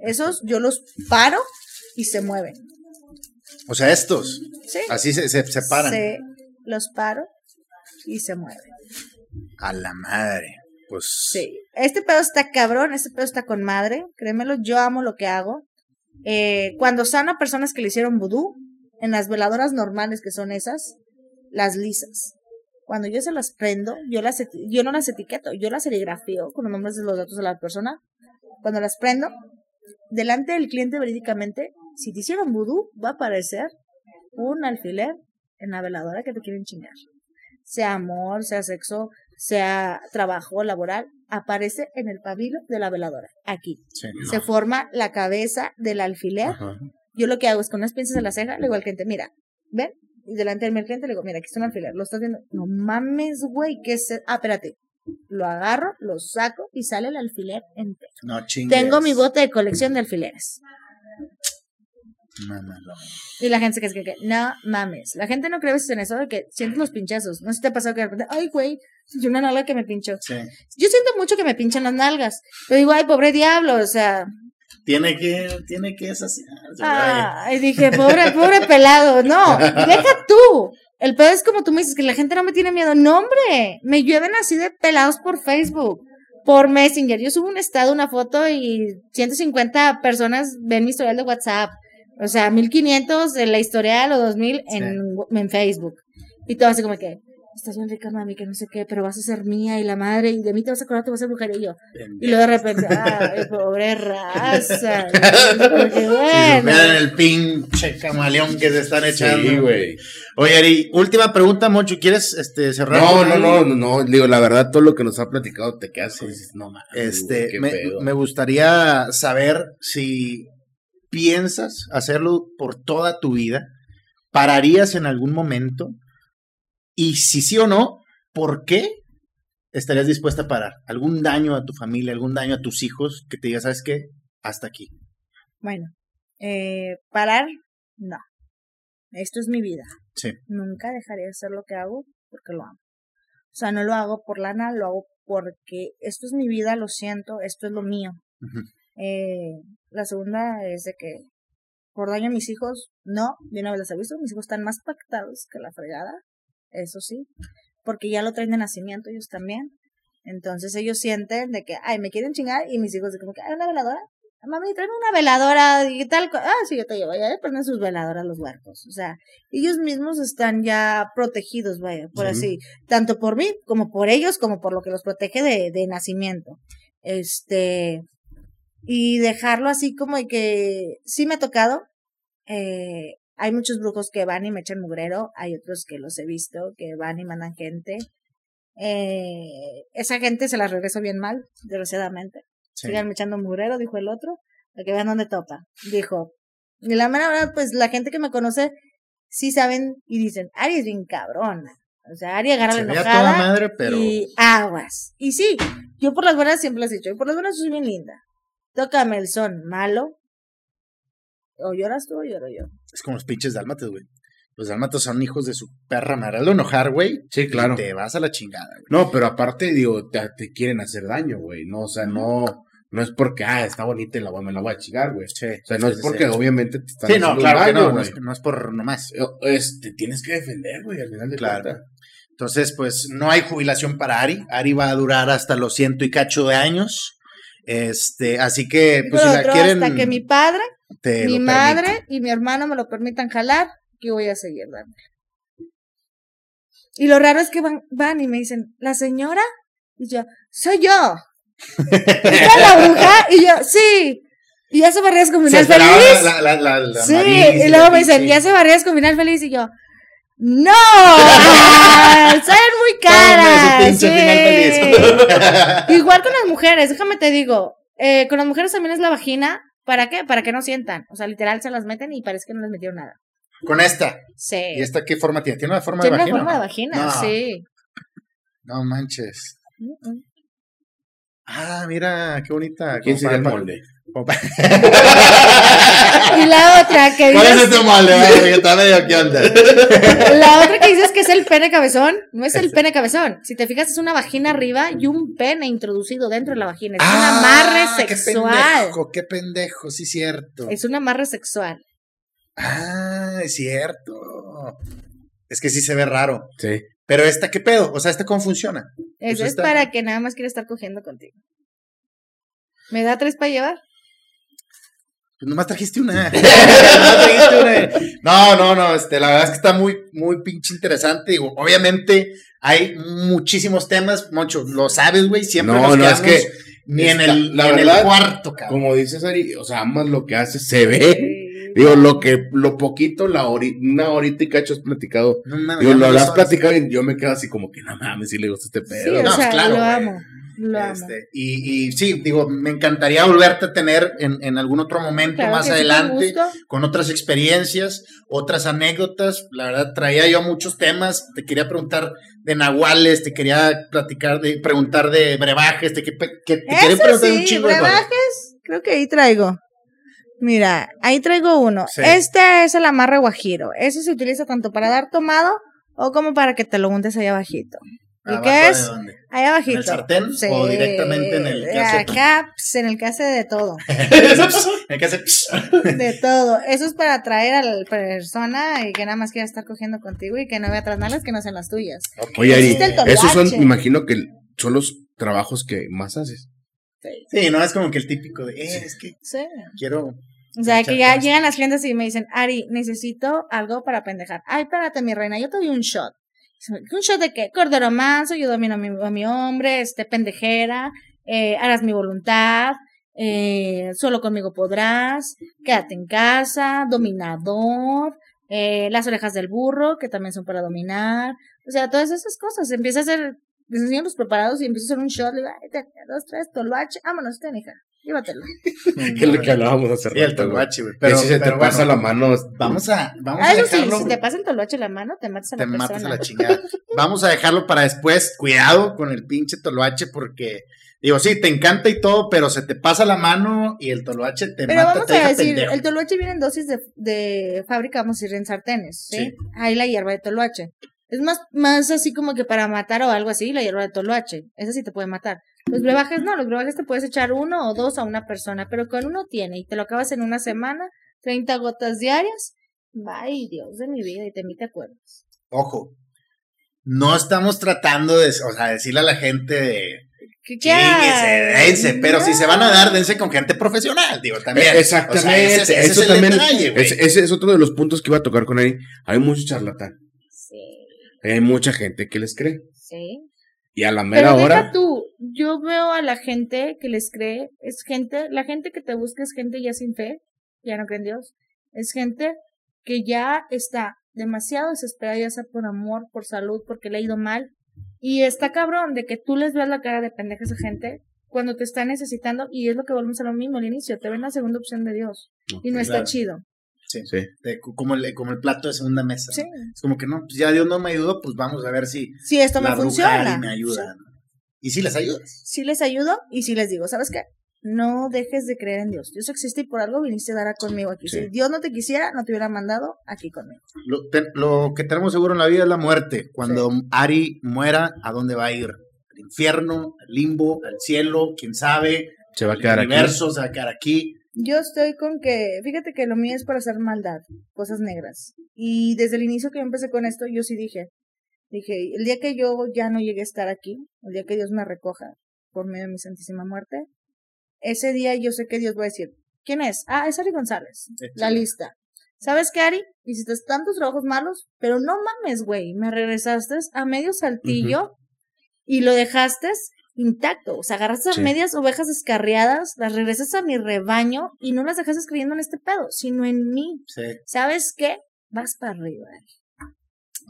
Esos yo los paro y se mueven. O sea, estos, ¿Sí? así se, se separan. Se los paro y se mueven. A la madre. Pues. Sí. Este pedo está cabrón, este pedo está con madre. Créemelo, yo amo lo que hago. Eh, cuando sano a personas que le hicieron vudú, en las veladoras normales que son esas, las lisas. Cuando yo se las prendo, yo las yo no las etiqueto, yo las serigrafío con los nombres de los datos de la persona. Cuando las prendo, delante del cliente verídicamente, si te hicieron vudú, va a aparecer un alfiler en la veladora que te quieren chingar. Sea amor, sea sexo, sea trabajo laboral, aparece en el pabilo de la veladora, aquí. Sí. Se forma la cabeza del alfiler. Ajá. Yo lo que hago es con unas pinzas de la ceja, le digo al cliente, mira, ven, y delante del cliente le digo, mira, aquí está un alfiler, lo estás viendo. No mames, güey, ¿qué es? e-?". Ah, espérate. Lo agarro, lo saco y sale el alfiler entero. No chingues. Tengo mi bote de colección de alfileres. Mámalo. Y la gente se que, que, no mames. La gente no cree a veces en eso de que sientes los pinchazos. No sé si te ha pasado que de repente, ay, güey, sentí una nalga que me pinchó. Sí. Yo siento mucho que me pinchan las nalgas. Pero digo, ay, pobre diablo, o sea. Tiene que, tiene que saciarse. Ay, dije, pobre, pobre pelado. No, deja tú. El pedo es como tú me dices, que la gente no me tiene miedo. No, hombre, me llueven así de pelados por Facebook, por Messenger. Yo subo un estado, una foto y 150 personas ven mi historial de WhatsApp. O sea, 1500 en la historial o 2000 en, en Facebook. Y todo así como que, estás bien rica, mami, que no sé qué, pero vas a ser mía y la madre, y de mí te vas a acordar, te vas a ser mujer y yo. Y luego de repente, ay, pobre raza. Y yo como que, Si bueno. supieran el pinche camaleón que se están echando. Sí, güey. Oye, Ari, última pregunta, Moncho. ¿Quieres este, cerrar? No, con no, no, no, no, digo, la verdad, todo lo que nos ha platicado te quedas y dices, no mames, Este, güey, me, pedo. me gustaría saber si piensas hacerlo por toda tu vida, pararías en algún momento y si sí o no, ¿por qué estarías dispuesta a parar? ¿Algún daño a tu familia, algún daño a tus hijos que te diga, sabes qué? Hasta aquí. Bueno, eh, parar, no. Esto es mi vida. Sí. Nunca dejaré de hacer lo que hago porque lo amo. O sea, no lo hago por lana, lo hago porque esto es mi vida, lo siento, esto es lo mío. Eh, la segunda es de que por daño a mis hijos, no, de una vez les aviso, mis hijos están más pactados que la fregada, eso sí, porque ya lo traen de nacimiento ellos también. Entonces ellos sienten de que, ay, me quieren chingar y mis hijos de como que, hay una veladora. Mami, tráeme una veladora y tal. Ah, sí, yo te llevo. Ya prenden sus veladoras los huercos. O sea, ellos mismos están ya protegidos, vaya, por así. Tanto por mí, como por ellos, como por lo que los protege de, de nacimiento. Este, y dejarlo así como de que sí me ha tocado. Eh, hay muchos brujos que van y me echan mugrero, hay otros que los he visto que van y mandan gente. Eh, esa gente se la regreso bien mal, desgraciadamente. Sí. Sigan echando mugrero, dijo el otro, para que vean dónde topa. Dijo, y la mera verdad, pues la gente que me conoce sí saben y dicen, Ari es bien cabrona. O sea, Ari agarra Se la enojada toda madre, pero y aguas. Y sí, yo por las buenas siempre les he dicho, y por las buenas soy bien linda. Tócame el son malo. O lloras tú o lloro yo. es como los pinches dálmatas, güey. Los dálmatas son hijos de su perra madre. Hazlo enojar, güey. Sí, claro. y te vas a la chingada, güey. No, pero aparte, digo, te, te quieren hacer daño, güey, no, o sea, no, no es porque, ah, está bonita y la, me la voy a chingar, güey. Sí, O sea, no sí, es porque sí. obviamente te están Sí, no, claro que daño, no. No es, no es por nomás. Este, tienes que defender, güey, al final de Claro. cuentas. Entonces, pues no hay jubilación para Ari. Ari va a durar hasta los ciento y cacho de años. Este, así que, pues si la quieren, hasta que mi padre, te mi madre y mi hermano me lo permitan jalar, que voy a seguir dando. Y lo raro es que van, van y me dicen, ¿la señora? Y yo, soy yo. ¿Está la bruja? Y yo, sí. Y ya se barrías con final feliz. la- la- la- la sí. Y luego me dicen, ya se barrías con final feliz. Y yo, no. Saben muy caras. Sí. Igual con las mujeres, déjame te digo, eh, con las mujeres también es la vagina. ¿Para qué? Para que no sientan. O sea, literal se las meten y parece que no les metieron nada. Con esta. Sí. ¿Y esta qué forma tiene? ¿Tiene una forma Tiene de una vagina? forma de vagina, No. sí. No manches. Mm, mm. Ah, mira, qué bonita. ¿Quién sería el molde? Y la otra que ¿Cuál es dices, este molde? Porque está medio que onda. la otra que dices que es el pene cabezón, no es el pene cabezón. Si te fijas, es una vagina arriba y un pene introducido dentro de la vagina. Es un Ah, amarre Qué sexual. pendejo, qué pendejo, sí, cierto. Es un amarre sexual. Ah, es cierto. Es que sí se ve raro. Sí. Pero esta, ¿qué pedo? O sea, ¿esta cómo funciona? Eso Pues es está- para que nada más quiera estar cogiendo contigo. ¿Me da tres para llevar? Pues nomás trajiste una. Nomás trajiste una. No, no, no, este, la verdad es que está muy, muy pinche interesante. Digo, obviamente hay muchísimos temas, Moncho, lo sabes, güey, siempre No, nos no, es que ni en el, la ni en el cuarto, cabrón. Como dices, Ari, o sea, amas lo que haces, se ve. Digo, lo que, lo poquito, la hori- una horita y cacho has platicado. No mames, Digo, lo, has platicado y yo me quedo así como que no mames, si le gusta este Sí, pedo. o No, sea, pues claro, lo amo. Lo Este, y, y sí, digo, me encantaría volverte a tener en, en algún otro momento Claro más que sí, con adelante, con otras experiencias, otras anécdotas. La verdad, traía yo muchos temas. Te quería preguntar de nahuales, te quería platicar de, preguntar de brebajes, te, que- que- te quería preguntar un sí, chingo de cosas. brebajes, creo que ahí traigo. Mira, ahí traigo uno. Sí. Este es el amarre guajiro. Ese se utiliza tanto para dar tomado o como para que te lo untes ahí abajito. ¿Y ¿Abajo qué de es? dónde? Ahí abajito. ¿En el sartén o directamente en el que hace- Acá, pues, en el que hace de todo. El que hace- De todo. Eso es para atraer a la persona y que nada más quiera estar cogiendo contigo y que no vea tras nalgas que no sean las tuyas. Oye, Ari, esos son, me imagino que son los trabajos que más haces. Sí, no es como que el típico de, eh, es que Sí. quiero. O sea, que ya llegan las clientes y me dicen, Ari, necesito algo para pendejar. Ay, espérate, mi reina, yo te doy un shot. ¿Un shot de qué? Cordero manso, yo domino a mi, a mi hombre, este, pendejera, eh, harás mi voluntad, eh, solo conmigo podrás, quédate en casa, dominador, eh, las orejas del burro, que también son para dominar. O sea, todas esas cosas. Empieza a hacer, les enseño los preparados y empiezo a hacer un shot, le digo, ay, te- dos, tres, toloache, vámonos, ten, llévatelo. Que es lo que hablábamos hace Sí, el rato, toloache, güey. Pero, si se te pasa bueno, la mano. Vamos a, vamos Ah, a eso sí, dejarlo. si te pasa el toloache la mano, te matas a la te persona. matas a la chingada. Vamos a dejarlo para después. Cuidado con el pinche toloache porque, digo, sí, te encanta y todo, pero se te pasa la mano y el toloache te Pero mata, vamos te deja a decir, pendejo. el toloache viene en dosis de, de fábrica, vamos a decir, en sartenes, ¿sí? Sí. Hay la hierba de toloache. Es más, más así como que para matar o algo así, la hierba de toloache. Esa sí te puede matar. Los brebajes no, los brebajes te puedes echar uno o dos a una persona, pero con uno tiene y te lo acabas en una semana, 30 gotas diarias. Ay, Dios de mi vida, y te mí te acuerdas. Ojo, no estamos tratando de, o sea, decirle a la gente de, ¿Qué Chíguese, dense, pero si se van a dar, dense con gente profesional, digo, también. Exactamente. O sea, ese es- ese eso es el también. detalle, ese, ese es otro de los puntos que iba a tocar con Ari. Hay mucho charlatán. Sí, Hay mucha gente que les cree. sí. Y a la mera Pero deja hora. tú, yo veo a la gente que les cree, es gente, la gente que te busca es gente ya sin fe, ya no cree en Dios, es gente que ya está demasiado desesperada, ya sea por amor, por salud, porque le ha ido mal, y está cabrón de que tú les veas la cara de pendeja a esa gente cuando te está necesitando, y es lo que volvemos a lo mismo al inicio, te ven la segunda opción de Dios, y no está claro. chido. Sí, Sí. de- como, el, como el plato de segunda mesa. Sí. Es como que no, pues ya Dios no me ayudó, pues vamos a ver si Si esto me la funciona. Ari me ayuda. Y si les ayudas. sí les ayudo y sí les digo, ¿sabes qué? No dejes de creer en Dios. Dios existe y por algo viniste a dar a conmigo aquí. Sí. Si Dios no te quisiera, no te hubiera mandado aquí conmigo. Lo, te- lo que tenemos seguro en la vida es la muerte. Cuando Ari muera, ¿a dónde va a ir? ¿Al infierno? ¿Al limbo? ¿Al cielo? ¿Quién sabe? Se va a quedar ¿El aquí. universo se va a quedar aquí? Yo estoy con que, fíjate que lo mío es para hacer maldad, cosas negras. Y desde el inicio que yo empecé con esto, yo sí dije, dije, el día que yo ya no llegue a estar aquí, el día que Dios me recoja por medio de mi santísima muerte, ese día yo sé que Dios va a decir, ¿quién es? Ah, es Ari González, la lista. ¿sabes qué, Ari? Hiciste tantos trabajos malos, pero no mames, güey, me regresaste a medio saltillo y lo dejaste intacto. O sea, agarraste Sí. a medias ovejas descarriadas, las regresas a mi rebaño y no las dejaste creyendo en este pedo, sino en mí. Sí, ¿Sabes qué? Vas para arriba.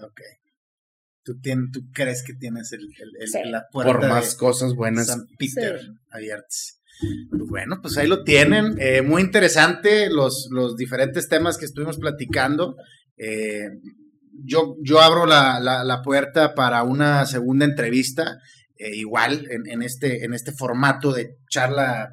Ok. Tú, tien- tú crees que tienes el, el- el- Sí. la puerta Por más de cosas buenas. San Peter Sí. abiertas. Bueno, pues ahí lo tienen. Eh, muy interesante los, los diferentes temas que estuvimos platicando. Eh, yo, yo abro la, la- la puerta para una segunda entrevista, eh, igual en, en este, en este formato de charla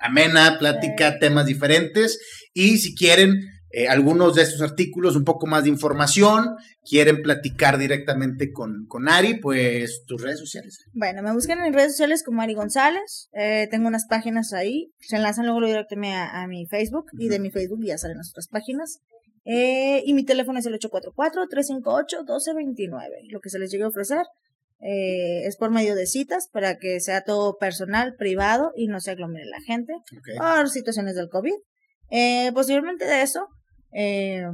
amena, plática, temas diferentes. Y si quieren eh, algunos de estos artículos, un poco más de información, quieren platicar directamente con, con Ari, pues tus redes sociales. Bueno, me buscan en redes sociales como Ari González. eh, tengo unas páginas ahí. Se enlazan luego directamente a, a mi Facebook y de mi Facebook ya salen las otras páginas. Eh, y mi teléfono es el 844-358-1229. Lo que se les llegue a ofrecer eh, es por medio de citas para que sea todo personal, privado y no se aglomere la gente por situaciones del COVID. Eh, posteriormente de eso, eh,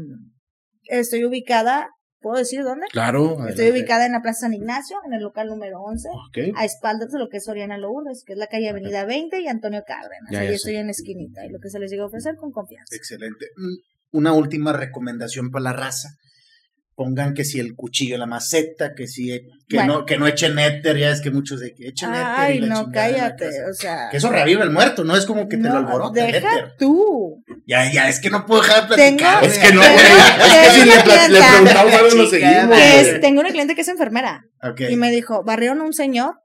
estoy ubicada, ¿puedo decir dónde? Claro. Estoy adelante. ubicada en la Plaza San Ignacio, en el local número 11 Ok. a espaldas de lo que es Soriana Lourdes, que es la calle Avenida 20 y Antonio Cárdenas. Ya, Ahí ya sé. estoy en esquinita y lo que se les llega a ofrecer con confianza. Excelente. Mm, Una última recomendación para la raza. Pongan que si el cuchillo en la maceta, que si que Bueno. no que no echen éter, ya es que muchos de que echen éter. y Ay, la no, cállate, o sea. Que eso revive el muerto, no es como que te lo alborote el Deja éter. tú. Ya, ya, es que no puedo dejar de platicar. Tengo- Es que no, Tengo-. Es que si le, le preguntamos algo, lo seguimos. Que es- güey. tengo una cliente que es enfermera y me dijo, barrieron un señor,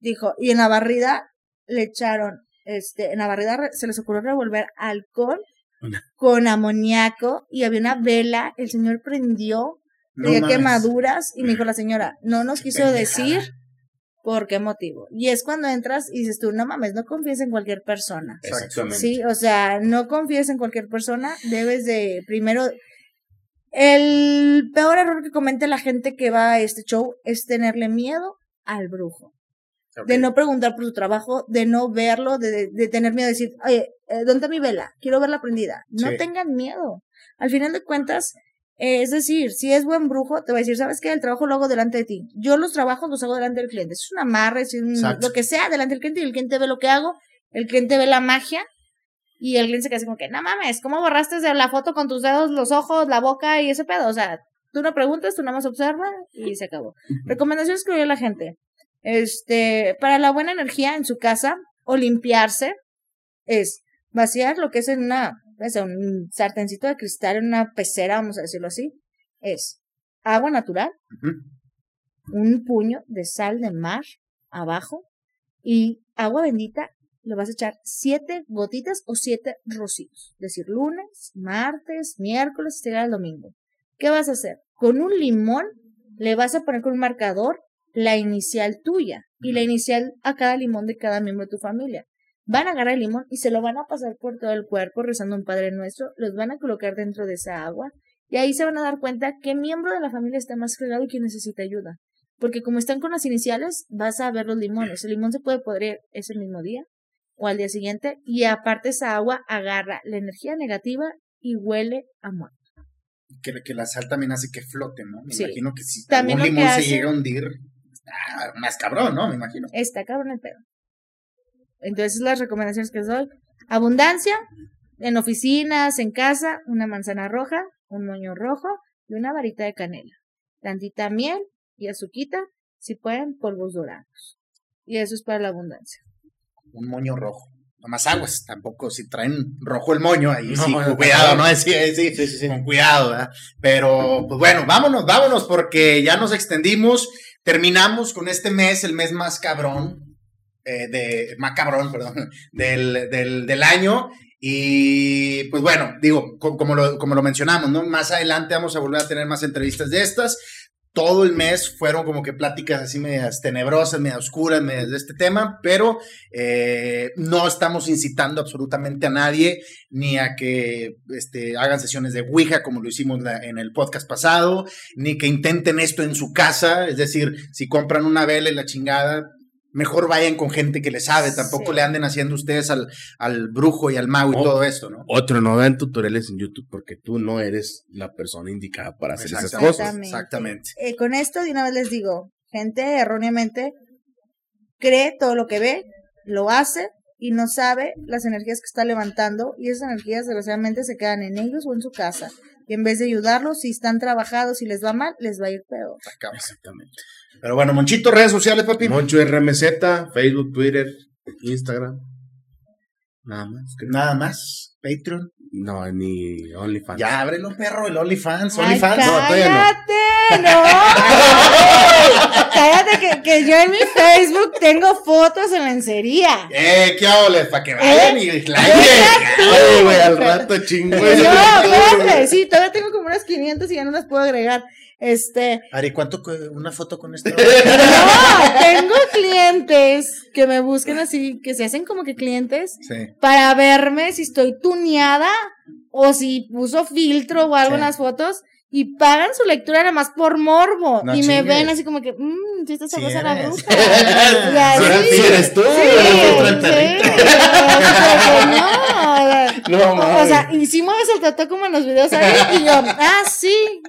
dijo, y en la barrida le echaron, este, en la barrida se les ocurrió revolver alcohol Una- con amoníaco y había una vela, el señor prendió, No mames. quemaduras y me dijo la señora, no nos quiso pendejada. decir por qué motivo. Y es cuando entras y dices tú, no mames, no confíes en cualquier persona. Exactamente. Sí, o sea, no confíes en cualquier persona, debes de primero el peor error que comete la gente que va a este show es tenerle miedo al brujo, de no preguntar por su trabajo, de no verlo, de, de- tener miedo de decir, oye, eh, ¿dónde está mi vela? Quiero verla prendida. No Sí. tengan miedo. Al final de cuentas, eh, es decir, si es buen brujo, te va a decir, ¿sabes qué? El trabajo lo hago delante de ti. Yo los trabajos los hago delante del cliente. Es un amarre, es un- lo que sea, delante del cliente y el cliente ve lo que hago, el cliente ve la magia y el cliente se queda así como que, no mames, ¿cómo borraste de la foto con tus dedos, los ojos, la boca y ese pedo? O sea, tú no preguntas, tú nada más observas y se acabó. Recomendaciones que doy a la gente. Este, para la buena energía en su casa o limpiarse es vaciar lo que es en una, o sea, un sartencito de cristal, en una pecera, vamos a decirlo así. Es agua natural, un puño de sal de mar abajo y agua bendita le vas a echar siete gotitas o siete rocíos. Es decir, lunes, martes, miércoles, hasta llegar al domingo. ¿Qué vas a hacer? Con un limón le vas a poner con un marcador la inicial tuya y la inicial a cada limón de cada miembro de tu familia. Van a agarrar el limón y se lo van a pasar por todo el cuerpo rezando un Padre Nuestro, los van a colocar dentro de esa agua y ahí se van a dar cuenta qué miembro de la familia está más fregado y quién necesita ayuda. Porque como están con las iniciales, vas a ver los limones. El limón se puede podrir ese mismo día o al día siguiente y aparte esa agua agarra la energía negativa y huele a muerte. Que, que la sal también hace que flote, ¿no? Me Sí. imagino que si También que limón se llega a hundir, está más cabrón, ¿no? Me imagino. Está cabrón el pedo. Entonces las recomendaciones que les doy. Abundancia, en oficinas, en casa, una manzana roja, un moño rojo y una varita de canela. Tantita miel y azuquita, si pueden, polvos dorados. Y eso es para la abundancia. Un moño rojo. No más aguas, tampoco si traen rojo el moño, ahí No, sí, con no, cuidado, no. ¿no? Sí, sí, Sí, sí, sí. con cuidado, ¿verdad? Pero, pues bueno, vámonos, vámonos, porque ya nos extendimos. Terminamos con este mes, el mes más cabrón, eh, de, más cabrón, perdón, del, del, del año. Y pues bueno, digo, co- como lo, como lo mencionamos, ¿no? Más adelante vamos a volver a tener más entrevistas de estas. Todo el mes fueron como que pláticas así medias tenebrosas, medias oscuras, medias de este tema, pero eh, no estamos incitando absolutamente a nadie ni a que este, hagan sesiones de Ouija como lo hicimos en el podcast pasado, ni que intenten esto en su casa, es decir, si compran una vela y la chingada, mejor vayan con gente que le sabe, tampoco Sí. le anden haciendo ustedes al, al brujo y al mago y Oh. todo esto, ¿no? Otro, no vean tutoriales en YouTube porque tú no eres la persona indicada para hacer esas cosas. Exactamente. Eh, con esto, de una vez les digo, gente erróneamente cree todo lo que ve, lo hace y no sabe las energías que está levantando y esas energías desgraciadamente se quedan en ellos o en su casa. Y en vez de ayudarlos, si están trabajados y les va mal, les va a ir peor. Exactamente. Pero bueno, Monchito, redes sociales, papi. Moncho RMZ, Facebook, Twitter, Instagram. Nada más. creo. Nada más. Patreon. No, ni OnlyFans. Ya ábrelo, perro, el OnlyFans. Ay, OnlyFans. no, todavía no. cállate, no. cállate que, que yo en mi Facebook tengo fotos en lencería. Eh, qué ole, para que vayan y like. Ay, güey, al rato chingo. No, espérate, sí, todavía tengo como unas 500 y ya no las puedo agregar. Este, Ari, ¿cuánto cu- una foto con esto? no, tengo clientes que me buscan así, que se hacen como que clientes sí. para verme si estoy tuneada o si puso filtro o algo Sí. en las fotos y pagan su lectura nada más por morbo No y me chingues. ven así como que, mmm, si esta Sí sabrosa la bruja. Y así. Sí eres tú. Sí, sí, no, No, o sea, y sí mueves el tatu como en los videos ahí, y yo, ah, sí.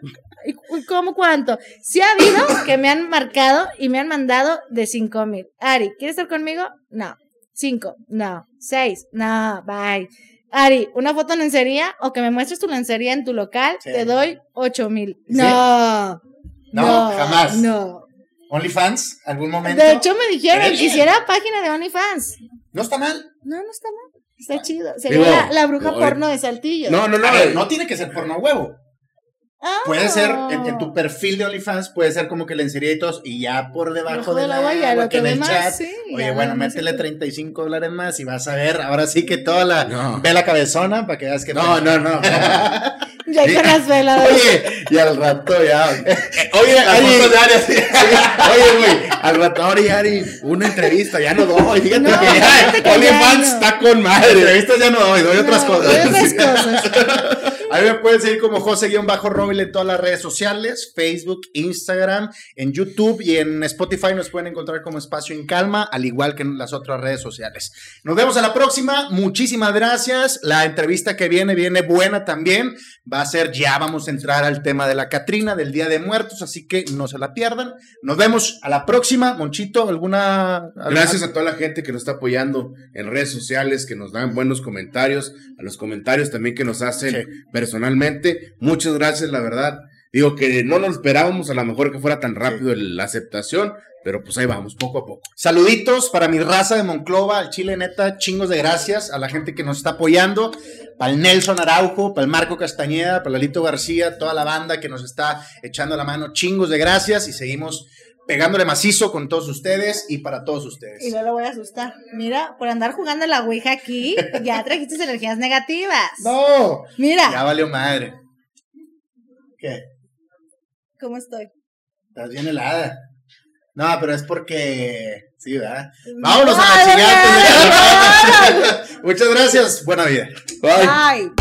¿Y cu- ¿Cómo cuánto? Sí ha habido que me han marcado y me han mandado de cinco mil. Ari, ¿quieres estar conmigo? No. Cinco, no. Seis, no, bye. Ari, ¿una foto en lencería o que me muestres tu lencería en tu local? Sí. Te doy ocho mil. ¿Sí? No. No, jamás. No. OnlyFans, algún momento. De hecho, me dijeron, quisiera página de OnlyFans. no está mal. No, no está mal. Está chido. Sería Digo, la, la bruja porno de Saltillo. No, no, no. Ver, no tiene que ser porno huevo. Ah. Puede ser en, en tu perfil de OnlyFans, puede ser como que lencería y todo, y ya por debajo del agua ya lo que en el ve más, chat. sí, Oye, ya bueno, métele aquí. 35 dólares más y vas a ver, ahora sí que toda la. No. Ve la cabezona para que veas que. No, no, no. Ya con las velas. Oye, y al rato ya. Oye, Las Ari. fotos de Ari así. Oye, güey, al rato Ari, Ari, una entrevista, ya no doy. Fíjate No, que ya ya OnlyFans no. está con madre. Entrevistas ya no doy, doy otras No, cosas. doy otras cosas. A mí me pueden seguir como José-Robil en todas las redes sociales, Facebook, Instagram, en YouTube y en Spotify nos pueden encontrar como Espacio en Calma, al igual que en las otras redes sociales. Nos vemos a la próxima, muchísimas gracias. La entrevista que viene viene buena también. Va a ser, ya vamos a entrar al tema de la Catrina, del Día de Muertos, así que no se la pierdan. Nos vemos a la próxima. Monchito, ¿alguna... Gracias a toda la gente que nos está apoyando en redes sociales, que nos dan buenos comentarios, a los comentarios también que nos hacen Sí. Personalmente. Muchas gracias, la verdad. Digo que no nos esperábamos a lo mejor que fuera tan rápido el- la aceptación, pero pues ahí vamos, poco a poco. Saluditos para mi raza de Monclova, al Chile neta, chingos de gracias a la gente que nos está apoyando, para el Nelson Araujo, para el Marco Castañeda, para Lalito García, toda la banda que nos está echando la mano, chingos de gracias y seguimos pegándole macizo con todos ustedes y para todos ustedes. Y no lo voy a asustar. Mira, por andar jugando la Ouija aquí, ya trajiste energías negativas. No, Mira, ya valió madre. ¿Qué? ¿cómo estoy? Estás bien helada. No, pero es porque... Sí, ¿verdad? Vámonos a la chingada. Muchas gracias. Buena vida. Bye. Bye.